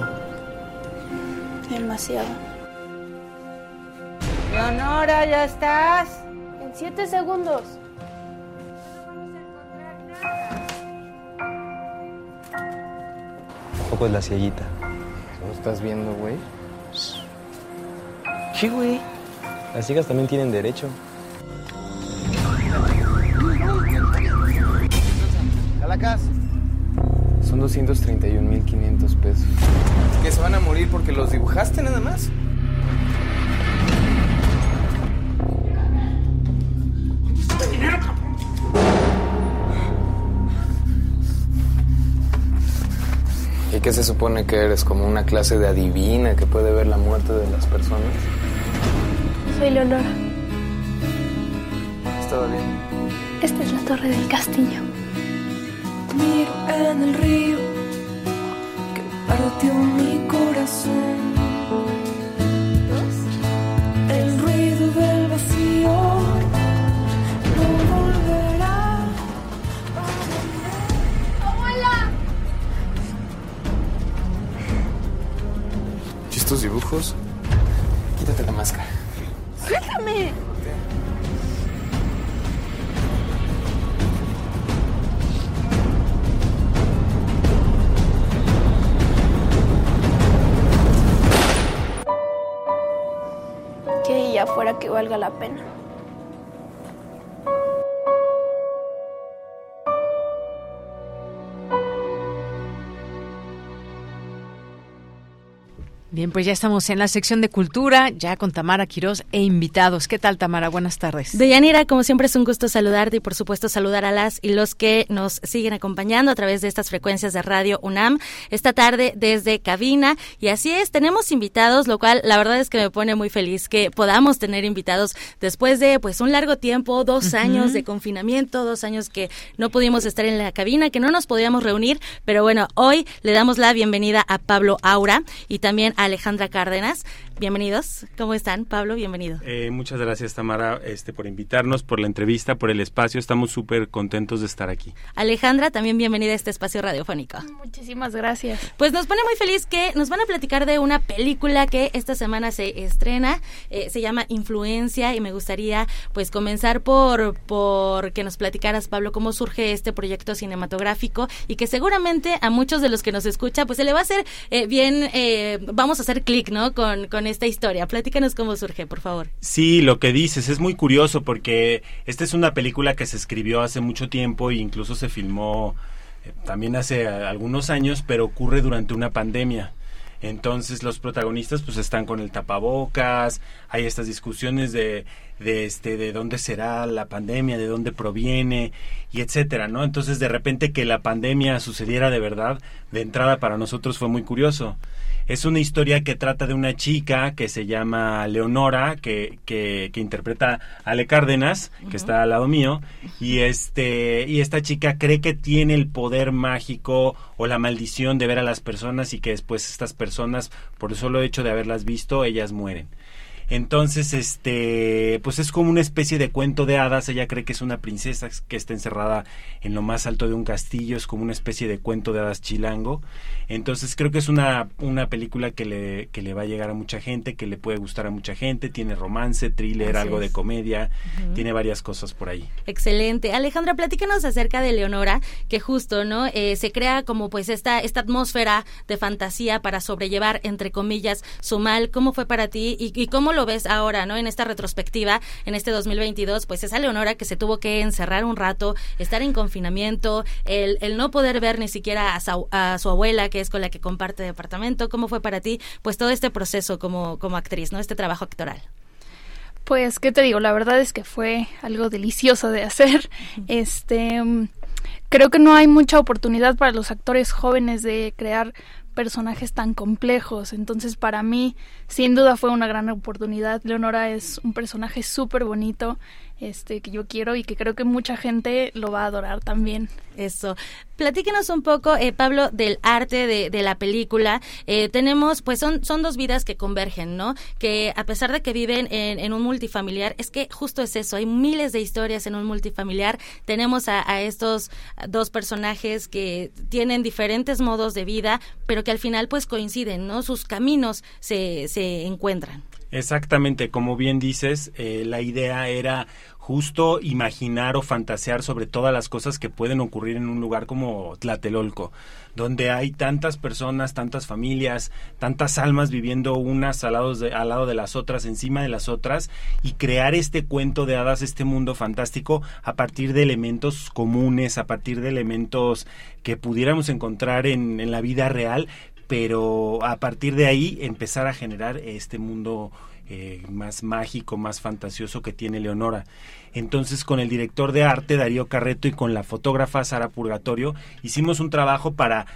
Demasiado. Leonora, ¿ya estás? En siete segundos. Tampoco es la cieguita. ¿Cómo estás viendo, güey? Sí, güey. Las ciegas también tienen derecho. ¿Calacas? Son 231.500 pesos. ¿Que se van a morir porque los dibujaste nada más? ¿Y qué se supone que eres? ¿Como una clase de adivina que puede ver la muerte de las personas? Soy Leonora. ¿Estaba bien? Esta es la torre del castillo. Miro en el río que partió mi corazón. El ruido del vacío no volverá. ¡Abuela! ¿Y estos dibujos? Valga la pena. Bien, pues ya estamos en la sección de cultura, ya con Tamara Quirós e invitados. ¿Qué tal, Tamara? Buenas tardes. Deyanira, como siempre es un gusto saludarte y por supuesto saludar a las y los que nos siguen acompañando a través de estas frecuencias de Radio UNAM esta tarde desde cabina. Y así es, tenemos invitados, lo cual la verdad es que me pone muy feliz que podamos tener invitados después de pues un largo tiempo, dos años de confinamiento, dos años que no pudimos estar en la cabina, que no nos podíamos reunir, pero bueno, hoy le damos la bienvenida a Pablo Aura y también a Alejandra Cárdenas. Bienvenidos. ¿Cómo están? Pablo, bienvenido. Eh, muchas gracias, Tamara, este, por invitarnos, por la entrevista, por el espacio. Estamos súper contentos de estar aquí. Alejandra, también bienvenida a este espacio radiofónico. Muchísimas gracias. Pues nos pone muy feliz que nos van a platicar de una película que esta semana se estrena. Eh, se llama Influencia y me gustaría pues comenzar por, por que nos platicaras, Pablo, cómo surge este proyecto cinematográfico y que seguramente a muchos de los que nos escucha pues se le va a hacer eh, bien, vamos a hacer clic, ¿no? Con, con esta historia. Platícanos cómo surge, por favor. Sí, lo que dices es muy curioso porque esta es una película que se escribió hace mucho tiempo e incluso se filmó eh, también hace algunos años, pero ocurre durante una pandemia. Entonces los protagonistas pues están con el tapabocas, hay estas discusiones de, de este de dónde será la pandemia, de dónde proviene y etcétera, ¿no? Entonces de repente que la pandemia sucediera de verdad, de entrada para nosotros fue muy curioso. Es una historia que trata de una chica que se llama Leonora, que, que, que interpreta a Ale Cárdenas, que está al lado mío, y este, y esta chica cree que tiene el poder mágico o la maldición de ver a las personas y que después estas personas, por el solo hecho de haberlas visto, ellas mueren. Entonces, este, pues es como una especie de cuento de hadas. Ella cree que es una princesa que está encerrada en lo más alto de un castillo. Es como una especie de cuento de hadas chilango. Entonces, creo que es una, una película que le, que le va a llegar a mucha gente, que le puede gustar a mucha gente. Tiene romance, thriller, Así algo de comedia. Tiene varias cosas por ahí. Excelente. Alejandra, platícanos acerca de Leonora, que justo, ¿no? Eh, se crea como pues esta, esta atmósfera de fantasía para sobrellevar, entre comillas, su mal. ¿Cómo fue para ti y, y cómo lo ves ahora, ¿no? En esta retrospectiva, en este 2022, pues esa Leonora que se tuvo que encerrar un rato, estar en confinamiento, el, el no poder ver ni siquiera a su, a su abuela, que es con la que comparte departamento. ¿Cómo fue para ti, pues todo este proceso como, como actriz, ¿no? Este trabajo actoral. Pues, ¿qué te digo? La verdad es que fue algo delicioso de hacer. Este, mm, creo que no hay mucha oportunidad para los actores jóvenes de crear personajes tan complejos. Entonces, para mí, sin duda fue una gran oportunidad. Leonora es un personaje súper bonito, este, que yo quiero y que creo que mucha gente lo va a adorar también. Eso. Platíquenos un poco, eh, Pablo, del arte de, de la película. Eh, tenemos, pues son, son dos vidas que convergen, ¿no? Que a pesar de que viven en, en un multifamiliar, es que justo es eso, hay miles de historias en un multifamiliar. Tenemos a, a estos dos personajes que tienen diferentes modos de vida, pero que al final pues coinciden, ¿no? Sus caminos se, se encuentran. Exactamente, como bien dices, eh, la idea era justo imaginar o fantasear sobre todas las cosas que pueden ocurrir en un lugar como Tlatelolco, donde hay tantas personas, tantas familias, tantas almas viviendo unas al lado, de, al lado de las otras, encima de las otras, y crear este cuento de hadas, este mundo fantástico, a partir de elementos comunes, a partir de elementos que pudiéramos encontrar en, en la vida real, pero a partir de ahí empezar a generar este mundo eh, más mágico, más fantasioso que tiene Leonora. Entonces, con el director de arte, Darío Carreto, y con la fotógrafa Sara Purgatorio, hicimos un trabajo para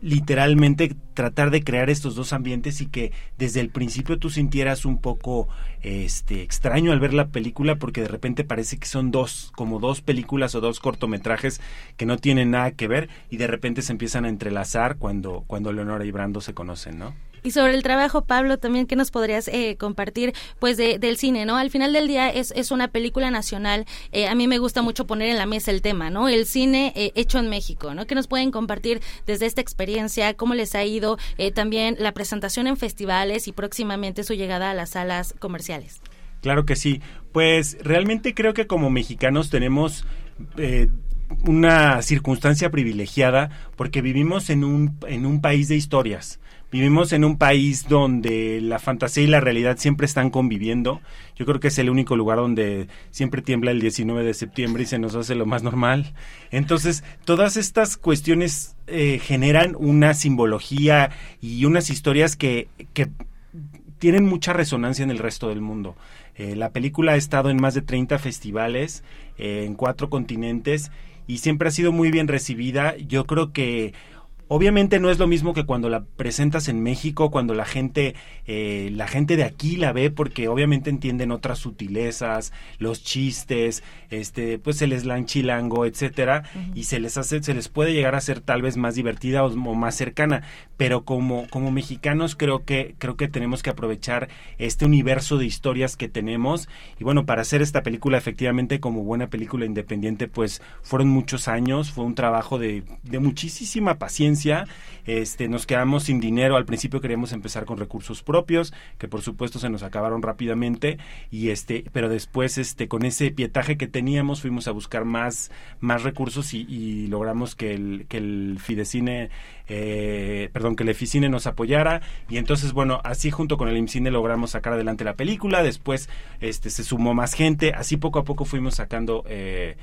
literalmente tratar de crear estos dos ambientes y que desde el principio tú sintieras un poco este extraño al ver la película porque de repente parece que son dos como dos películas o dos cortometrajes que no tienen nada que ver y de repente se empiezan a entrelazar cuando cuando Leonora y Brando se conocen, ¿no? Y sobre el trabajo, Pablo, también que nos podrías eh, compartir, pues, de, del cine, ¿no? Al final del día es, es una película nacional. Eh, a mí me gusta mucho poner en la mesa el tema, ¿no? El cine eh, hecho en México, ¿no? Que nos pueden compartir desde esta experiencia, cómo les ha ido, eh, también la presentación en festivales y próximamente su llegada a las salas comerciales. Claro que sí. Pues realmente creo que como mexicanos tenemos eh, una circunstancia privilegiada porque vivimos en un, en un país de historias vivimos en un país donde la fantasía y la realidad siempre están conviviendo. Yo creo que es el único lugar donde siempre tiembla el 19 de septiembre y se nos hace lo más normal. Entonces, todas estas cuestiones eh, generan una simbología y unas historias que, que tienen mucha resonancia en el resto del mundo. Eh, la película ha estado en más de 30 festivales, eh, en cuatro continentes, y siempre ha sido muy bien recibida. Yo creo que Obviamente no es lo mismo que cuando la presentas en México, cuando la gente, eh, la gente de aquí la ve, porque obviamente entienden otras sutilezas, los chistes, este, pues el slang chilango, etcétera, y se les hace, se les puede llegar a ser tal vez más divertida o, o, más cercana. Pero como, como mexicanos creo que, creo que tenemos que aprovechar este universo de historias que tenemos. Y bueno, para hacer esta película, efectivamente, como buena película independiente, pues fueron muchos años, fue un trabajo de, de muchísima paciencia este, nos quedamos sin dinero. Al principio queríamos empezar con recursos propios, que por supuesto se nos acabaron rápidamente. Y este, pero después, este, con ese pietaje que teníamos, fuimos a buscar más, más recursos y, logramos que el, que el Fidecine, eh, perdón, que el Eficine nos apoyara. Y entonces, bueno, así junto con el IMCINE logramos sacar adelante la película. Después, este, se sumó más gente. Así poco a poco fuimos sacando. Eh,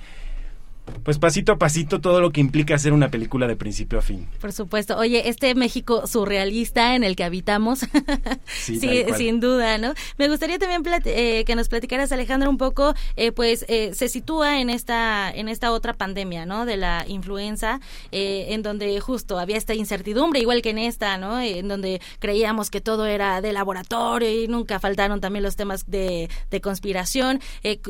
pues pasito a pasito todo lo que implica hacer una película de principio a fin. Por supuesto. Oye, este México surrealista en el que habitamos, sí, sin duda, ¿no? Me gustaría también eh, que nos platicaras, Alejandro, un poco, eh, pues eh, se sitúa en esta en esta otra pandemia, ¿no? De la influenza, en donde justo había esta incertidumbre, igual que en esta, ¿no? En donde creíamos que todo era de laboratorio y nunca faltaron también los temas de, de conspiración.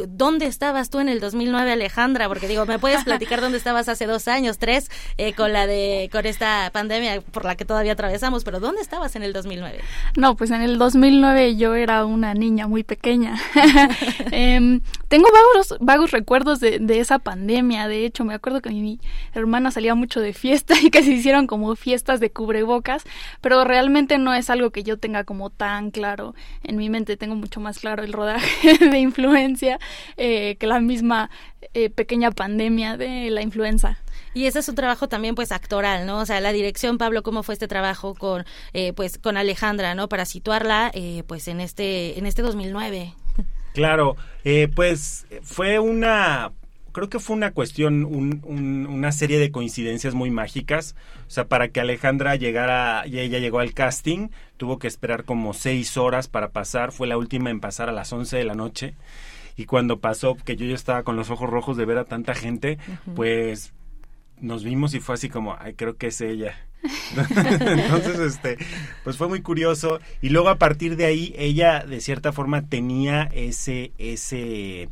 ¿Dónde estabas tú en el 2009, Alejandra? Porque digo, me puedes platicar dónde estabas hace dos años, tres, eh, con la de con esta pandemia por la que todavía atravesamos, pero ¿dónde estabas en el 2009? No, pues en el 2009 yo era una niña muy pequeña. eh, tengo vagos, vagos recuerdos de, de, esa pandemia. De hecho, me acuerdo que mi hermana salía mucho de fiesta y que se hicieron como fiestas de cubrebocas, pero realmente no es algo que yo tenga como tan claro en mi mente. Tengo mucho más claro el rodaje de influencia eh, que la misma eh, pequeña pandemia de la influenza. Y ese es un trabajo también pues actoral, ¿no? O sea, la dirección, Pablo, ¿cómo fue este trabajo con eh, pues con Alejandra, ¿no? Para situarla eh, pues en este en este 2009. Claro, eh, pues fue una creo que fue una cuestión, un, un, una serie de coincidencias muy mágicas. O sea, para que Alejandra llegara, y ella llegó al casting, tuvo que esperar como seis horas para pasar. Fue la última en pasar a las once de la noche y cuando pasó que yo ya estaba con los ojos rojos de ver a tanta gente, pues nos vimos y fue así como, ay, creo que es ella. Entonces, este, pues fue muy curioso. Y luego a partir de ahí ella de cierta forma tenía ese ese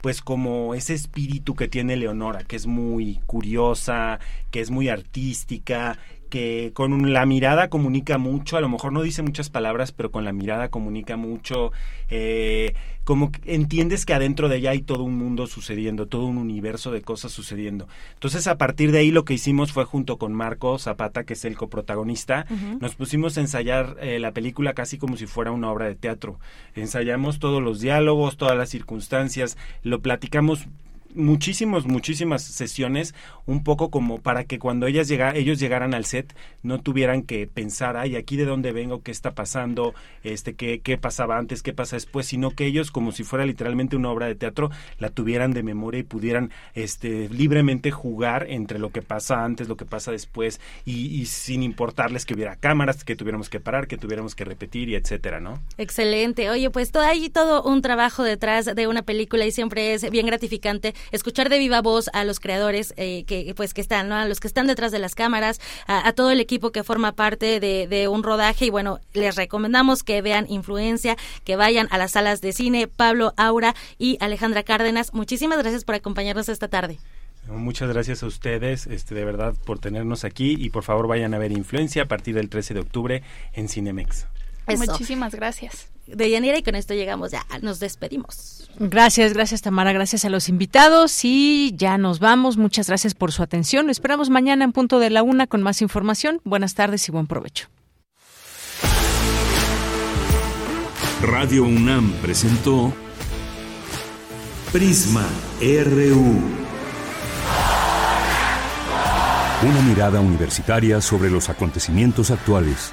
pues como ese espíritu que tiene Leonora, que es muy curiosa, que es muy artística, que con la mirada comunica mucho, a lo mejor no dice muchas palabras, pero con la mirada comunica mucho, eh, como entiendes que adentro de ella hay todo un mundo sucediendo, todo un universo de cosas sucediendo. Entonces a partir de ahí lo que hicimos fue junto con Marco Zapata, que es el coprotagonista, nos pusimos a ensayar eh, la película casi como si fuera una obra de teatro. Ensayamos todos los diálogos, todas las circunstancias, lo platicamos muchísimos, muchísimas sesiones, un poco como para que cuando ellas llega, ellos llegaran al set no tuvieran que pensar, ay, aquí de dónde vengo, qué está pasando, este, qué, qué pasaba antes, qué pasa después, sino que ellos, como si fuera literalmente una obra de teatro, la tuvieran de memoria y pudieran este, libremente jugar entre lo que pasa antes, lo que pasa después, y, y sin importarles que hubiera cámaras, que tuviéramos que parar, que tuviéramos que repetir y etcétera, ¿no? Excelente. Oye, pues todo, hay todo un trabajo detrás de una película y siempre es bien gratificante escuchar de viva voz a los creadores eh, que pues que están, a los que están detrás de las cámaras, a, todo el equipo que forma parte de, de, un rodaje y bueno, les recomendamos que vean Influencia, que vayan a las salas de cine, Pablo Aura y Alejandra Cárdenas. Muchísimas gracias por acompañarnos esta tarde. Muchas gracias a ustedes, este, de verdad, por tenernos aquí y por favor vayan a ver Influencia a partir del 13 de octubre en Cinemex. Muchísimas gracias. De Yanira y con esto llegamos ya, nos despedimos. Gracias, gracias Tamara, gracias a los invitados y ya nos vamos. Muchas gracias por su atención. Lo esperamos mañana en punto de la una con más información. Buenas tardes y buen provecho. Radio UNAM presentó Prisma RU. Una mirada universitaria sobre los acontecimientos actuales